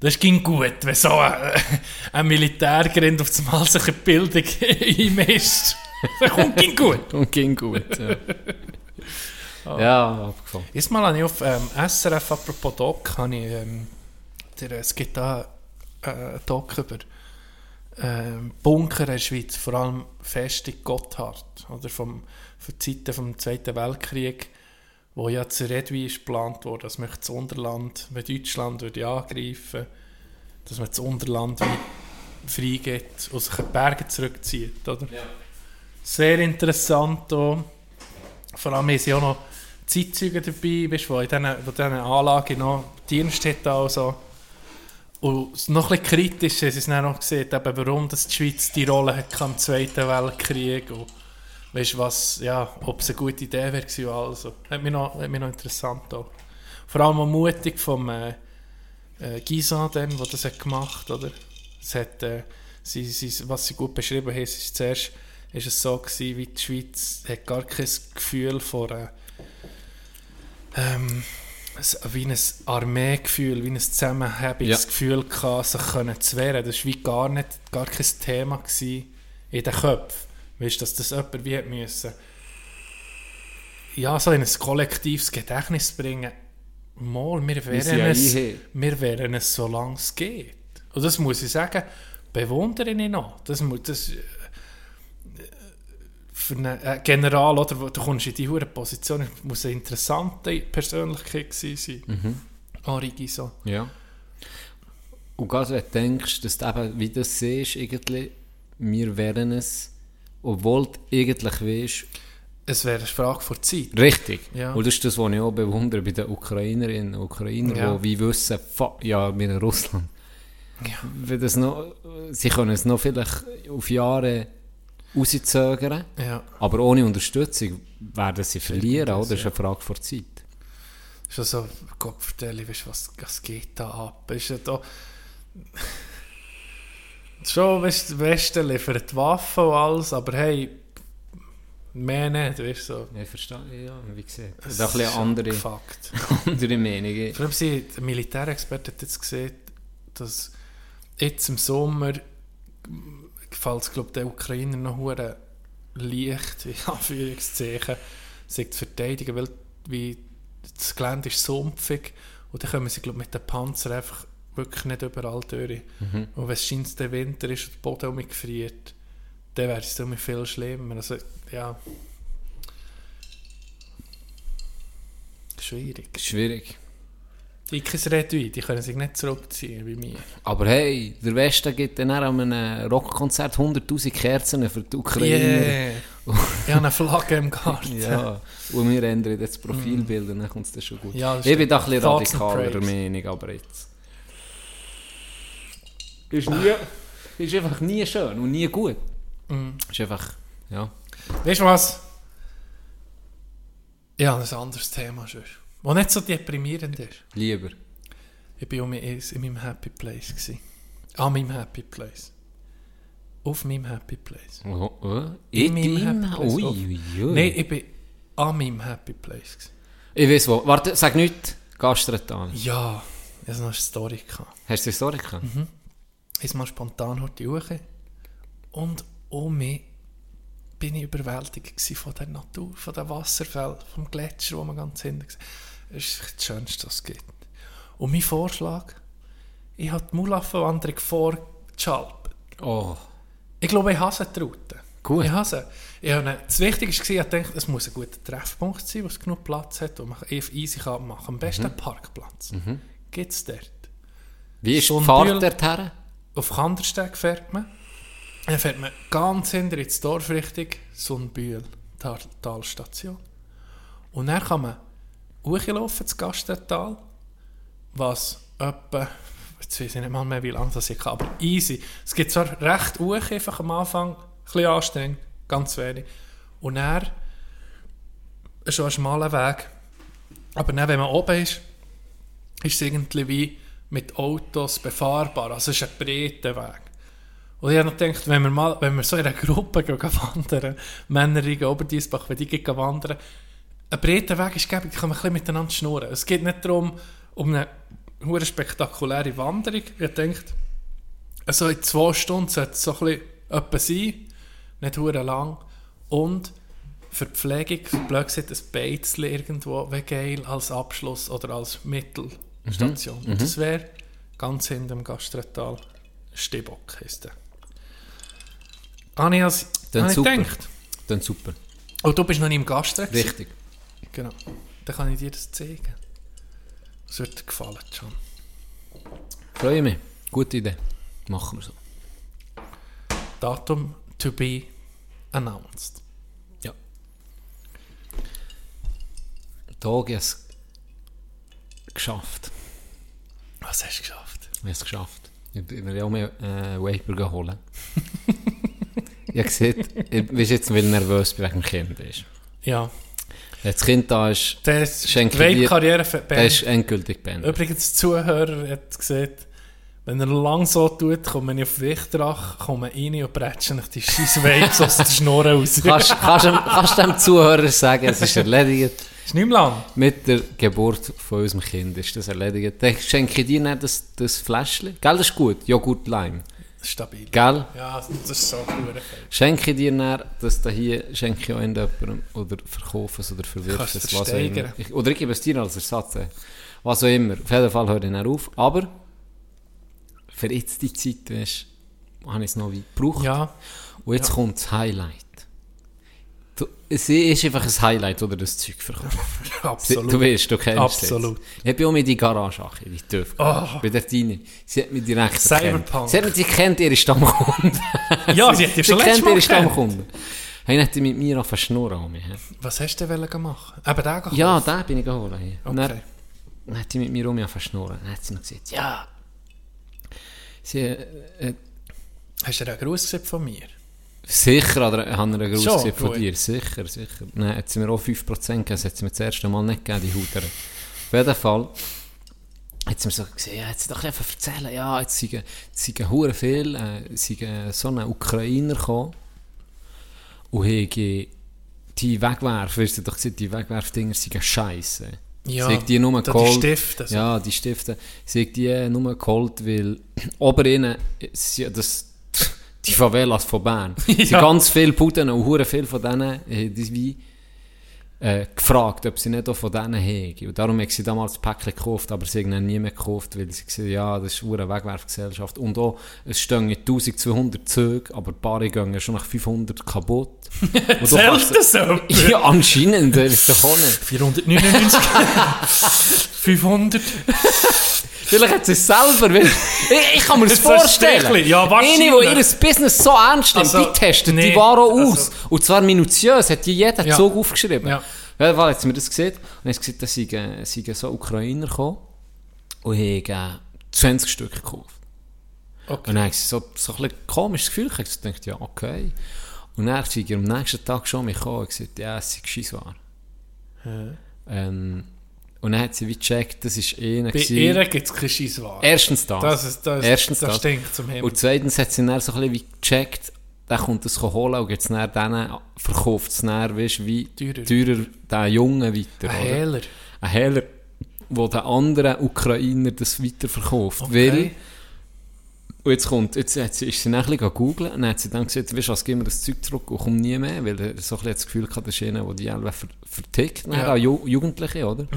das ging gut, wenn so ein, [LAUGHS] ein Militärgrind auf das Mal sich in die Bildung [LAUGHS] einmischt. Das kommt ging gut. [LAUGHS] Und ging gut. Ja, ja abgefahren. Erstmal habe ich auf ähm, SRF, apropos Doc, habe ich, ähm, der, es gibt da äh, einen Doc über ähm, Bunker in der Schweiz, vor allem Festung Gotthard, oder vom, von Zeiten vom Zweiten Weltkrieg, wo ja zu Redwi ist geplant wurde, dass man das Unterland, wenn Deutschland würde angreifen, dass man das Unterland wie freigeht und sich in die Berge zurückzieht, oder? Sehr interessant auch. Vor allem haben sie auch noch Zeitzeugen dabei, du, wo in diesen, diesen Anlagen noch Dienst hat. Also. Und noch ein bisschen kritisch haben sie es dann noch gesehen, eben, warum das die Schweiz die Rolle hat im Zweiten Weltkrieg. Und, weißt, was, ja, ob es eine gute Idee wäre Also. Hat noch, hat mich noch interessant auch. Vor allem auch mutig vom äh, äh, Gisa, der das hat gemacht? Es hat, äh, sie, sie, was sie gut beschrieben haben, ist zuerst ist es so gewesen, wie die Schweiz hat gar kein Gefühl von äh, ähm, wie ein Armeegefühl, wie ein zusammenhängiges Ja. Gefühl gehabt, sich können zu wehren. Das war wie gar nicht, gar kein Thema gewesen in den Köpfen. Weißt du, dass das jemand wie müssen ja, so in ein kollektives Gedächtnis bringen, mal, wir wären ja es, wir wären es, solange es geht. Und das muss ich sagen, bewundere ich noch. Das muss, das, für einen äh, General, oder, wo du kommst in die hure Position, muss eine interessante Persönlichkeit sein. Mhm. Henri Guiso. Ja. Und gerade wenn du denkst, dass du eben, wie du das siehst, irgendwie, wir wären es, obwohl du eigentlich weißt, Es wäre eine Frage von Zeit. richtig. Ja. Und das ist das, was ich auch bewundere bei den Ukrainerinnen und Ukrainern, Ja. die wie wissen, fuck, ja, wir in Russland. Wenn das noch, sie können es noch vielleicht auf Jahre rauszögern, Ja, aber ohne Unterstützung werden sie verlieren, oder? Das ist eine Frage von Zeit. schon so, Gott vertelle, weißt, was, was geht da ab? Ist ja da... [LAUGHS] Schon, weißt du, der Westen liefert Waffen und alles, aber hey, mehr nicht, weißt du, so. Ja, ich verstehe, ja, wie gesagt. Das ist ein bisschen andere, Fakt. [LAUGHS] andere Meinungen. Vor allem sie, der Militärexperte hat jetzt gesehen, dass jetzt im Sommer gefällt es, glaube der Ukrainer noch hure leicht, [LAUGHS] in Anführungszeichen, sich zu verteidigen, weil wie das Gelände ist sumpfig und dann kommen sie, glaube mit den Panzern einfach wirklich nicht überall durch. Und wenn es scheint der Winter ist und der Boden umgefriert, dann wäre es irgendwie viel schlimmer. Also, ja. Schwierig. Schwierig. Die Redui, die können sich nicht zurückziehen wie mir. Aber hey, der Westen gibt dann auch an einem Rockkonzert 100'000 Kerzen für die Ukraine. Yeah. ich habe eine Flagge im Garten. Ja, und wir ändern jetzt das Profilbild und dann kommt es dann schon gut. Ja, ich bin da ein bisschen radikaler. Meinung, aber jetzt. Ist, nie, ist einfach nie schön und nie gut. Mhm. Ist einfach, ja. Weißt du was? Ich habe ein anderes Thema schon. Das nicht so deprimierend ist. Lieber. Ich war um in meinem Happy Place. Gewesen. An meinem Happy Place. Auf meinem Happy Place. Oh, oh. In In meinem Happy Place. Ui, ui, ui. Nein, ich bin an meinem Happy Place. Gewesen. Ich weiß wo. Warte, sag nichts. Gastretan. Ja, ich hatte noch eine Story. Gehabt. Hast du die Story gehabt? Mhm. Ich mal spontan heute hoch und um mich bin ich überwältigt von der Natur, von den Wasserfällen, vom Gletscher, wo man ganz hinten sieht. Das ist das Schönste, was es gibt. Und mein Vorschlag, ich habe die Mulaffenwanderung vorgeschaltet. Oh. Ich glaube, ich hasse die Route. Gut. Ich hasse. Ich habe, das Wichtigste war, ich dachte, es muss ein guter Treffpunkt sein, wo es genug Platz hat, wo man easy kann machen kann. Am besten einen Parkplatz. Gibt es dort. Wie ist die Fahrt dorthin? Auf Kandersteg fährt man. Dann fährt man ganz hinter ins Dorf Richtung Sundbühl, Tal Talstation. Und dann kann man hochlaufen, das Gastental, was etwa, jetzt weiß ich nicht mal mehr, wie lange das ich aber easy. Es gibt zwar recht hoch, einfach am Anfang, ein bisschen anstrengend, ganz wenig. Und dann ist schon ein schmaler Weg. Aber dann, wenn man oben ist, ist es irgendwie wie mit Autos befahrbar. Also es ist ein breiter Weg. Und ich habe noch gedacht, wenn wir, mal, wenn wir so in einer Gruppe gehen, wandern, Männerige, Oberdiesbach, wenn die gehen wandern, ein breiter Weg ist die können wir ein bisschen miteinander schnurren. Es geht nicht darum, um eine hure spektakuläre Wanderung. Ich denke, also in zwei Stunden sollte es so ein bisschen sein, nicht hure lang. Und für die Pflegung, für blöd gesagt, ein Beizli irgendwo wäre geil als Abschluss oder als Mittelstation. Und das wäre ganz hinten im Gastretal Stibock heisst der. Habe ich, als, Dann habe ich super. gedacht. Dann super. Oh, du bist noch nicht im Gastretal? Richtig. Genau. Dann kann ich dir das zeigen. Das wird dir gefallen, John. Freue mich. Gute Idee. Machen wir so. Datum to be announced. Ja. Tag es geschafft. Was hast du geschafft? Ich habe es geschafft. Ich ja auch mehr äh, Vapor holen. [LAUGHS] ich habe gesehen, ich bin jetzt weil nervös bin wegen dem Kind. Ist. Ja. Wenn das Kind da ist, Das Schenke die dir- Karriere der beendet. ist endgültig beendet. Übrigens, Zuhörer hat gesehen, wenn er lang so tut, komme ich auf Wichtrach, komme rein und bretsche ich die scheiß Vapes aus der Schnur raus. [LAUGHS] Kannst, kannst, dem- kannst dem Zuhörer sagen, es ist erledigt. [LAUGHS] ist nicht mehr lang. Mit der Geburt von unserem Kind ist das erledigt. Dann schenke ich dir nicht das, das Fläschchen. Gell, das ist gut. Joghurt Lime. Stabil. Gell? Ja, das ist so cool. Schenke dir dann, das da hier schenke ich auch irgendjemandem oder verkaufe es oder verwirf es, was auch immer. Ich, oder ich gebe es dir als Ersatz. äh. Was auch immer. Auf jeden Fall höre ich dann auf. Aber für jetzt die Zeit, weißt du, habe ich es noch weit gebraucht. Ja, Und jetzt kommt das Highlight. Es ist einfach ein Highlight, oder das Zeug verkauft. Sie- [LAUGHS] absolut. Du weißt, du kennst Absolut. jetzt. Ich bin auch mit die Garage, die TÜV. Oh. Bei der Tine. Sie hat mich direkt Cyberpunk. erkannt. Sie, hat mich, sie kennt ihre Stammkunden. [LAUGHS] Ja, sie hat dich schon sie kennt ihre gekannt. Stammkunden. Hey, die mit mir auf Schnurren an mich. Was hast du denn machen? Eben den gekauft? Ja, den bin ich geholt. Hey. Und Okay. dann, dann hat sie mit mir um mich auf Schnurren. Dann hat sie mir gesagt, ja. Sie, äh, Hast du einen Gruß von mir? Sicher hat er, einen Gruß gesehen von gut. dir, sicher, sicher. Nein, hat sie mir auch 5% gegeben, das hat sie mir das erste Mal nicht gegeben, die Haut. Auf jeden Fall hat sie mir so gesagt, ja, jetzt doch einfach erzählen, ja, jetzt sind, jetzt sind hure viel, äh, sind so ein Ukrainer gekommen und haben die Wegwerfer, hast du doch gesagt, die Wegwerfdinger sind scheiße. Ja, Sie die nur da die geholt. Stifte, so. Ja, die Stifte. Sie haben die nur geholt, weil [CLEARS THROAT] ist ja das, die Favelas von Bern. [LAUGHS] Es sind Ja. ganz viele Puten und hure viel von denen, die wie äh, gefragt, ob sie nicht auch von denen hegen. Und darum haben sie damals das Päckchen gekauft, aber sie haben nie mehr gekauft, weil sie gesagt ja, das ist eine Wegwerfgesellschaft. Und auch, es stehen 1200 Züge, aber die Paare gehen schon nach 500 kaputt. [LAUGHS] Kannst- das so? Ja, anscheinend, das ist doch auch nicht. [LAUGHS] 499. 500. Vielleicht hat sie es selber, weil, [LAUGHS] ich, ich kann mir das vorstellen. Ja. Eine, die ihr Business so ernst nimmt, Also, die testet nee, die Ware auch also- aus. Und zwar minutiös, hat die jeden Ja. Zug aufgeschrieben. Ja. Weil hat sie mir das gesehen und hat gesagt, dass sie, so Ukrainer gekommen und haben 20 Stück gekauft. Okay. Und dann haben sie so, so ein komisches Gefühl gehabt. Ich dachte, ja, okay. Und dann sind sie am nächsten Tag schon mich gekommen und gesagt, ja, es sei Scheissware. Ähm, und dann hat sie wie gecheckt, das ist einer Bei gewesen- ihr gibt es keine Scheissware. Erstens das. Das, ist, das, Erstens das das. stinkt zum Himmel. Und zweitens hat sie dann so ein bisschen wie gecheckt, der kommt das holen und jetzt dann denen verkauft es dann, weißt, wie Teurer. teurer der Junge weiter. Ein? Hehler. Ein Hehler, wo der andere Ukrainer das weiterverkauft. Okay. Weil, und jetzt kommt, jetzt sie, ist sie bisschen googeln und dann hat sie dann gesagt, weißt du was, gib mir das Zeug zurück und komm nie mehr, weil er so ein das Gefühl hatte, das ist einer, der die alle ver vertickt, Ja. Mhm. Ju Jugendliche, oder?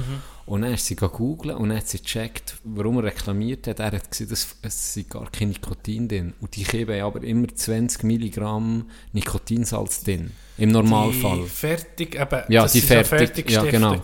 Und dann ist sie googeln und dann hat sie gecheckt, warum er reklamiert hat. Er hat gesehen, dass es sei gar kein Nikotin drin. Und die haben aber immer 20 Milligramm Nikotinsalz drin. Im Normalfall. Die fertig, eben, Ja, die ja fertig, ja genau.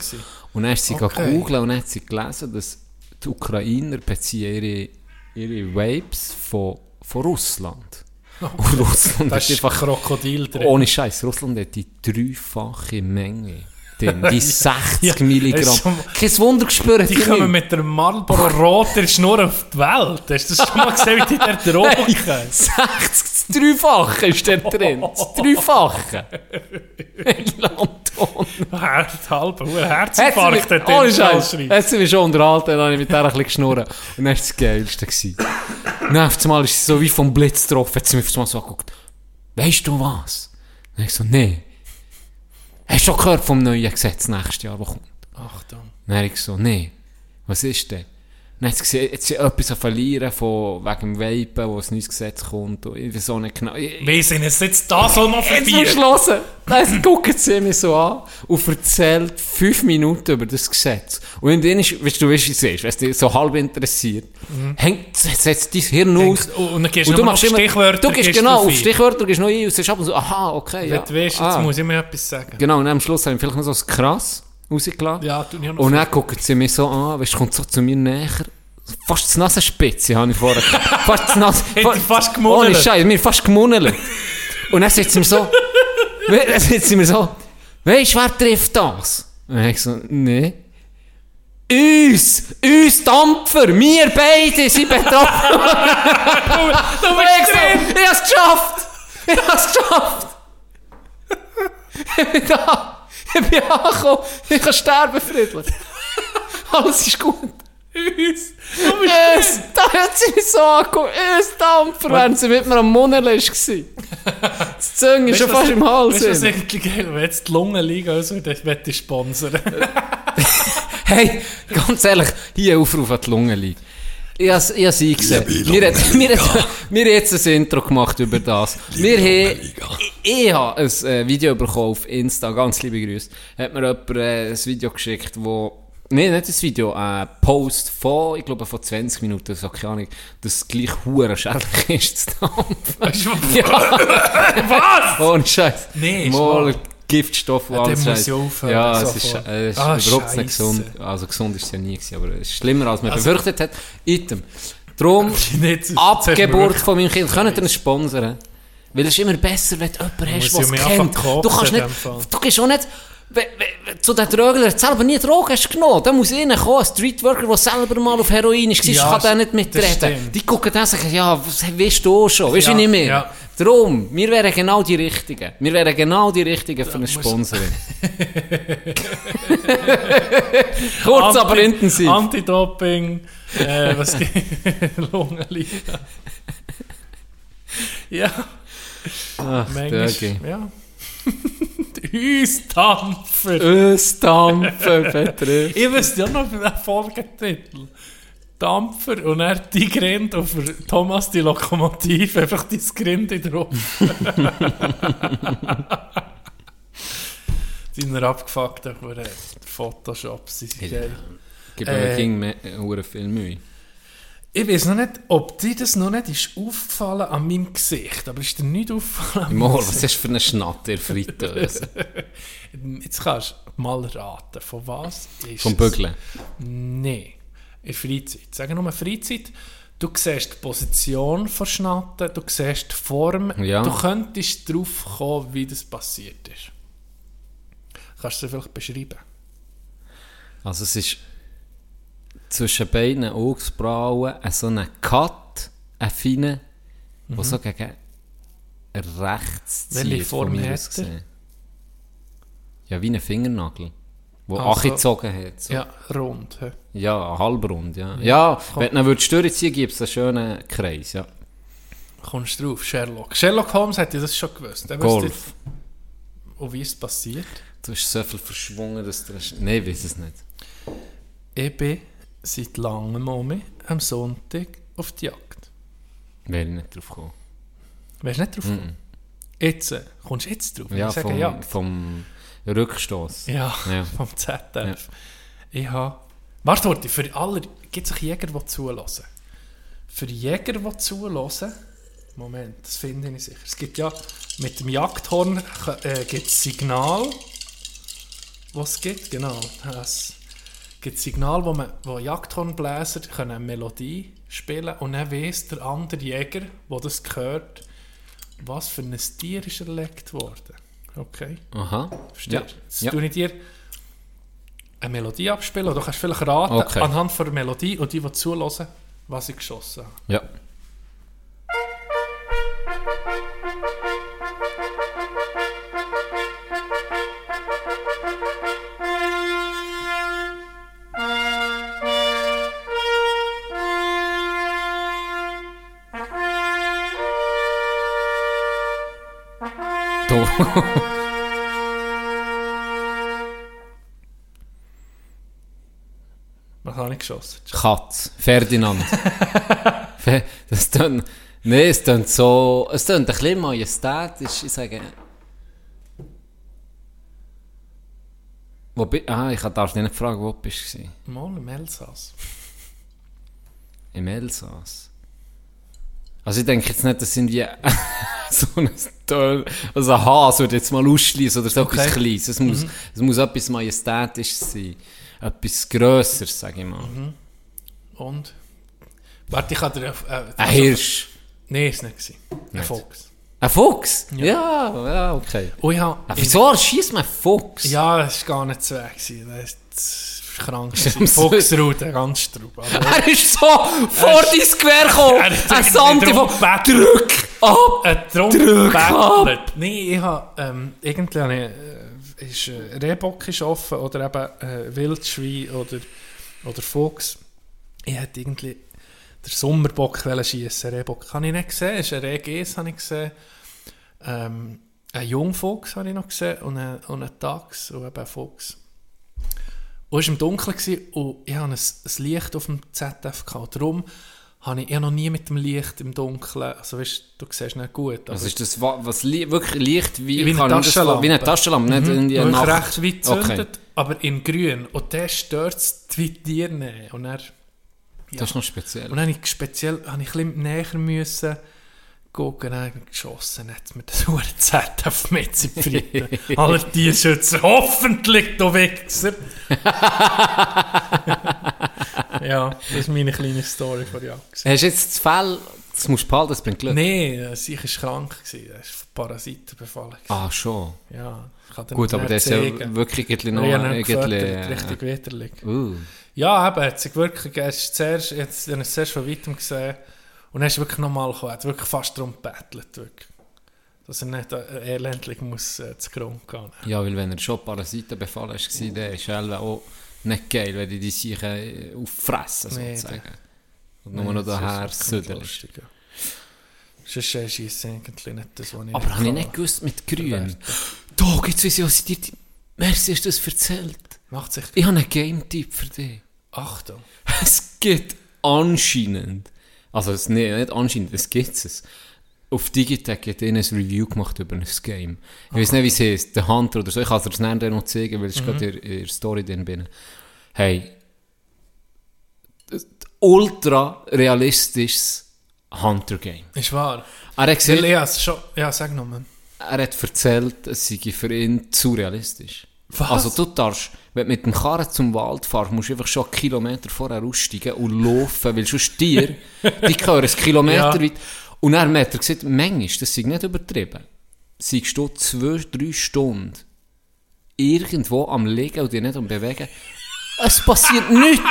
Und dann ist sie Okay. okay. und dann hat sie gelesen, dass die Ukrainer beziehen ihre, ihre Vapes von, von Russland. [LAUGHS] Und Russland Da hat ist einfach, Krokodil drin. ohne Scheiß, Russland hat die dreifache Menge drin. Die [LAUGHS] 60 Ja, Milligramm. schon- Kein Wunder gespürt. Die kommen mit der Marlboro roter Schnur auf die Welt. Hast du das schon mal gesehen, wie die der [LAUGHS] Drogen? 60, das Dreifache ist da [LAUGHS] drin. Das Dreifache. Herz, halber, sie Herzinfarkt hat den Scheiß, Scheiß. hat sie mich schon unterhalten, dann habe ich mit der ein bisschen geschnurrt. Und dann war das Geilste. Dann auf einmal ist sie so wie vom Blitz getroffen, hat sie mich auf einmal so angeguckt. Weißt du was? Dann ich so, nee. Hast du schon gehört vom neuen Gesetz nächstes Jahr, das kommt? Achtung. Dann habe ich so, nee. Was ist denn? Dann hat sie jetzt etwas verlieren von, wegen dem Vapen, wo ein neues Gesetz kommt. Und ich weiß auch nicht genau. Ich, Wir sind jetzt, jetzt da soll noch Jetzt verbieten. verschlossen. Dann guckt sie mich so an und erzählt fünf Minuten über das Gesetz. Und in denen ist, weißt du, wie es ist, es dich so halb interessiert, hängt, setzt dein Hirn aus. Und dann gehst und du du noch machst auf immer, Stichwörter, du gehst genau, auf. Stichwörter gehst noch ein und sagst ab und so, aha, okay, ja. Du weißt, jetzt ah. muss ich mir etwas sagen. Genau, und am Schluss habe ich vielleicht noch so ein krass rausgelassen. Ja, tu ich auch noch Und dann guckt sie mich so an, weißt, du, kommt so zu mir näher. Fast die Nasenspitze habe ich vorher. [LAUGHS] Fast die Nase... Hätte ich fast gemunnelt. Ohne Scheiß, mir fast gemunnelt. Und dann sagt sie mir so... dann sagt sie mir so... Weisst du, wer trifft das? Und dann ich so... Nee. Uns! Uns Dampfer! Wir beide sind betroffen! [LAUGHS] Du Und ich so... Ich hab's geschafft! Ich hab's geschafft! Ich bin da! Ich bin angekommen! Ich kann sterben friedlich! Alles ist gut! uns. Es, da hat sie mich so angeguckt. Es Dampfer, während sie mit mir am Munneln war. Das Zunge ist schon fast im Hals. Weißt was drin. eigentlich geil Wenn jetzt die Lungen liegen, also, dann möchte ich sponsern. Hey, ganz ehrlich, hier Aufruf an die Lunge liegt. Ich habe ich has eingesehen. Liebe Wir, hat, wir, [LAUGHS] hat, wir haben jetzt ein Intro gemacht über das. Wir haben, ich, ich habe ein äh, Video bekommen auf Insta, ganz liebe Grüße. Hat mir jemand äh, ein Video geschickt, wo, nee, nicht ein Video, ein Post von, ich glaube von 20 Minuten, so keine Ahnung, das gleich hure schädlich ist zu dampfen. [LAUGHS] Ja, was? [LAUGHS] ohne Scheiß. Nee, Mal. Giftstoff und Ja, alles muss Scheiß. ich aufhören, Ja, es ist, äh, es ist Ah, überhaupt nicht Scheisse. gesund. Also gesund ist es ja nie gewesen, aber es ist schlimmer, als man Also- befürchtet hat. Item. [LAUGHS] Nicht, jetzt Abgeburt von meinem Kind. Könnt ihr ihn sponsern? Weil es ist immer besser, wenn du jemanden hast, der es kennt. Du kannst nicht, du gehst auch nicht, zu den Drogen, der selber nie Drogen hast genommen. Da muss einer kommen, ein Streetworker, der selber mal auf Heroin ist, Ja, kann der nicht mitreden. Die gucken dann und sagen, ja, was weißt du schon, weißt du Ja, nicht mehr. ja. Darum, wir wären genau die Richtigen. Wir wären genau die Richtigen für eine Sponsoring. [LAUGHS] Kurz, aber intensiv. Anti-Doping, äh, was [LAUGHS] gibt Lungenliga. ja, Ach, manchmal, ja. Uns-Dampfer. Östampfen, Petre. Ich wüsste ja noch den Folgetitel. Dampfer und er die Grind auf der Thomas die Lokomotive, einfach die Grind drauf. [LAUGHS] Deine abgefuckten Hure Photoshops sind geil. Gib mir Äh, ging mehr Mühe. Ich weiß noch nicht, ob dir das noch nicht ist aufgefallen an meinem Gesicht, aber ist dir nicht aufgefallen an Mor, was ist für eine Schnatter Fritteuse? [LAUGHS] Jetzt kannst du mal raten, von was ist Vom? Bügeln. Nein, in Freizeit. Sagen nur Freizeit. Du siehst die Position von Schnatten, du siehst die Form, Ja. du könntest darauf kommen, wie das passiert ist. Kannst du es vielleicht beschreiben? Also es ist zwischen beiden Augsbrauen ein so ein Cut, ein feiner, der so gegen rechts zieht. Mhm. Welche Form mir hat er? Ja, wie ein Fingernagel. Wo Also- also, gezogen hat. So. Ja, rund. hä? Ja, halbrund, ja. Ja, wenn du ihn durchziehen gibt es einen schönen Kreis, ja. Kommst du drauf? Sherlock. Sherlock Holmes hätte das schon gewusst. Er wüsste Golf. jetzt, Und wie ist es passiert? Du hast so viel verschwungen, dass du... Nein, ich weiß es nicht. Ich bin seit langem Mami am Sonntag auf die Jagd. Wäre ich nicht drauf gekommen. Wärst du nicht drauf gekommen? Jetzt, äh, kommst du jetzt drauf? Ja, ich sage vom, Jagd. vom Rückstoß. Ja, Ja. [LAUGHS] vom ZDF. Ich habe... Warte, warte, für alle... Gibt es auch Jäger, die zulassen? Für Jäger, die zulassen... Moment, das finde ich nicht sicher. Es gibt ja... Mit dem Jagdhorn äh, gibt es Signal... Was es gibt, genau. Es gibt Signal, wo, man, wo Jagdhornbläser können eine Melodie spielen und dann weiss der andere Jäger, der das gehört, was für ein Tier ist erlegt worden. Okay. Aha. Verstehst Ja. Jetzt Ja. tue ich dir eine Melodie abspielen und du kannst vielleicht raten, Okay. anhand von der Melodie und die, die zulassen, was ich geschossen habe. Ja. [LAUGHS] Was habe ich geschossen? Katz. Ferdinand. [LAUGHS] Fe- das tönt... Nein, es tönt so... Es tönt ein bisschen majestätisch. Ich sage... Wo bi ah, ich darf dich nicht fragen, wo du bist. gewesen. Mal im Elsass. Im Elsass. Also ich denke jetzt nicht, das sind die [LAUGHS] so ein also ein Hase würde jetzt mal ausschließen oder so Okay. etwas Kleines. Es muss, es muss etwas Majestätisches sein. Etwas Grösseres, sage ich mal. Und? Warte, ich habe dir... Äh, Ein Hirsch. Nein, ist nicht. gewesen. Ein Nicht. Fuchs. Ein Fuchs? Ja, ja, okay. Und ich habe... Ja, wieso schießt man einen Fuchs? Ja, das war gar nicht zu weg. Das war krank. Fuchsrute, ganz straub. Aber [LAUGHS] Er ist so vor dein Gewehr gekommen. Ein Santi von. Drück ab. Äh, Drück gebettelt. Nein, ich habe... Ähm, irgendwie habe ich... Äh, ist äh, Rehbock ist offen oder eben äh, Wildschwein oder, oder Fuchs. Ich hätte irgendwie den Sommerbock schiessen. Rehbock habe ich nicht gesehen. Es ist ein Rehgäse, habe ich gesehen. Ähm, ein Jungfuchs habe ich noch gesehen und ein, und ein Dachs und eben Fuchs. Und es war im Dunkeln und ich hatte ein, ein Licht auf dem ZF. Gehabt. Darum habe ich, ich habe noch nie mit dem Licht im Dunkeln, also weißt, du siehst nicht gut. Was ist das, wa- was li wirklich Licht wie, Wie eine Taschenlampe. Wie eine Taschenlampe, nicht in die Mhm. Nacht. recht weit zündet, aber in grün. Und der stört es wie Tier nehmen. Und dann, Das ist noch speziell. und dann habe ich speziell habe ich ein bisschen näher müssen gucken, ich geschossen, hat mir das Uhr ZF mit gefreut. Alle Tierschützer, hoffentlich, du Wichser! [LAUGHS] ja, das ist meine kleine Story von Jagd. Hast du jetzt das Fell, das musst du behalten, das bringt Glück. Nein, sie war krank, er war von Parasiten befallen. Ah, schon. Ja, Gut, aber das ist ja wirklich irgendwie noch irgendwie... gefüttert, richtig widerlich. Uh. Ja, eben, hat sich wirklich, er ist zuerst, jetzt, habe es zuerst von weitem gesehen und er ist wirklich nochmal gekommen, hat wirklich fast darum gebettelt, wirklich. Dass er nicht äh, elendlich muss äh, zu Grund gehen. Ja, weil wenn er schon Parasiten befallen war, dann ist es auch nicht geil, wenn die die sich äh, auffressen, Nee, sozusagen. Und nur noch daher das ist südeln. ja. Sonst scheisse ich eigentlich nicht das, was ich Aber habe ich nicht gewusst mit Grün. Ich, was ich dir... Merci, hast du das erzählt. Macht sich... Ich habe einen Game-Tipp für dich. Achtung. Es gibt anscheinend, also es, nee, nicht anscheinend, es gibt es, auf Digitech hat ihnen ein Review gemacht über ein Game. Ich weiß nicht, wie es heißt, der Hunter oder so. Ich kann es dir das nachher noch zeigen, weil ich gerade in, der Story drin bin. Hey, ultra realistisches Hunter-Game. Ist wahr. Er hat gesagt, has schon... Ja, sag nochmal. er hat erzählt, es sei für ihn zu realistisch. Was? Also du darfst, wenn du mit dem Karren zum Wald fährst, musst du einfach schon Kilometer vorher aussteigen und laufen, weil sonst Tiere, [LAUGHS] die gehören ein Kilometer Ja. weit. Und er hat er gesagt, manchmal, das sei nicht übertrieben, seist du zwei, drei Stunden irgendwo am Liegen und dich nicht am Bewegen. Es passiert [LAUGHS] nichts.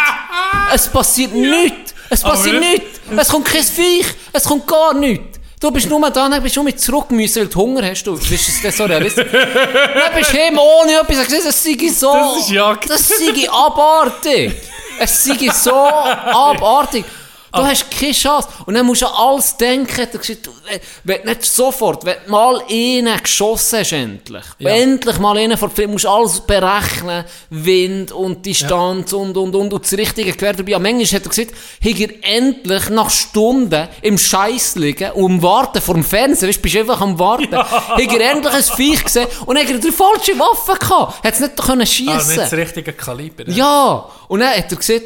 Es passiert nichts. Es passiert nichts. Es kommt kein Viech. Es kommt gar nichts. Du bist nur da, dann bist du mit zurück müssen, weil du Hunger hast. Du bist es das so realistisch. dann bist du heim ohne etwas. Gesagt, es sei so. Das ist Jagd. Das sei abartig. Es sei so [LAUGHS] abartig. Du hast keine Chance. Und dann musst du an alles denken. Du gesagt, du, äh, wenn du nicht sofort, wenn du mal einen geschossen hast, endlich. Endlich mal einen vor musst du alles berechnen. Wind und Distanz und, und, und, und das richtige Gewehr dabei. Und manchmal hat er gesagt, hat er endlich nach Stunden im Scheiß liegen und am Warten vor dem Fernseher, weißt, du, bist einfach am Warten, hat er endlich ein Viech gesehen und hat er die falsche Waffe gehabt. Hat es nicht können Ah, schiessen nicht das richtige Kaliber. ja, und dann hat er gesagt,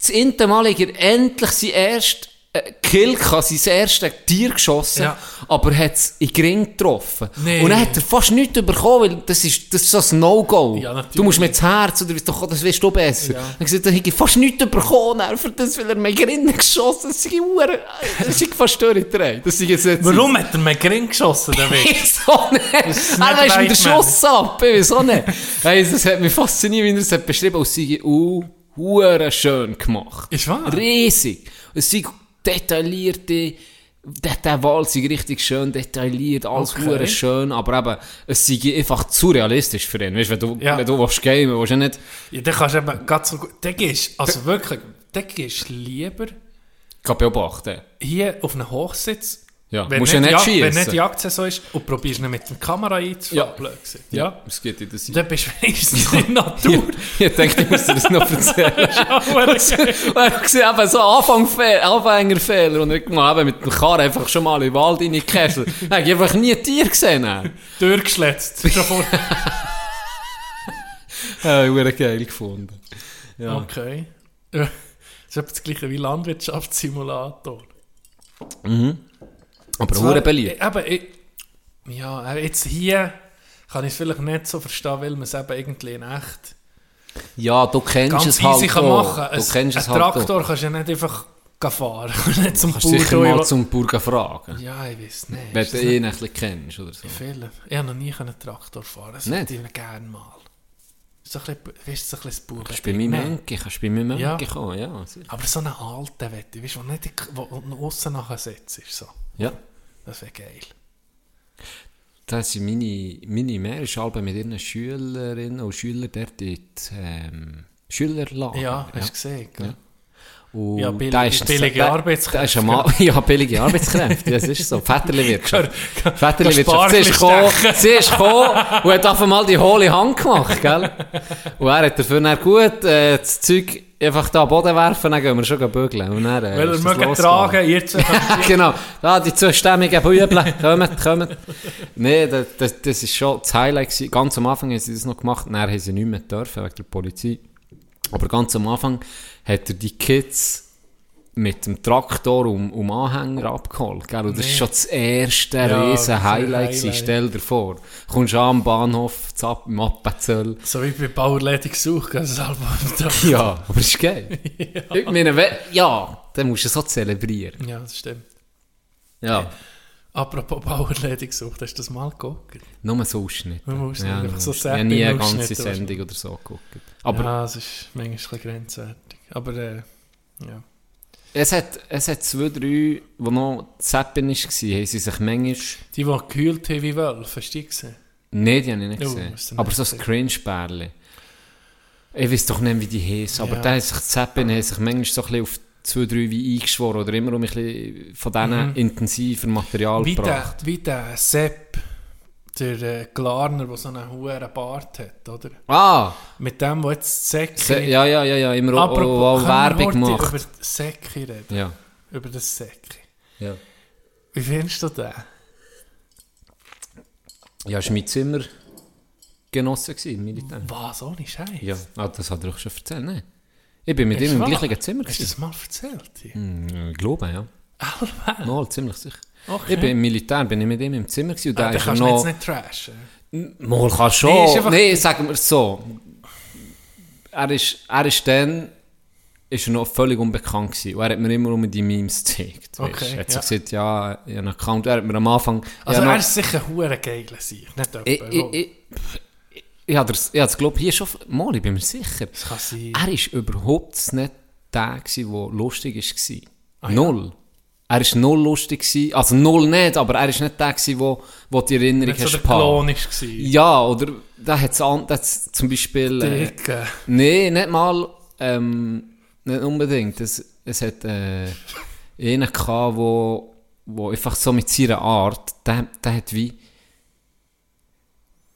das erste Mal hat er endlich sein erst äh, Kill gehabt, sein erstes Tier geschossen, Ja. aber hat es in Gring getroffen. Nee. Und dann hat er fast nichts bekommen, weil das ist, das ist so ein No-Go. Ja, du musst mit dem Herz, oder doch, das weißt du besser. Ja. Dann hat er gesagt, er hätte fast nichts bekommen, für das, weil er mit Grin geschossen hat. Das ist das fast durchgedreht. Das ist jetzt nicht Warum hat er mir gering geschossen, der Weg? Wieso nicht? Er nicht weist den Weidmann. Schuss ab. Wieso nicht? Hey, das hat mich fasziniert, wie er es beschrieben hat. Es sei uh, hure schön gemacht. Ist wahr? Riesig. Es sei detaillierte, der, Wald sei richtig schön detailliert, alles Okay. hure schön, aber eben, es sei einfach zu realistisch für ihn. Weißt wenn du, Ja. wenn du willst gamen, willst du nicht, Ja, dann kannst du eben ganz so gut... Dann gehst also wirklich, dann gehst lieber kann beobachten. hier auf einen Hochsitz, Ja, wenn, musst nicht, ja nicht Ja- wenn nicht Jagdsaison ist, und probierst nicht mit der Kamera einzufangen. Ja. gesagt. Ja. Es geht in Seite. Dann bist du wenigstens in der Natur. Ich dachte, ich muss dir das noch erzählen. [LAUGHS] Er hat [LAUGHS] gesehen, eben so Anfangfehler, Anfängerfehler. Und ich eben mit dem Karren einfach schon mal in den Wald reingekesselt. [LAUGHS] Dann habe ich einfach nie ein Tier gesehen. durchgeschletzt. Schon vor... Ja, ich habe geil gefunden. Ja. Okay. Ja. Das ist etwa das gleiche wie Landwirtschaftssimulator. Aber Zwar- beliebt. äh, Eben, ich, ja, aber jetzt hier kann ich es vielleicht nicht so verstehen, weil man es eben irgendwie in echt Ja, du kennst ganz es halt kann auch. machen. Du Ein, kennst es halt auch. Traktor kannst du ja nicht einfach fahren. [LAUGHS] Kannst nicht zum Kannst sicher Bauer mal gehen. zum Bauern fragen. Ja, ich weiß nicht. Wenn du das ihn ein bisschen kennst oder so. viele? Ich habe noch nie einen Traktor fahren. Das Nicht? würde ich gerne mal. So ein bisschen, weißt du, so ein bisschen das Kannst du bei Bauern. Mönke, kannst du bei Ja. Mönke kommen, ja. sicher. Aber so einen alten Wette, weißt du, der nicht wo wo aussen nachher sitzt. Ist so. Ja. Das wäre geil. Das sind meine, meine alle mit ihren Schülerinnen und Schülern dort in die, ähm, Schülerlager. Ja, hast du gesehen. gell? Ja. Und Ja, billige- da ist- billige da- Arbeitskräfte, da Mann- [LAUGHS] ja, billige Arbeitskräfte. Das ist so. Väterli-Wirtschaft. [LAUGHS] Väterli-Wirtschaft. Sie ist gekommen, sie ist gekommen und hat einfach mal die hohle Hand gemacht, gell? Und er hat dafür dann gut äh, das Zeug einfach da Boden werfen, dann gehen wir schon bügeln. Und dann, äh, Weil er mögen tragen, ihr könnt- [LAUGHS] genau. Da, die zustämmigen Bübel, kommt, kommt. Nee, das, das, das ist schon das Highlight gewesen. Ganz am Anfang haben sie das noch gemacht, dann haben sie nicht mehr dürfen, wegen der Polizei. Aber ganz am Anfang hat er die Kids mit dem Traktor um, um Anhänger abgeholt, gell? Und das ist schon das erste Ja, riesen Highlight. Highlight. Stell dir vor. Kommst an am Bahnhof, zapp, im Appenzell. So wie bei Bauerledig gesucht, das Album. [LAUGHS] Ja, aber ist geil. [LAUGHS] Ich meine, ja, dann musst du so zelebrieren. Ja, das stimmt. Ja. Apropos Bauerledig gesucht, hast du das mal geguckt? Nur so Ausschnitte. Nur Ausschnitte, Ja, einfach so. Ich habe nie eine ganze Sendung oder so geguckt. Aber ja, es ist manchmal ein grenzwertig. Aber äh, ja. es, hat, es hat zwei, drei, die noch Zappen war, haben sie sich manchmal... Die, die gekühlt haben wie Wölfe, hast du die gesehen? Nein, die habe ich nicht Oh, gesehen. Aber nicht so ein Cringe-Bärli. Ich weiß doch nicht, wie die heißen. Aber Ja. da haben sich die Zappen haben sich manchmal so ein bisschen auf zwei, drei wie eingeschworen oder immer um ein bisschen von diesen intensiven Material Mhm. Wie der, gebracht. wie der Sepp, der äh, Glarner, der so einen hohen Bart hat, oder? Ah! Mit dem, der jetzt Säcke... Ja, ja, ja, ja, immer auch, auch, können wir Werbung gemacht. über Säcke reden? Ja. Über das Säcke. ja. Wie findest du den? Ja, das war mein Zimmergenosse gewesen, Militär. Was, ohne Scheiß? Ja, ah, das hat er auch schon erzählt, ne? Ich bin mit Ist ihm im gleichen Zimmer Hast du das mal erzählt? Hm, Ich glaube, ja. Allmählich? Mal, ziemlich sicher. Okay. Ich bin im Militär, bin ich mit ihm im Zimmer gewesen und Ah, da den ist kannst noch... jetzt nicht trashen. Mal kann schon. Nee, Nee, sagen wir es so. Er ist, er ist dann ist er noch völlig unbekannt gewesen. Und er hat mir immer um die Memes gezeigt. Okay, er hat ja. so gesagt, ja, ich habe einen Account. Er hat mir am Anfang... Also er noch- ist sicher hure geiler sich, nicht jemand, ich, ich, ich, ich, ich habe das, ich glaube hier schon... Mal, ich bin mir sicher. Das kann sein. Er ist überhaupt nicht der gewesen, der lustig war. Ah, ja. Er ist null lustig gewesen. Also null nicht, aber er ist nicht der gewesen, wo, wo die Erinnerung Nicht so hast der gehabt. Klon war. Ja, oder da hat es zum Beispiel... Äh, Dicke. nee, nicht mal... Ähm, nicht unbedingt. Es, es hat äh, einen gehabt, wo, wo einfach so mit seiner Art, der, der hat wie...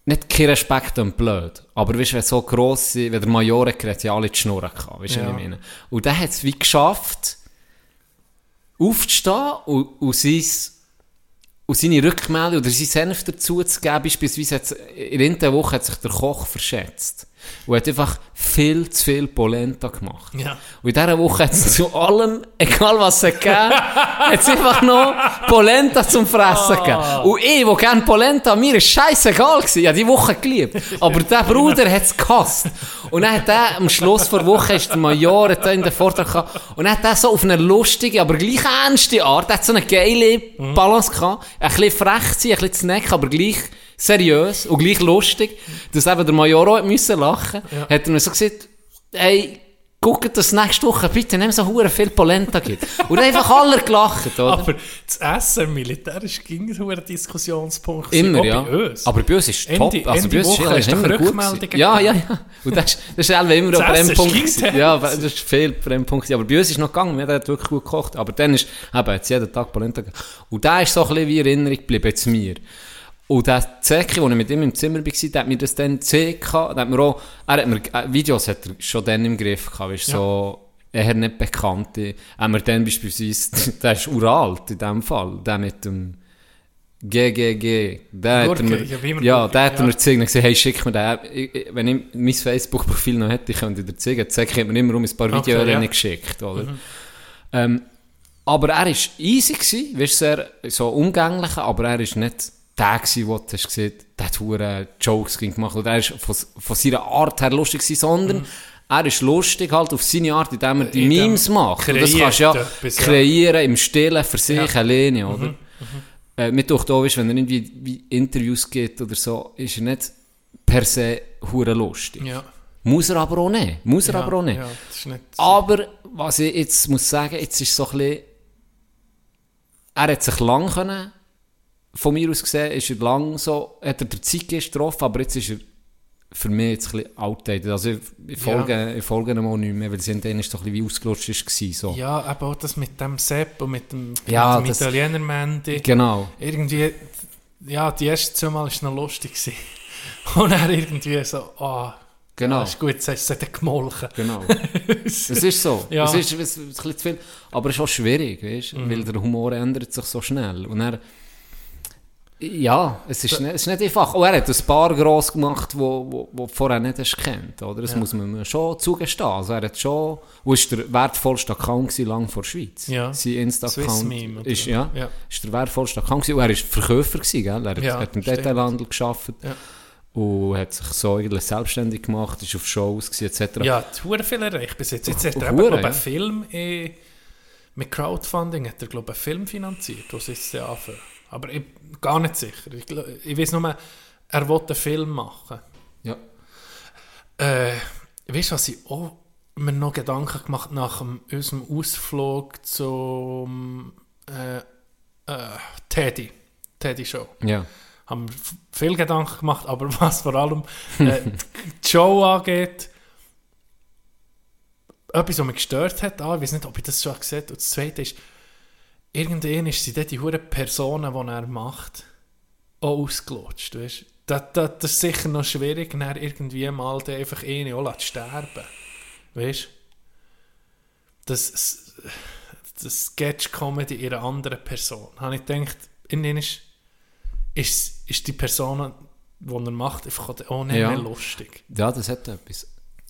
Nicht keinen Respekt und blöd, aber weißt wenn so grosse, wenn der Major geredet, ja alle die Schnurren gehabt, weißt du, Ja. was ich meine? Und der hat es wie geschafft, aufzustehen und, und sein und seine Rückmeldung oder sein Senf dazu zu geben, beispielsweise in der Woche hat sich der Koch verschätzt und hat einfach viel zu viel Polenta gemacht. Ja. Und in dieser Woche hat es zu allem, egal was es gegeben hat es einfach noch Polenta zum Fressen gegeben. Und ich, der gerne Polenta, mir ist scheißegal gewesen. Ich habe die Woche geliebt. Aber der Bruder hat es gehasst. Und dann hat er am Schluss der Woche, ist der Major hat in den Vortrag gehabt, und dann hat er so auf eine lustige, aber gleich ernste Art, hat so eine geile Balance gehabt, ein bisschen frech sein, ein bisschen zu necken, aber gleich seriös und gleich lustig, dass eben der Major auch hat müssen lachen Ja. hat er mir so gesagt, hey, guckt, dass nächste Woche bitte nicht mehr so hure viel Polenta gibt. Und einfach alle gelacht, oder? Aber das Essen militärisch ging so ein Diskussionspunkt. Immer, ja. Bei uns. Aber bei uns ist Ende- top. Also Ende bei uns ist Woche du immer gut. Ja, ja, ja. Und das, das ist immer Das ein Brennpunkt. ist Ja, das ist viel Brennpunkt. Aber bei uns ist noch gegangen. Wir haben wirklich gut gekocht. Aber dann ist, eben, jetzt jeden Tag Polenta gegeben. Und der ist so ein bisschen wie Erinnerung geblieben zu mir. Und der Zeki, als ich mit ihm im Zimmer war, der hat mir das dann. Der hat mir auch, er hat mir, äh, Videos hat er schon dann im Griff gehabt, weißt, Ja. so, eher nicht bekannte. Haben wir dann beispielsweise, [LAUGHS] der ist uralt in dem Fall, der mit dem GGG, der hat mir, ja, ja, der hat er ja. mir gezeigt und gesagt, hey, schick mir den, Ich- wenn ich mein Facebook-Profil noch hätte, ich könnte dir zeigen. Zeki hat mir immer um ein paar Okay, Videos ja. Mhm. geschickt, oder? Ähm, aber er war easy, gewesen, weißt, sehr so umgänglich, aber er war nicht der, gewesen, wo du hast gesehen der hat hure Jokes gemacht oder er ist von, von seiner Art her lustig gewesen, sondern er ist lustig halt auf seine Art, indem er die Memes macht. Und das kannst du ja kreieren im Stillen für sich Ja. Mhm, alleine, oder? Äh, mir tut auch, weißt, wenn er irgendwie wie Interviews gibt oder so, ist er nicht per se hure lustig. Ja. Muss er aber auch nicht. Muss er ja, aber auch nicht. Ja, ist nicht Aber, was ich jetzt muss sagen, jetzt ist so ein bisschen, er hat sich lang können, von mir aus gesehen, ist er lang so, hat er den Zeitgeist getroffen, aber jetzt ist er für mich jetzt ein bisschen outdated. Also ich, ich folge, ich folge ihm auch nicht mehr, weil sie dann ist doch ein bisschen wie ausgelutscht ist gewesen, so. Ja, aber auch das mit dem Sepp und mit dem, Ja, mit dem das- Italiener Mandy. Genau. Irgendwie, ja, die ersten zwei Mal war es noch lustig. [LAUGHS] Und dann irgendwie so, ah, Genau. ja, ist gut, jetzt hast du es gemolken. Genau. [LAUGHS] Es ist so. Ja. Es ist, es ist ein bisschen zu viel. Aber es ist auch schwierig, weißt? Mhm. weil der Humor ändert sich so schnell. Und er, ja, es ist, nicht, es ist nicht einfach. Oh, er hat ein paar gross gemacht, wo, wo, wo vorher nicht hast gekannt, oder? Das muss man schon zugestehen. Also er hat schon, wo ist der wertvollste Account lang vor der Schweiz? Ja. Sein Insta-Account ist, ja, Ja. ist der wertvollste Account gewesen. Und er ist Verkäufer gewesen, gell? Er hat, Ja, hat im stimmt. Detailhandel gearbeitet. Ja. Und hat sich so eigentlich selbstständig gemacht, ist auf Shows gewesen, etc. Ja, Huren viel erreicht bis jetzt. Jetzt hat er eben, ja. einen Film eh, mit Crowdfunding hat er, glaub, einen Film finanziert, was jetzt ja anfangen. Aber ich gar nicht sicher. Ich, ich weiß nur, er will einen Film machen. Ja. Äh, weißt du, was ich auch mir noch Gedanken gemacht nach dem, unserem Ausflug zum äh, äh, Teddy, Teddy Show. Ja. Haben wir viel Gedanken gemacht, aber [LAUGHS] was vor allem äh, die Show angeht, etwas, was mich gestört hat, ah, ich weiß nicht, ob ich das schon gesehen habe, und das Zweite ist, irgendwann ist sie dort die hure Personen, die er macht, auch ausgelutscht, weißt? Das, das, das ist sicher noch schwierig, dann irgendwie mal den einfach eine auch zu sterben, weißt? Das, das Sketch-Comedy in einer anderen Person. Habe ich gedacht, innen ist, ist, ist die Person, die er macht, einfach auch nicht Ja. mehr lustig. Ja, das hat etwas.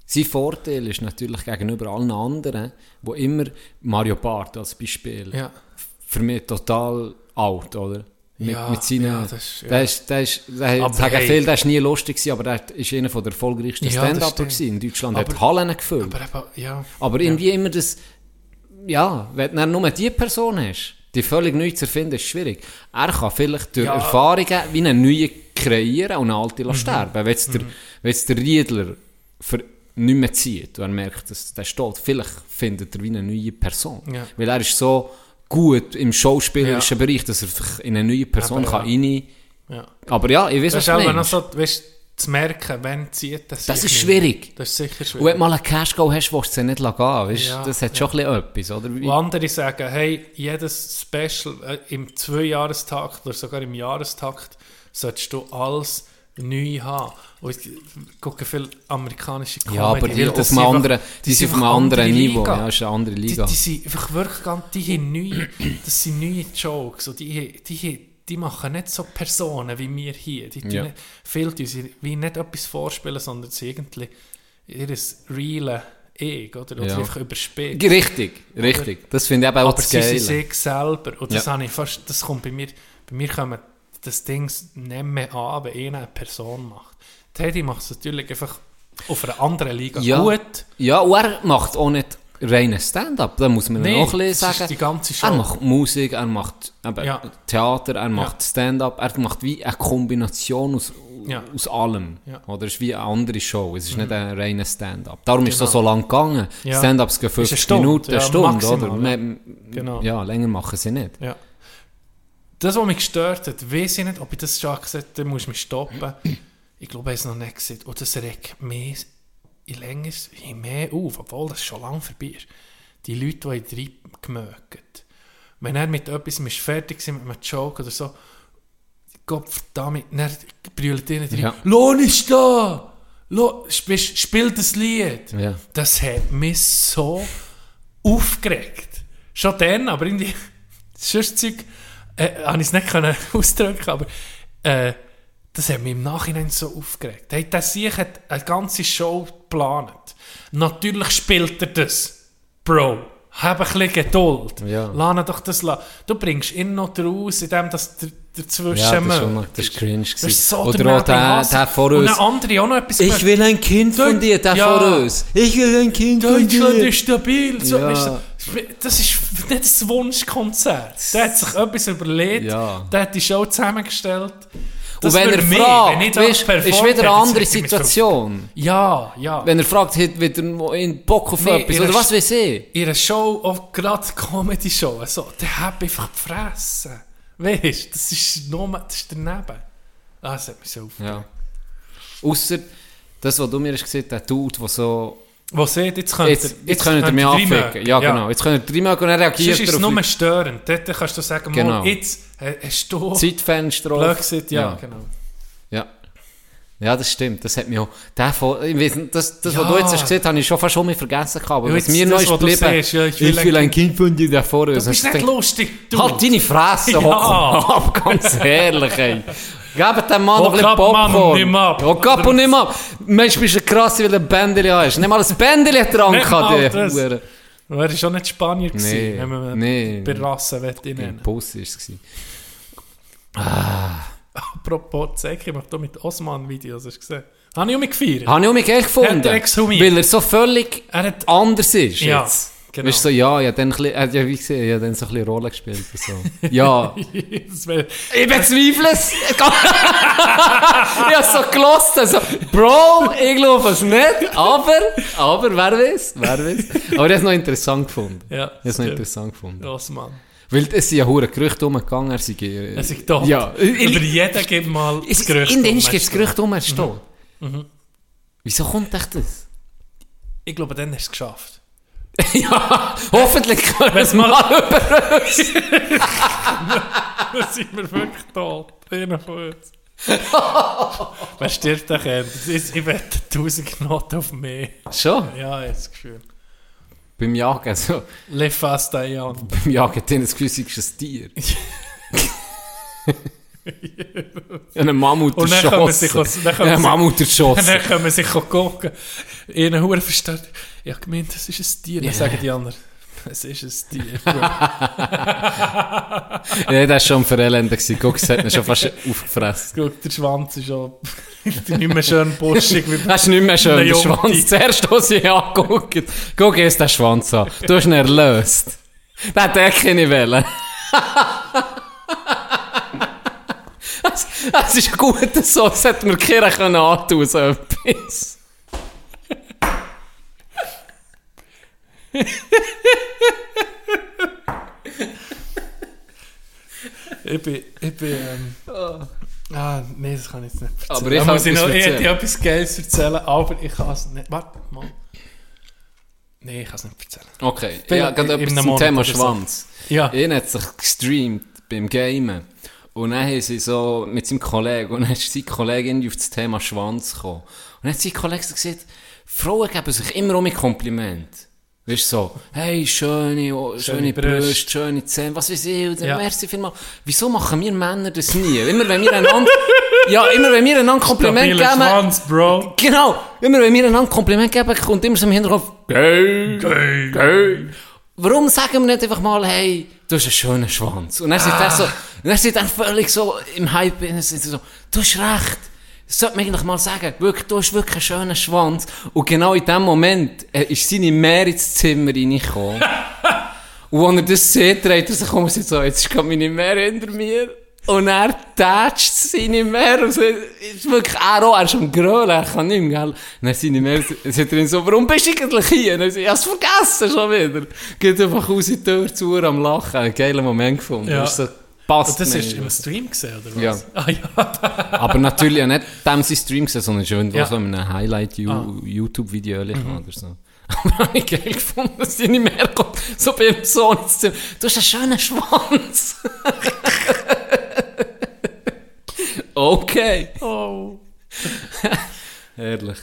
Sein Vorteil ist natürlich gegenüber allen anderen, wo immer Mario Barth als Beispiel, Ja. Für mich total alt, oder? Mit, Ja, mit seinen, ja, das ist- ja. der ist, der ist, der Aber sagen hey. viele, der ist nie lustig gewesen, aber der ist einer von der erfolgreichsten Ja, Stand-Upper stimmt. gewesen in Deutschland, Aber- hat Hallen gefüllt. Aber ja. Aber irgendwie immer das, ja, wenn du nur die Person hast, die völlig neu zu erfinden, ist schwierig. Er kann vielleicht durch Ja. Erfahrungen wie eine neue kreieren und eine alte Mhm. sterben. Wenn jetzt der, wenn jetzt der Riedler für nicht mehr zieht und er merkt, dass der steht, vielleicht findet er wie eine neue Person. Ja. Weil er ist so gut im schauspielerischen Bereich, dass er sich in eine neue Person Aber kann ja. rein... ja. Aber ja, ich weiß, Das was ist du auch noch meinst. so, weißt, zu merken, wenn zieht das Das ist nicht. schwierig. Das ist sicher Und wenn schwierig. du mal einen Cash-Go hast, willst du sie nicht gehen. Weißt? Ja, das hat schon ein bisschen etwas, oder? Und andere sagen, hey, jedes Special äh, im Zweijahrestakt oder sogar im Jahrestakt solltest du alles neu haben. Und ich gucke viele amerikanische Comedy. Ja, aber die auf einem anderen, die sind auf einem anderen andere Niveau. Liga. Ja, ist eine andere Die, Liga. die sind einfach wirklich ganz, die haben neue, das sind neue Jokes und die, die, die machen nicht so Personen wie wir hier. Die tun Ja. nicht, viel tun wie nicht etwas vorspielen, sondern sie irgendwie ihr reale Ich, oder? Oder Ja. einfach überspielt. Richtig, richtig. Das finde ich eben auch Aber das sie sind Geile. sich selber. Und das, Ja. ich fast, das kommt bei mir, bei mir kommt das Ding nicht mehr an, wenn einer eine Person macht. Teddy macht es natürlich einfach auf einer anderen Liga Ja. gut. Ja, und er macht auch nicht reinen Stand-up. Da muss man Nee, noch ein bisschen sagen. die ganze Show. Er macht Musik, er macht eben Ja. Theater, er macht Ja. Stand-up, er macht wie eine Kombination aus, Ja. aus allem. Mhm. Oder es ist wie eine andere Show. Es ist nicht ein reiner Stand-up. Darum ist es Genau. so lang gegangen. Stand-ups gehen Ist eine 50 Stunde, Minuten, eine Stunde, oder? ja. Mehr- Genau. Ja, länger machen sie nicht. Das, was mich gestört hat, weiß ich nicht, ob ich das schon gesagt habe, muss ich mich stoppen. Ich glaube, ich habe es noch nicht gesehen. Und das regt mich je länger, je mehr auf, obwohl das schon lange vorbei ist. Die Leute, die reingemögt. Wenn er mit etwas ist fertig war, mit einem Joke oder so, Gott verdammt, dann brüllt ihnen rein, Ja. Lohn ist da! Lo, spiel, spiel das Lied! Ja. Das hat mich so aufgeregt. Schon dann, aber irgendwie, [LAUGHS] sonst Zeug, äh, habe ich es nicht können [LAUGHS] ausdrücken, aber äh, das hat mich im Nachhinein so aufgeregt. Hey, der Sieg hat eine ganze Show geplant. Natürlich spielt er das. Bro, hab ein bisschen Geduld. Ja. Lass doch das la. Du bringst ihn noch raus, indem das der, dazwischen Ja, das schon das ist cringe. Das ist so Oder auch der, der vor Und uns. eine andere auch noch etwas Ich will ein Kind von dir, der Ja. vor uns. Ich will ein Kind von Deutschland dir. ist stabil. So, Ja. Das ist nicht ein Wunschkonzert. Der hat sich etwas überlegt, Ja. der hat die Show zusammengestellt. Und wenn er mich, fragt, wenn weißt, ist wieder eine andere Situation. Ja, ja. Wenn er fragt, hat wieder in Bock auf Nee, etwas, oder was weiß ich. Einer Show, auch gerade Comedy-Show, also, der hat einfach gefressen. Weißt du, das ist, nur, das ist daneben. Ah, das hat mich so aufgeregt. Ja. Ausser das, was du mir hast gesagt hast, der Dude, der so... Was seht, jetzt könnt Jetzt, jetzt, könnt ihr mich ihr anficken. Ja, genau. Jetzt könnt ihr reinmachen und dann Sonst reagiert ist es nur störend. Dort kannst du sagen, Genau. mal, jetzt hast du... Zeitfenster auf. gesagt, ja, genau. Ja. Ja, das stimmt. Das hat mich auch... Ich das, das was Ja. du jetzt hast gesagt habe ich schon fast schon mal vergessen. gehabt, Aber Ja, was mir das, noch ist was geblieben... siehst, ja, ich will ein will ein Kind von dir, der vor uns. Du bist Hast nicht lustig, du. Halt deine Fresse, Ja. ganz ehrlich, ey. Gebt dem Mann noch ein bisschen Popcorn. nimm ab. Ab und nimm ab. Mensch, bist du krass, weil du ein Bändeli hast. Nicht mal ein Bändeli dran. Hure. Er war schon nicht Spanier, Nee, wenn man nee. bei Rasse nennen. Bus war es. gewesen. Apropos Zeki, ich da mit Osman Videos, hast du gesehen? Habe ich auch mich gefeiert. Habe ich auch mich geil gefunden. Er. Weil er so völlig Er hat... anders ist Ja, jetzt. Genau. Weißt du, so, ja, ja, dann, er hat ja, wie gesehen, ja, dann so ein bisschen Rolle gespielt. So. Ja. [LAUGHS] das wär, Ich bezweifle es. [LAUGHS] ich habe so gelost. Also, Bro, ich glaube es nicht. Aber, aber, wer weiß, wer weiß. Aber ich habe es noch interessant gefunden. ja, Ich habe noch interessant gefunden. Osman. Weil es sind ja hure Gerüchte umgegangen, er sei... äh, Er ist tot. Ja. Über jeden gibt mal Es- das Gerücht. In den gibt es. Gerüchte um, er ist tot. Mhm. Wieso kommt echt das? Ich glaube, dann hast du es geschafft. [LAUGHS] ja, hoffentlich können wir es mal- über uns. [LAUGHS] Dann sind wir wirklich tot. Von uns. Wer stirbt denn? ist- Ich wette 1000 Knoten auf mich. Schon? Ja, ich habe das Gefühl. beim Jagen, so, Le fast Diane. beim Jagen hat das Gefühl, ist ein Tier. [LAUGHS] Ein Mammut Und dann man erschossen. sich dann Ein sich- dann können wir sich auch gucken. Ihnen Huren versteht. Ich habe gemeint, das ist ein Tier. Dann sagen die anderen, es ist ein Tier. [LAUGHS] Ja, das war schon verelendend. gewesen. Guck, es hat ihn schon fast aufgefressen. Guck, der Schwanz ist auch nicht mehr schön buschig. Das ist nicht mehr schön, der. Schwanz. Zuerst, als ich angeguckt Guck jetzt den Schwanz an. Du hast ihn erlöst. Den hat er keine Welle. Das, das ist gut so, das hätte mir keiner können antun, so etwas. Ich bin, ich bin, ähm, ah, nee, das kann ich jetzt nicht erzählen. Aber ich kann muss ich noch, ich erzählen. hätte etwas Geiles erzählen, aber ich kann es nicht. Warte mal. Nee, ich kann es nicht erzählen. Okay, Vielleicht ja, gerade etwas zum Monat Thema oder so. Schwanz. Ja. Ihn hat sich gestreamt beim Gamen. Und dann haben sie so mit seinem Kollegen, und dann ist sein Kollege irgendwie auf das Thema Schwanz gekommen. Und dann hat sein Kollege gesagt, Frauen geben sich immer um ein Kompliment. Weißt du, so, hey, schöne, oh, schöne, Brüste. Brüste, schöne Zähne, was weiß ich, und dann, Ja. merci vielmals. Wieso machen wir Männer das nie? Immer wenn wir einander, ja, immer wenn wir einander Kompliment Stabiler geben, Schwanz, Bro. Genau, immer wenn wir einander Kompliment geben, kommt immer so im Hinterkopf, geil, geil, geil. Warum sagen wir nicht einfach mal, hey, du hast einen schönen Schwanz? Und dann sind er so, dann sind er völlig so im Hype, und dann sind so, du hast recht. Das sollte man eigentlich mal sagen. Wirklich, du hast wirklich einen schönen Schwanz. Und genau in dem Moment äh, ist seine Mehr ins Zimmer reingekommen. [LAUGHS] Und als er das sieht, dreht er sich um und sagt so, jetzt ist gerade meine Mehr hinter mir. Und er tätscht seine Mehr und so, ist wirklich er auch, er ist am Grölen, er kann nicht mehr, gell. Und dann seine Mehr, sagt er ihm so, warum bist du eigentlich hier? Und er sagt, ich hab's vergessen schon wieder. Geht einfach raus in die Tür zu, am Lachen. Einen geilen Moment gefunden. Ja. Passt Und das mir. ist im Stream gesehen, oder was? Ja. [LAUGHS] Ah, ja. Aber natürlich ja nicht dem sein Stream gesehen, sondern schon Ja. so in einem Highlight-YouTube-Video oder so. [LAUGHS] Aber habe ich geil gefunden, dass die nicht mehr kommt. So beim Sohn ins Zimmer. Du hast einen schönen Schwanz. [LAUGHS] okay. Oh. Herrlich.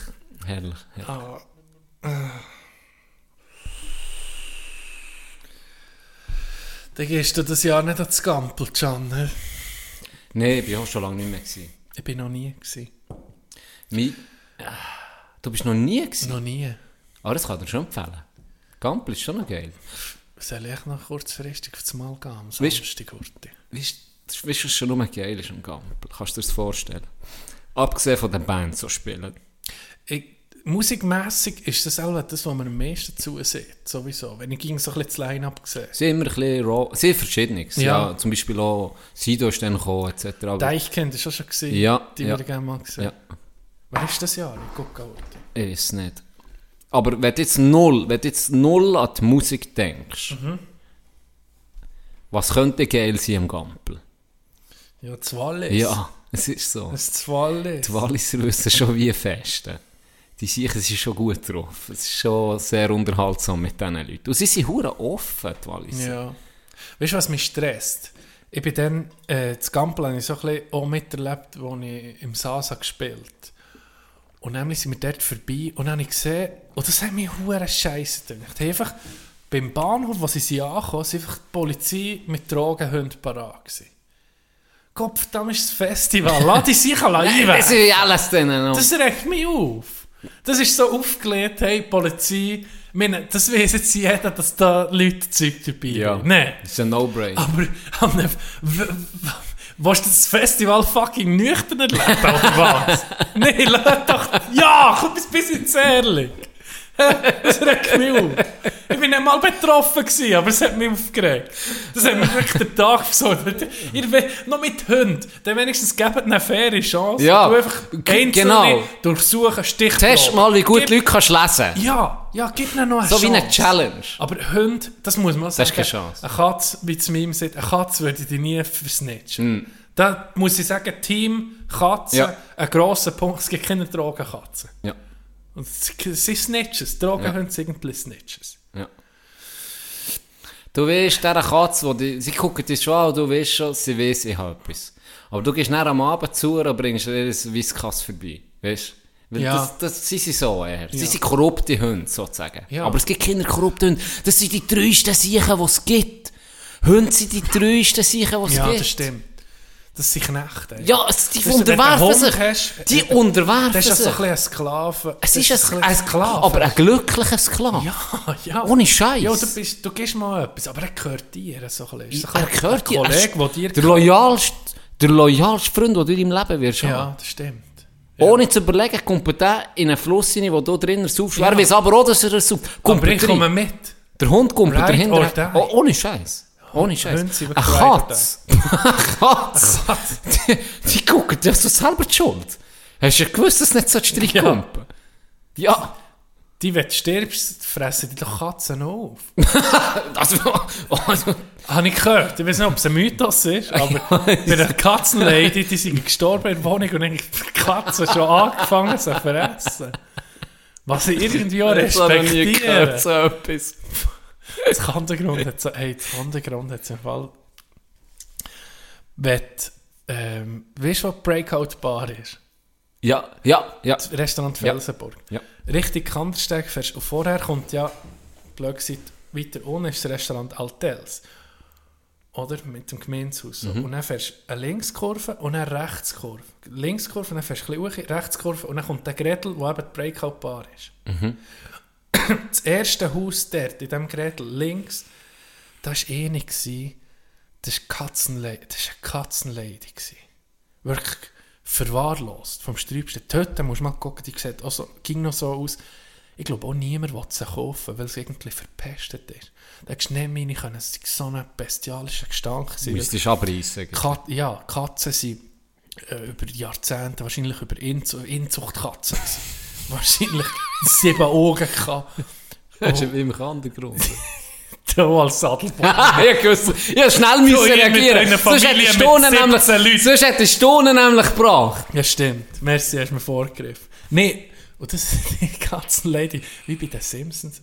Herrlich. herrlich. Dann gehst du das Jahr nicht ans Gampel, Can. Nein, ich war auch schon lange nicht mehr. Gewesen. Ich bin noch nie gewesen. Mein, Ah, du bist noch nie gewesen. Noch nie. Aber das kann ich dir schon empfehlen. Gampel ist schon noch geil. Soll ich noch kurzfristig aufs Mal gehen? Am Samstag, Urti? Weißt du, was schon nur geil ist am Gampel? Kannst du dir das vorstellen? Abgesehen von den Bands, die spielen. Ich, musikmässig ist das auch das, was man am meisten zusieht. Sowieso. Wenn ich ging so ein bisschen das Line-Up sehe. Sie immer ein bisschen raw, sehr verschiedenes. Ja. Ja. zum Beispiel auch Sido ist dann gekommen, etc. Aber Deichkind ist auch schon gesehen. Ja, Die ja. ich gerne mal sehen. Ja. Wann ist das Jahr? Ich gucke auch. ich weiß es nicht. Aber wenn du jetzt null, wenn jetzt null an die Musik denkst, Mhm. was könnte geil sein am Gampel? Ja, das Wallis. Ja, es ist so. Das Wallis. Die Walliser wissen schon wie festen. Die Sicher sind schon gut drauf. Es ist schon sehr unterhaltsam mit diesen Leuten. Und sie sind hure offen, die Walliser. Ja. Weißt du, was mich stresst? Ich bin dann, äh, das Gampel habe ich so ein bisschen auch miterlebt, als ich im Sasa gespielt Und dann sind wir dort vorbei und dann habe ich gesehen, und das hat mich hure scheiße. Ich einfach beim Bahnhof, wo sie sind angekommen, sind einfach die Polizei mit Drogenhunden parat gewesen. Gott, verdammt ist das Festival. Lass die sich alle [LAUGHS] Das einwählen. ist alles denen. Das regt mich auf. Das ist so aufgelegt, hey, Polizei. Meine, das weiss jetzt jeder, dass da Leute Zeug dabei Ja. haben. Nein. Das ist ein No-Brainer. Aber, aber willst du das Festival fucking nüchtern erleben, oder was? [LAUGHS] Nein, lass doch... Ja, komm ein bisschen ehrlich. Das regt mich auf. Ich bin nicht mal betroffen gewesen, aber es hat mich aufgeregt. Das hat mich wirklich den Tag versorgt. Ihr noch mit Hunden, dann wenigstens gebt eine faire Chance. Ja, Du einfach einzelne genau. durchsuchen, Stichprobe. Test mal, wie gut Gib- Leute kannst lesen. Ja, ja, gib ihnen noch eine So wie Chance. eine Challenge. Aber Hunde, das muss man sagen. ist keine Chance. Eine Katze, wie zu mir sagt, eine Katze würde ich nie versnitchen. Da muss ich sagen, Team Katze. Ja. ein grosser Punkt, es gibt keine Drogenkatzen. Ja. Und sie Snitches, Drogenhunde Snitches. Ja. Du weißt, dieser Katze, die, sie gucken dich schon an und du weißt schon, sie weiss, ich habe etwas. Aber du gehst dann am Abend zu und bringst ihr ein Whiskas vorbei. Weißt Weil Ja. das, das, sie sind so eher. Sie Ja. sind korrupte Hunde, sozusagen. Ja. Aber es gibt keine korrupten Hunde. Das sind die treuesten Siechen, die es gibt. Hunde sind die treuesten Siechen, die es Ja, gibt. das stimmt. Das sind Knechte. Ja, es, die Das ist, unterwerfen sich. hast, die äh, unterwerfen Das ist sich. so ein ein Sklave. es Das ist ein, ein, Sklave. aber ein glücklicher Sklave. Ja, [LAUGHS] ja. Ohne Scheiß. Ja, du, bist, du gibst mal etwas, aber er gehört dir so ein bisschen. Ist er gehört dir. Er ist Kollege, der dir... der loyalste, der loyalste Freund, den du in deinem Leben wirst haben. ja, das stimmt. Ohne zu überlegen, kommt der in einen Fluss rein, wo du drinnen saufst. Ja. Er weiß aber auch, dass er sauft. Aber ich komme mit. Der Hund kommt dahinter. Oh, ohne Scheiß. Ohne Scheiß. Or Katze. Eine Katze. Die, die gucken, die hast du selber die Schuld. Hast du ja gewusst, dass du nicht so reinkommen Ja. Die, wenn du stirbst, fressen die doch Katzen auf. [LAUGHS] Also, also, Habe ich gehört. Ich weiß nicht, ob es ein Mythos ist, [LAUGHS] aber bei der Katzenlady, die sind gestorben in der Wohnung und die Katzen schon angefangen zu fressen. Was ich irgendwie auch habe ich nie gehört, respektiere. so etwas. Das Hintergrund hat hey, das Hintergrund hat im Fall, wenn, du, ähm, weißt du, die Breakout Bar ist? Ja, ja, ja. Das Restaurant Ja. Felsenburg. Ja. Richtig Kandersteg fährst und vorher kommt ja, blöd gesagt, weiter unten ist das Restaurant Altels. Oder? Mit dem Gemeinshaus. Mhm. Und dann fährst du eine Linkskurve und eine Rechtskurve. Linkskurve, dann fährst du ein bisschen hoch, Rechtskurve und dann kommt der Gretel, wo eben die Breakout Bar ist. Mhm. Das erste Haus dort, in diesem Gretel, links, das war eh nicht. gewesen. Das war Katzenlady. Das war eine Katzenlady. gewesen. Wirklich verwahrlost vom Sträubsten. Heute musst du mal gucken, die sieht auch so, ging noch so aus. Ich glaube auch niemand will sie kaufen, weil es irgendwie verpestet ist. Da hättest du nicht meine können, es so ein bestialischer Gestank. gewesen. Müsstest du abreißen. Kat ja, Katzen sind äh, über Jahrzehnte wahrscheinlich über Inzu Inzuchtkatzen. Wahrscheinlich sieben Augen. [LAUGHS] Das ist wie im Untergrund. Du als Sadelbock. ich wusste, hätte schnell müssen reagieren. Sonst hätte 17 nämlich, sonst nämlich gebracht. Ja, stimmt. Merci, hast du mir vorgegriffen. Nee, und das [LAUGHS] die Katzenlady, wie bei den Simpsons.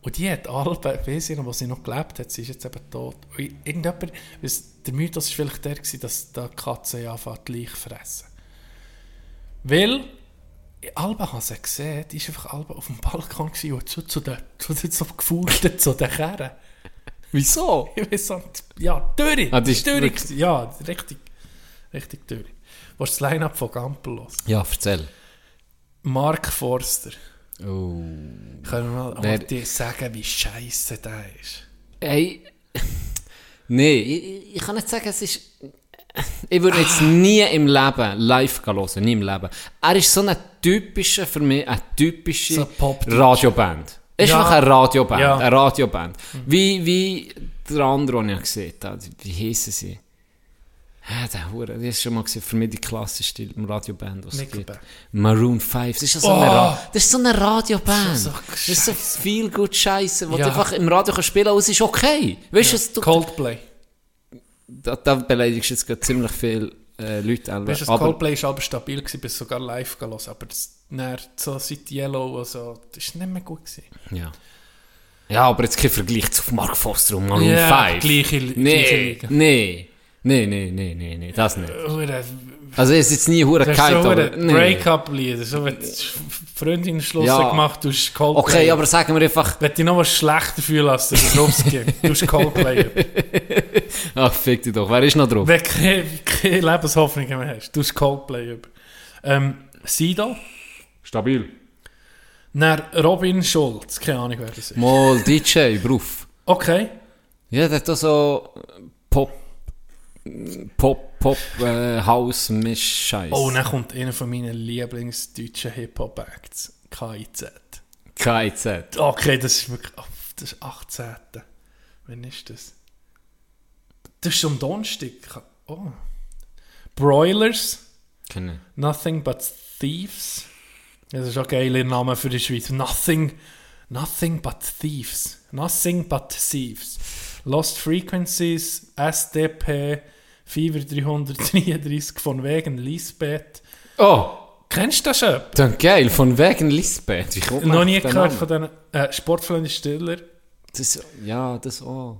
Und die hat alle, weiss ich noch, wo sie noch gelebt hat, sie ist jetzt eben tot. Und irgendjemand, weiss, der Mythos war vielleicht der, gewesen, dass die Katzen ja anfangen, gleich fressen. Weil, Alba hat sie gesehen, die war einfach Alba auf dem Balkon gewesen und zu, zu den, zu den so gefurchtet, zu den Kerren. Wieso? [LAUGHS] Ich weiß nicht, ja, Dürre. Ah, Dürre. wirklich- Ja, richtig, richtig Dürre. Was ist das Line-Up von Gampel los? Ja, erzähl. Mark Forster. Oh. Können wir mal Wer- dir sagen, wie scheiße der ist? Hey, [LAUGHS] nee, ich, ich kann nicht sagen, es ist... Ich würde jetzt nie im Leben live hören, nie im Leben. Er ist so eine typische, für mich, eine typische So Radioband. Er ist Ja. einfach eine Radioband, Ja. eine Radioband. Wie, wie der andere, den ich gesehen habe, wie hießen sie? Ja, der Hure, das ist schon mal gesehen, für mich die klassischste Radioband, was es gibt. Nickelback. Maroon 5, das ist, ja so Oh. eine, Ra das ist so eine Radioband. So- so das ist so viel gut Scheiße, wo Ja. du einfach im Radio kannst spielen und es ist okay. Weißt du, du, Coldplay. Da, da beleidigst du jetzt gerade ziemlich viele äh, Leute. Elbe. Weißt das aber Coldplay ist aber stabil gewesen, bis sogar live gelassen. Aber das, dann, so seit Yellow und so, das ist nicht mehr gut gewesen. ja. ja, aber jetzt kein Vergleich zu Mark Foster und Maroon Ja, 5. gleiche- gleiche nee, Liga. nee, nee, nee, nee, nee, nee, das nicht. Hure- Also es ist jetzt nie hure ist so kalt, aber nee. Break-up-Lied. So, wenn du Freundin Schluss Ja. gemacht hast, Coldplay. Okay, aber sagen wir einfach, Wenn du noch was schlechter fühlen lässt, dann ist rausgeben. Du hast Coldplay. [LAUGHS] ach fick dich doch, wer ist noch drauf? Wenn du keine, keine Lebenshoffnung mehr hast, du hast Coldplay. Ähm, Sido. Stabil. Dann Robin Schulz. Keine Ahnung, wer das ist. Mal DJ, Beruf. Okay. Ja, der hat auch so Pop, Pop, Pop, äh, House, Misch, Scheiß. Oh, dann kommt einer von meinen Lieblingsdeutschen Hip-Hop-Acts. KIZ. KIZ. Okay, das ist wirklich... Oh, das ist 18. Wann ist das? Das ist am Donnerstag. Oh. Broilers. Kenne Nothing but Thieves. Das ist auch ein geiler Name für die Schweiz. Nothing, nothing but Thieves. Nothing but Thieves. Lost Frequencies, SDP, Fever 333 von wegen Lisbeth. Oh, Kennst du das schon? dann geil, von wegen Lisbeth. Man Noch nie gehört von diesen äh, Sportfreunde Stiller. Das, ja, das auch.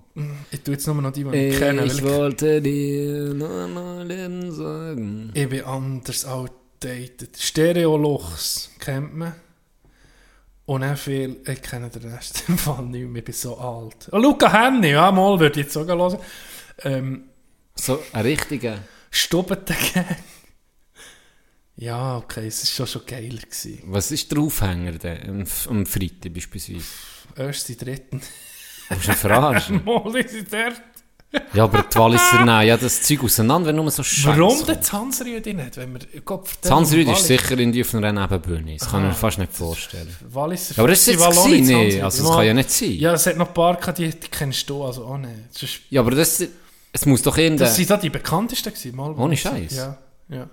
Ich tue jetzt nur noch die, die ich kenne. Ich wollte dir nur mal eben sagen. Ich, ich bin anders outdated. Stereolux kennt man. Und dann viel, ich kenne den Rest [LAUGHS] im Fall nicht mehr, ich bin so alt. Oh, Luca Henny, ja, mal würde ich jetzt sogar hören. Ähm, So ein richtiger... Stubbentegang. [LAUGHS] Ja, okay, es war schon, schon geiler. Gewesen. Was ist der Aufhänger denn? Am, Freitag beispielsweise? Erste, dritten. Du musst ihn verarschen. [LAUGHS] Mal ist sie dort. ja, aber die Walliser nehmen ja das Zeug auseinander, wenn nur so Scheiße Warum denn das Hansrüdi nicht? Wenn wir, Gott, Hansrüd ist sicher in die auf einer Nebenbühne. Das kann ich mir fast nicht vorstellen. Walliser aber das ist jetzt gewesen, nicht nee. Also das kann ja nicht sein. Ja, es hat noch ein paar die, die kennst du also auch nicht. Ja, aber das, es muss doch irgendein... das sind da die bekanntesten gewesen. Mal Ohne Scheiß. Ja, ja. Ein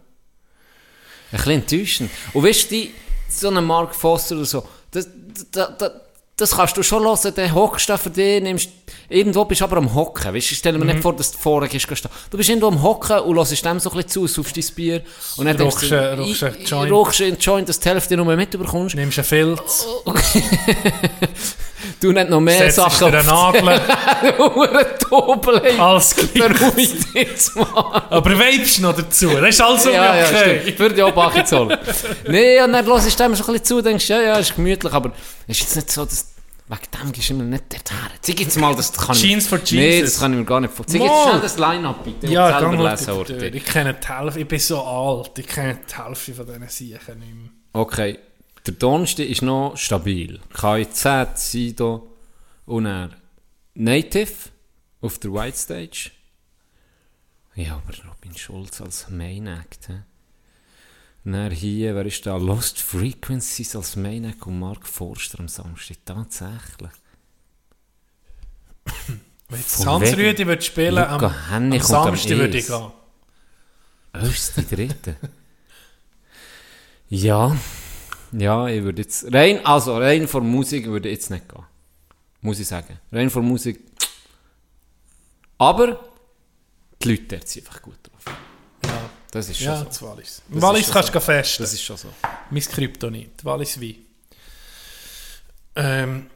bisschen enttäuschend. Und weißt du, die- so einen Mark Foster oder so, das, das, das, das kannst du schon hören, der hockst da für dich, nimmst, irgendwo bist du aber am Hocken, weißt du, stell mir Mhm. nicht vor, dass du vorne gehst, du bist irgendwo am Hocken und hörst dem so ein bisschen zu, saufst dein Bier und dann Rauchst du, rauchst ein ich- ich- Joint. rauchst einen Joint, dass du die Hälfte nur mitbekommst. Nimmst einen Filz, [LAUGHS] Du nicht noch mehr setzt Sachen hey. [LAUGHS] alles gleich. Beruhig dich jetzt mal. Aber weibst noch dazu, das ist also ja, ja, okay. stimmt. Würde ich auch Bach zahlen. nee, und dann hörst du dem so ein bisschen zu, denkst, ja, ja, ist gemütlich, aber es ist jetzt nicht so, dass, wegen dem gehst du immer nicht dorthin. Zeig jetzt mal, das kann ich Jeans for Nee, Jesus. das kann ich mir gar nicht vorstellen. Zeig jetzt schnell das Line-Up, bitte. Ja, selber lesen. Orti. Ich kenne die Hälfte, ich bin so alt, ich kenne die Hälfte von diesen Siechen nicht mehr. Okay, der Donnerstag ist noch stabil. KIZ, Sido und er Native auf der White Stage. Ja, aber Robin Schulz als Main Act. He? Und dann hier, wer ist da? Lost Frequencies als Main Act und Mark Forster am Samstag. Tatsächlich. Wenn jetzt Von Hansrüdi würde spielen am, Luca am am Samstag, würde ich gehen. Erste, dritte. [LAUGHS] ja. Ja, ich würde jetzt. Rein, also rein von Musik würde ich jetzt nicht gehen. Muss ich sagen. Rein von Musik. Aber die Leute dort sind einfach gut drauf. Ja, Das ist schon ja so. das Wallis. Das Wallis ist schon kannst so. du festen. Das ist schon so. Mein Kryptonit, Wallis wie. Ähm,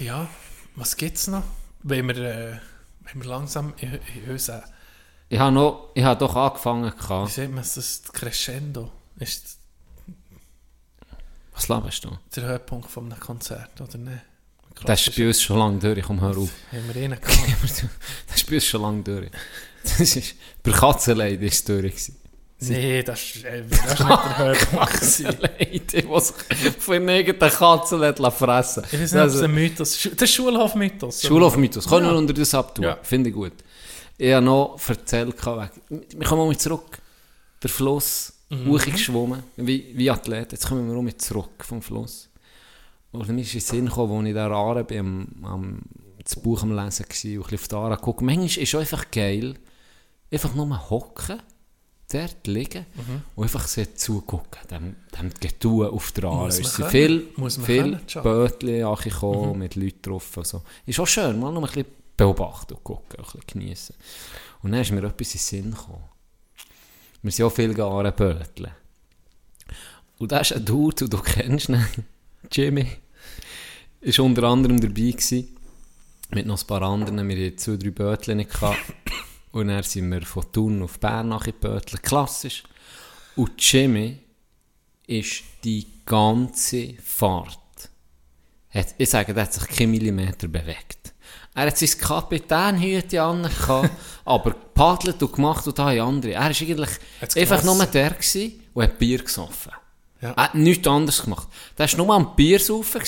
ja, was gibt's noch? Wenn wir, äh, wenn wir langsam in, in unseren, Ich habe noch, ich habe doch angefangen. wie sieht man das, Crescendo, ist Was laberst du? der Höhepunkt von einem Konzert, oder nicht? Das ist bei uns schon lange durch. Komm, hör auf. [LAUGHS] Haben wir einen [LAUGHS] gehabt? Das ist bei uns schon lange durch. Das ist, bei Katzenleid ist es durch. nee, das ist, äh, das ist nicht der Höhepunkt. [LAUGHS] die sich von irgendeiner Katze fressen Ich weiß nicht, ob es ein Mythos ist. Der Schulhof-Mythos. oder? Schulhof-Mythos. Können wir unter das abtun? Ja. Finde ich gut. Ich habe noch erzählt, wir kommen mal zurück. Der Fluss, Mhm. hochgeschwommen, wie, wie Athlet. Jetzt kommen wir mal zurück vom Fluss. Und mir ist in den Sinn gekommen, als ich da Aare bin, am, am, das Buch am Lesen war und ein auf die Aare gucke. Manchmal ist es einfach geil, einfach nur hocken, dort liegen Mhm. und einfach so zugucken, dem, dem Getue auf der Aare. Es sind können. viel. Bötchen angekommen, mit Leuten drauf. und So. Ist auch schön, mal noch ein bisschen beobachten und gucken, ein bisschen geniessen. Und dann ist mir etwas in den Sinn gekommen. Wir sind auch viel gegangen. Und da ist ein Dude, und du kennst ihn, Jimmy, ist unter anderem dabei gewesen, mit noch ein paar anderen. Wir hatten zwei, drei Bötchen gehabt. Und dann sind wir von Thun auf Bern nach Bötlen. Klassisch. Und Jimmy ist die ganze Fahrt, hat, ich sage, der hat sich keinen Millimeter bewegt. Er hat sein Kapitänhüte an, [LAUGHS] aber gepaddelt und gemacht und da haben andere. Er war eigentlich Hat's einfach genossen. nur der gewesen und hat Bier gesoffen. Ja. Er hat nichts anderes gemacht. Der war nur am Bier saufen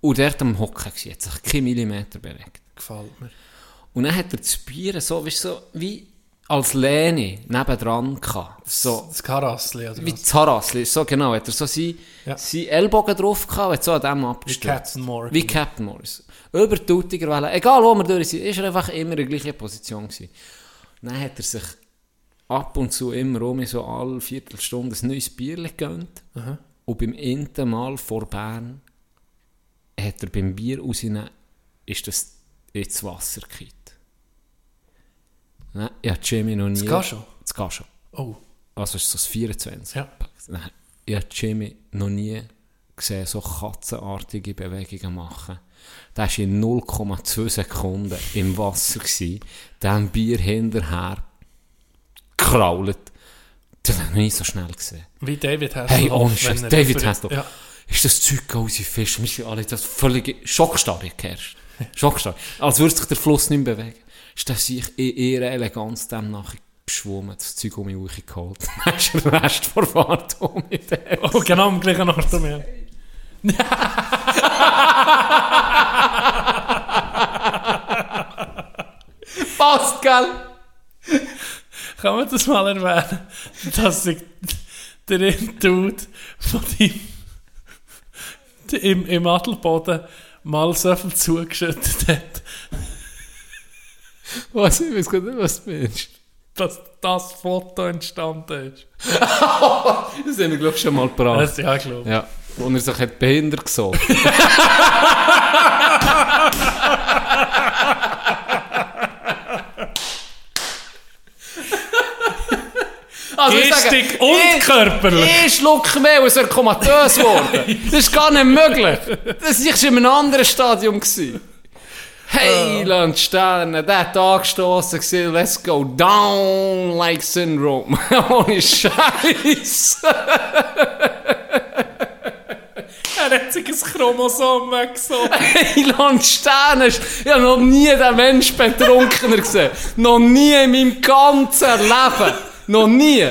und der hat am Hocken. Er hat sich keinen Millimeter bewegt. Gefällt mir. Und dann hat er das Bier so, weißt, so wie als Lehne nebendran gehabt. So, Das Karassli, oder wie was? das Harassli, so genau. Hat er so seinen Ja. sein Ellbogen drauf gehabt und hat so an dem Wie abgestürzt. Captain Morgan. Wie Captain Morris. Über die Tutiger Welle. Egal wo wir durch sind, ist er einfach immer in der gleichen Position gewesen. Dann hat er sich ab und zu immer um so alle Viertelstunde ein neues Bier gegönnt. Und beim ersten Mal vor Bern hat er beim Bier rausnehmen, ist das ins Wasser gekippt. Nein, ich habe Jimmy noch nie... Das geht schon? Das geht schon. Oh, Also ist das 24. Ja. Nein, Ich habe Jimmy noch nie gesehen, so katzenartige Bewegungen machen. Der war in 0,2 Sekunden im Wasser, gewesen, dem Bier hinterher gekrault, Das habe ich noch nie so schnell gesehen. Wie David Hasselhoff. Hey, ohne Scheiß, David Hasselhoff. Ja. Ist das Zeug raus Fisch? Wir sind alle das völlige Schockstarre geherrscht. Schockstarre. Als würde sich der Fluss nicht mehr bewegen. Ist das sich in ihrer Eleganz dem nachher geschwommen, das Zeug um mich hochgeholt. Dann [LAUGHS] ist der Rest vor Fahrt um mich. Oh, genau am gleichen Ort. Ja. [LAUGHS] [LAUGHS] Passt, gell? Kann man das mal erwähnen, dass sich der Dude von ihm im, im Adelboden mal so viel zugeschüttet hat, Was? Ich weiß gar nicht, was du meinst. dass das Foto entstanden ist. [LAUGHS] Das haben wir, glaube ich, schon mal gebracht. Das, ja, glaube Ja, wo er sich hat behindert gesorgt. [LAUGHS] Also Geistig und ich- körperlich. Ich schluck mehr es wäre komatös geworden. [LAUGHS] Das ist gar nicht möglich. Das war in einem anderen Stadium. Gewesen. Hey, Land Sterne, der hat angestoßen, gesehen, let's go down like Syndrome. [LAUGHS] Ohne Scheiß. [LAUGHS] Er hat sich ein Chromosom weggesogen. Heiland Sterne, ich habe noch nie den Mensch betrunkener gesehen. Noch nie in meinem ganzen Leben. Noch nie.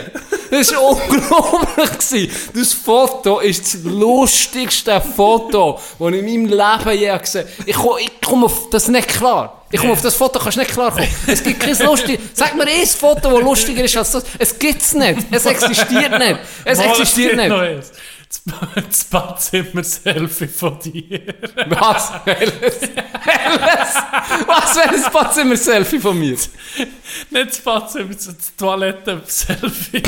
Das war unglaublich. gewesen. Das Foto ist das lustigste Foto, das ich in meinem Leben je gesehen habe. Ich komme komm auf das nicht klar. Ich komme auf das Foto, kannst nicht klar kommen. Es gibt kein lustig. Sag mir ein Foto, das lustiger ist als das. Es gibt's nicht. Es existiert nicht. Es existiert gibt nicht. Das Ba- Das Badzimmer-Selfie von dir. Was? Welches? Welches? Was wäre das Badzimmer-Selfie von mir? Nicht das Badzimmer, das Toiletten-Selfie.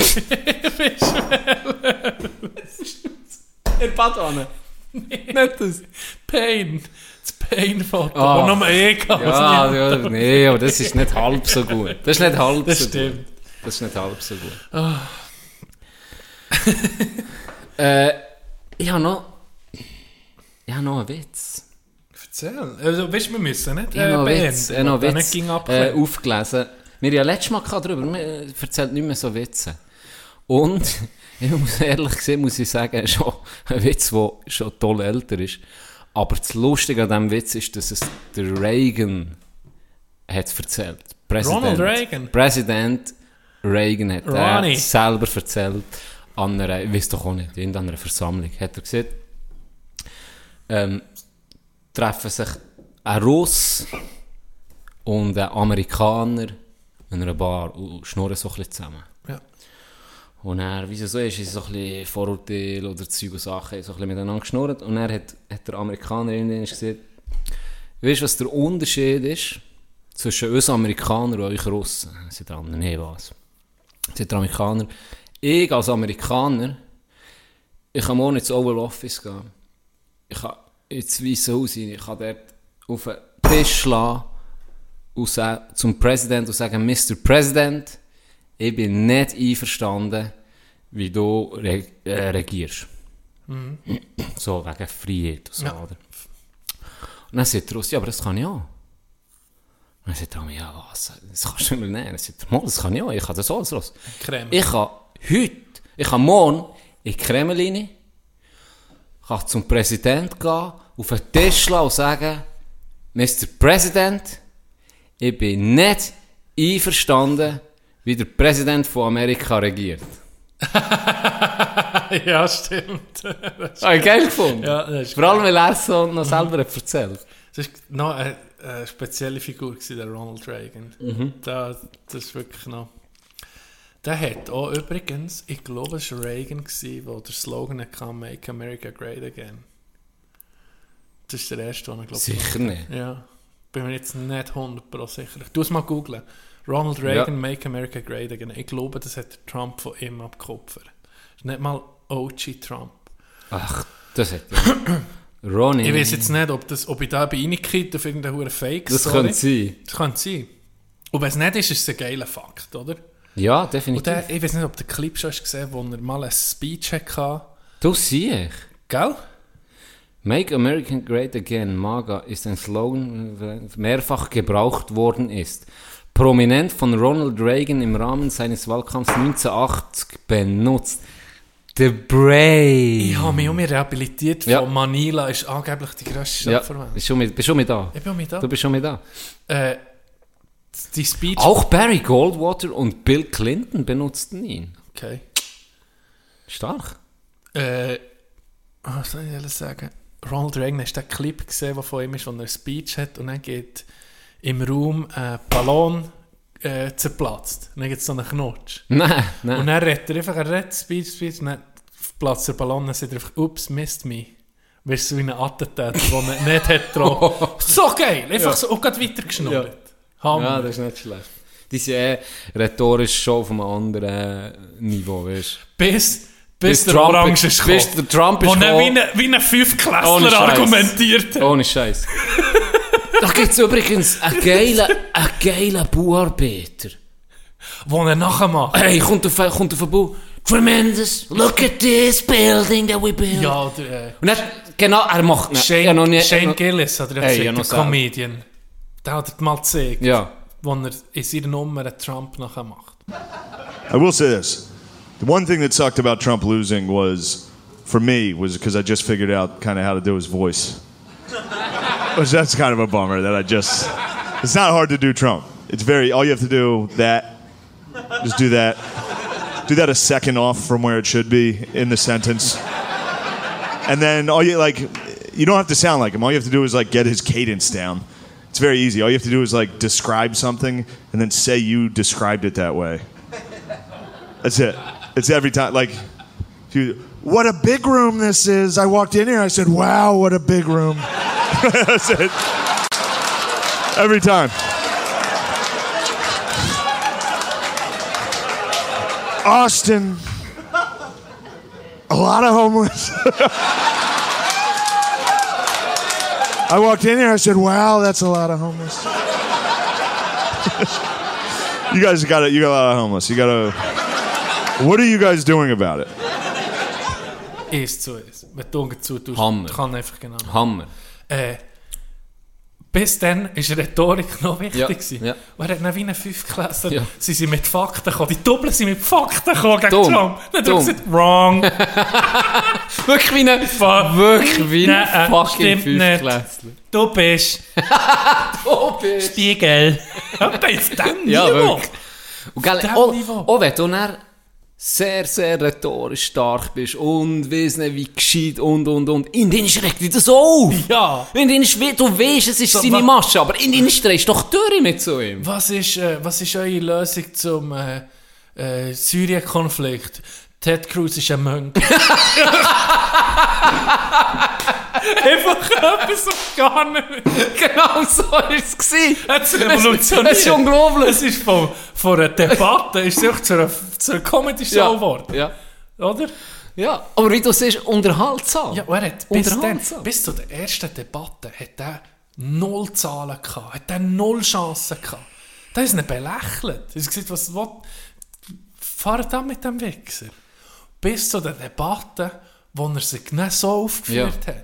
In Badwanne. Nicht das. Pain. Das Pain-Foto. Ah. Oh. nur eh. Ja, ja, nee, aber das ist nicht halb so gut. Das ist nicht halb Das so stimmt. gut. Das ist nicht halb so gut. Äh, ich habe noch... Ich habe noch einen Witz. Erzähl. Also, weißt du, wir müssen nicht Ich habe noch beenden, Witz, ich habe noch Witz nicht ging äh, aufgelesen. Wir haben ja letztes Mal darüber, man äh, erzählt nicht mehr so Witze. Und, [LAUGHS] ich muss ehrlich gesagt, muss ich sagen, schon ein Witz, der schon toll älter ist. Aber das Lustige an diesem Witz ist, dass es der Reagan hat erzählt. Präsident, Ronald Reagan? Präsident Reagan hat Ronnie. er selber erzählt an einer, ich weiß doch auch nicht, in einer Versammlung. Hat er gesagt, ähm, treffen sich ein Russ und ein Amerikaner in einer Bar und schnurren so ein bisschen zusammen. Ja. Und er, wie es so ist, ist so ein bisschen Vorurteile oder Zeug und Sachen, so ein bisschen miteinander geschnurrt. Und er hat, hat der Amerikaner irgendwann gesagt, weißt du, was der Unterschied ist zwischen uns Amerikanern und euch Russen? Sagt der andere, nee, was? Sagt der Amerikaner, ich als Amerikaner, ich kann morgen ins Oval Office gehen. Ich kann ins Weiße Haus rein, ich kann dort auf den Tisch schlagen und zum Präsident und sagen, Mr. President, ich bin nicht einverstanden, wie du re äh, regierst. So, wegen Freiheit und so, Ja. oder? Und dann sagt Russ, ja, aber das kann ich auch. Und dann sagt er, ja, was, das kannst du mir nicht. Dann sagt er, «Mal, das kann ich auch, ich kann das alles los. Creme. Ich kann heute, ich kann morgen in die Kremlin, kann zum Präsident gehen, auf den Tisch und sagen, Mr. President, ich bin nicht einverstanden, wie der Präsident von Amerika regiert. [LAUGHS] ja, stimmt. Habe ich geil gefunden. ja, das ist, Vor allem, weil er es so noch selber hat erzählt. das ist noch eine, eine spezielle Figur, gewesen, der Ronald Reagan. Mhm. Da, das ist wirklich noch... Der hat auch übrigens, ich glaube, es war Reagan, der der Slogan hatte, «Make America Great Again». Das ist der erste, den er, glaube Sicher nicht. Ja, bin mir jetzt nicht 100% sicher. Du es mal googlen. Ronald Reagan, Make America Great Again. Ich glaube, das hat Trump von ihm abgekupfert. Das ist nicht mal OG Trump. Ach, das hat er. [CLEARS THROAT] Ronnie. Ich weiß jetzt nicht, ob, das, ob ich da bei reinkriege auf irgendeine hure Fake Das könnte sein. Das könnte sein. Und wenn es nicht ist, ist es ein geiler Fakt, oder? Ja, Und definitiv. der, ich weiß nicht, ob du den Clip schon hast gesehen wo er mal einen Speech hatte. Du siehst. Gell? Make America Great Again, MAGA, ist ein Slogan, der mehrfach gebraucht worden ist. prominent von Ronald Reagan im Rahmen seines Wahlkampfs 1980 benutzt. The Brain. Ich habe mich um mich rehabilitiert Ja. von Manila, ist angeblich die grösste ja, Stadt der Welt. bist schon mit, bist schon mit da? Ich bin mit da. Du bist schon mit da. Äh, die Speech... Auch Barry Goldwater und Bill Clinton benutzten ihn. Okay. Stark. Äh, was soll ich alles sagen? Ronald Reagan, hast du den Clip gesehen, der von ihm ist, wo er eine Speech hat und dann geht im Raum ein Ballon äh, zerplatzt. Und dann gibt es so einen Knutsch. [LAUGHS] Nein, nein. Und dann redet er einfach, er redet Speech, Speech, und dann platzt der Ballon und dann sagt er einfach, ups, missed me. Weißt du, so wie ein Attentat, den er nicht hat getroffen. [LAUGHS] so geil! Einfach so, und gerade weitergeschnurrt. Hammer. Ja, das ist nicht schlecht. Die sind eh rhetorisch schon auf einem anderen Niveau, weißt bis, bis, Bis der Trump- Orange ist bis gekommen. der Trump ist Wo er gekommen. wie ein, wie ein Fünfklässler argumentiert. Ohne Scheiß. [LAUGHS] da gibt es übrigens einen geilen, einen geilen Bauarbeiter. Wo er nachher macht. Hey, kommt auf, kommt auf den Bau. Tremendous, look at this building that we built. Ja, der, äh, Und dann, genau, er macht. Shane, Ja, noch nie- Shane noch- Gillis hat er Hey, der. Comedian. Der hat mal gezeigt, Ja. wo er in seiner Nummer Trump nachher macht. I will say this: the one thing that sucked about Trump losing was, for me, was because I just figured out kind of how to do his voice. [LAUGHS] Which that's kind of a bummer that I just. It's not hard to do Trump. It's very. All you have to do that. Just do that. Do that a second off from where it should be in the sentence. And then all you like, you don't have to sound like him. All you have to do is like get his cadence down. It's very easy. All you have to do is like describe something and then say you described it that way. That's it. It's every time. Like, you, what a big room this is. I walked in here. I said, wow, what a big room. [LAUGHS] That's it. Every time. Austin. A lot of homeless. [LAUGHS] I walked in here. I said, wow, that's a lot of homeless. you guys got it. You got a lot of homeless. You got to. What are you guys doing about it? Eins zu eins. Wenn du Augen zu tust, Hammer. kann einfach genau. Hammer. Äh, bis dann war Rhetorik [LAUGHS] noch wichtig. Ja, ja. Und er hat dann wie ein Fünfklässler, Ja. sie sind mit Fakten gekommen. Die Doppel sind mit Fakten gekommen gegen Dumm. Trump. Dann hat Dumm. gesagt, wrong. [LAUGHS] Wirklich wie ein, Fuck. wirklich wie ein Nein, fucking stimmt nicht. Fünfklässler. Du bist [LAUGHS] Oh, bist Spiegel. Bei dem Ja, Niveau. wirklich. Und gell, auch, Niveau. auch wenn du dann sehr, sehr rhetorisch stark bist und weiss nicht, wie gescheit und, und, und, in den schreckt dich das auf. Ja. In den we- du weißt, es ist So, seine Masche, aber in den drehst du doch durch mit so ihm. Was ist, äh, was ist eure Lösung zum äh, äh, Syrien-Konflikt? Ted Cruz ist ein Mönch. [LAUGHS] [LAUGHS] Einfach etwas auf gar nicht. genau so war es. Es revolutioniert. Es ist unglaublich. Es ist von, von einer Debatte ist es zu einer, zu einer Comedy-Show geworden. ja. Oder? Ja, aber wie du siehst, unterhaltsam. Ja, er hat bis, dann, bis zu der ersten Debatte hat er null Zahlen gehabt, hat er null Chancen gehabt. Da ist ihn belächelt. Er hat gesagt, was will, fahrt an mit dem Wichser. Bis zu der Debatte, wo er sich nicht so aufgeführt hat.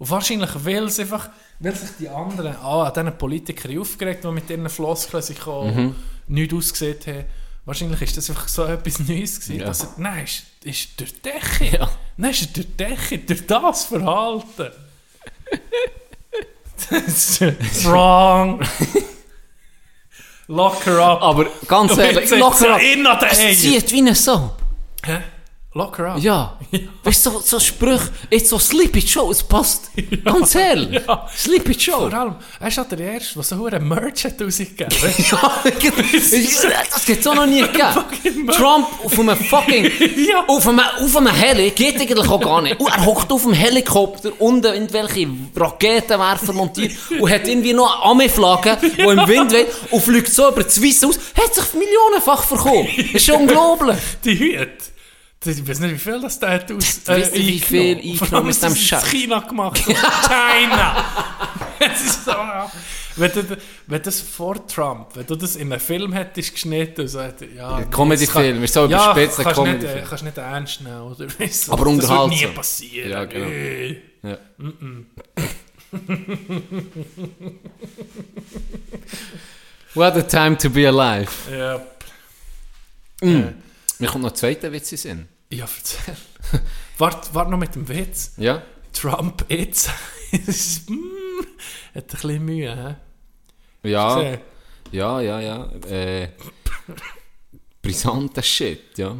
Und wahrscheinlich, weil es einfach, weil sich die anderen, ah, an diesen Politikern aufgeregt, die mit ihren Floskeln sich auch Mhm. nichts ausgesehen haben. Wahrscheinlich ist das einfach so etwas Neues gewesen. Ja. Dass er, nein, ist, ist durch die Decke. Ja. Nein, ist durch die Decke, durch das Verhalten. das ist wrong. Lock her up. Aber ganz ehrlich, locker den Es zieht wie ein so. Hä? Lock her up. Ja. [LAUGHS] Weißt du, so, so Sprüche, jetzt so Sleepy Joe, es passt. Ganz ehrlich. Ja. Sleepy Joe. Vor allem, er ist halt der Erste, der so einen Merch hat rausgegeben. [LAUGHS] Ja, das gibt's auch noch nie gegeben. Trump auf einem fucking, [LAUGHS] Ja. auf einem, auf einem Heli, geht eigentlich auch gar nicht. Und er hockt auf dem Helikopter und irgendwelche Raketenwerfer montiert und hat irgendwie noch eine Ami-Flagge, die im Wind weht und fliegt so über die Schweiz aus, hat sich millionenfach verkauft. Das ist schon unglaublich. Die Hüte. Ich weiß nicht, wie viel das der hat aus. Du weißt wie viel eingenommen. aus ist dem Scheiß. China gemacht. [LAUGHS] China! Es ist so. Wenn du, wenn das vor Trump, wenn du das in einem Film hättest geschnitten, so hätte, ja. Comedy-Film, ist so ja, überspitzt, ein kannst nicht, äh, kannst nicht ernst nehmen, oder? [LAUGHS] Du, Aber Das wird unterhaltsam. nie passieren. Ja, genau. Äh. Ja. What a time to be alive. Ja. Mir kommt noch ein zweiter Witz in Sinn. Ja, erzähl. wart, wart noch mit dem Witz. Ja? Trump jetzt. [LAUGHS] Mm, hat ein bisschen Mühe, hä? Ja. Gesehen? Ja, ja, ja. Äh, brisanter Shit, ja.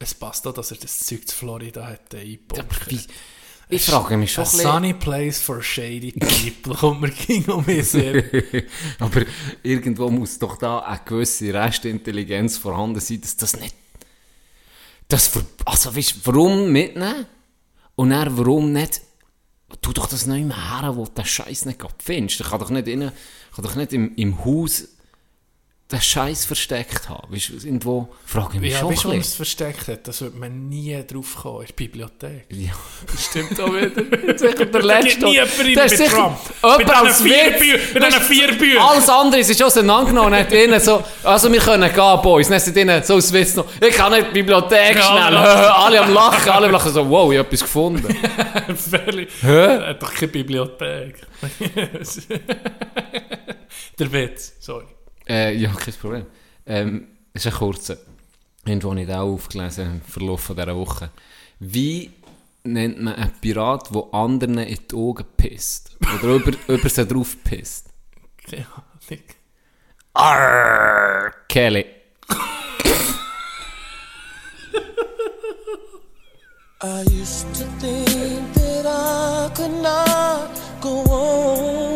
Es passt auch, dass er das Zeug zu Florida hat eingebaut. wie, ich frage mich schon A ein sunny place for shady people. [LAUGHS] Kommt mir ging um mich sehr. [LAUGHS] Aber irgendwo muss doch da eine gewisse Restintelligenz vorhanden sein, dass das nicht. Das ver also, weißt, du, warum mitnehmen? Und dann, warum nicht? Tu doch das nicht mehr her, wo du den Scheiß nicht findest. Ich kann doch nicht, innen, kann doch nicht im, im Haus den Scheiß versteckt haben. Weißt du, irgendwo frage ich mich Ja, schon. weißt ein es bisschen. versteckt hat? Das wird man nie drauf kommen in der Bibliothek. ja, das stimmt auch wieder. sicher der [LAUGHS] Da letzte. geht nie jemand Das mit Trump. Mit als vier Witz. Mit diesen vier Büchern. Alles andere ist auseinandergenommen hat ihnen so, also wir können gehen, Boys. Dann sind ihnen so als Witz noch, ich kann nicht die Bibliothek schnell. alle am Lachen, alle am Lachen so, wow, ich habe etwas gefunden. [LAUGHS] Völlig. Hä? Er hat doch keine Bibliothek. [LAUGHS] der Witz, sorry. Äh, ja, kein Problem. Ähm, es ist ein kurzer. Irgendwo habe ich auch aufgelesen im Verlauf dieser Woche. Wie nennt man einen Pirat, der anderen in die Augen pisst? Oder über, [LAUGHS] über sie drauf pisst? Arr, Kelly. I used to think that I could not go on.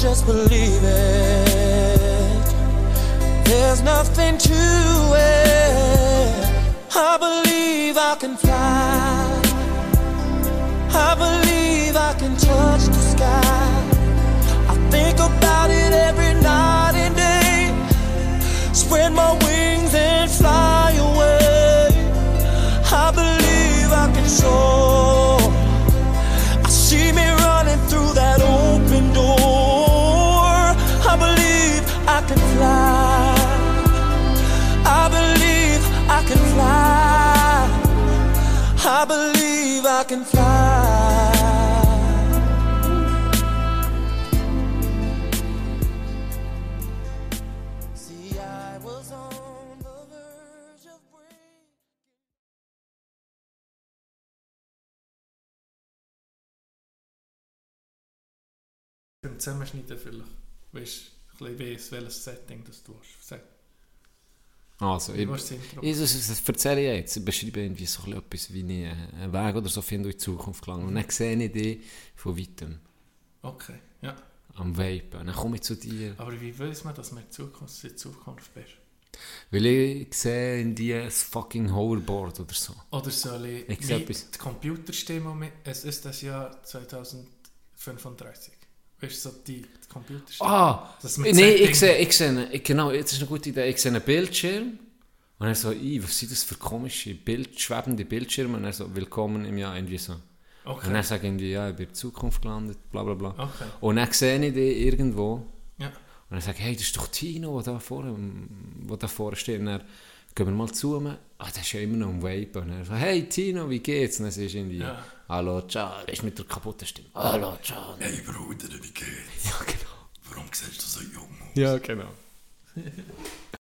just believe it, there's nothing to it. I believe I can fly. Beim Zusammenschneiden vielleicht. Weißt du, ein bisschen weiss, welches Setting das du hast. Also, ich, ich, das, erzähle ich jetzt. Ich beschreibe irgendwie so etwas, wie ich einen Weg oder so finde, in die Zukunft gelangen. Und dann sehe ich dich von weitem Okay, ja. am Vapen. Dann komme ich zu dir. Aber wie weiß man, dass man in Zukunft, in Zukunft bist? Weil ich sehe in dir ein fucking Hoverboard oder so. Oder soll ich, Ich die Computerstimme mit, es ist das Jahr 2035. Weißt du, so die, die Computerstimme? Ah! Das Nein, ich sehe, ich sehe, ich, genau, jetzt ist eine gute Idee. Ich sehe einen Bildschirm. Und er so, «Ih, was sind das für komische, Bild, schwebende Bildschirme? Und er so, willkommen im Jahr, irgendwie so. Okay. Und dann sage ich irgendwie, ja, ich bin in die Zukunft gelandet, bla bla bla. Okay. Und dann sehe ich dich irgendwo. Ja. Und sage ich, hey, das ist doch Tino, der da vorne, wo da vorne steht. Und dann gehen wir mal zu ihm. Ah, der ist ja immer noch am Vapen. Und er so, hey Tino, wie geht's? Und dann siehst du irgendwie, Ja. hallo, ciao. Er ist mit der kaputten Stimme. Hallo, ciao. Hey Bruder, wie geht's? Ja, genau. Warum siehst du so jung aus? Ja, genau.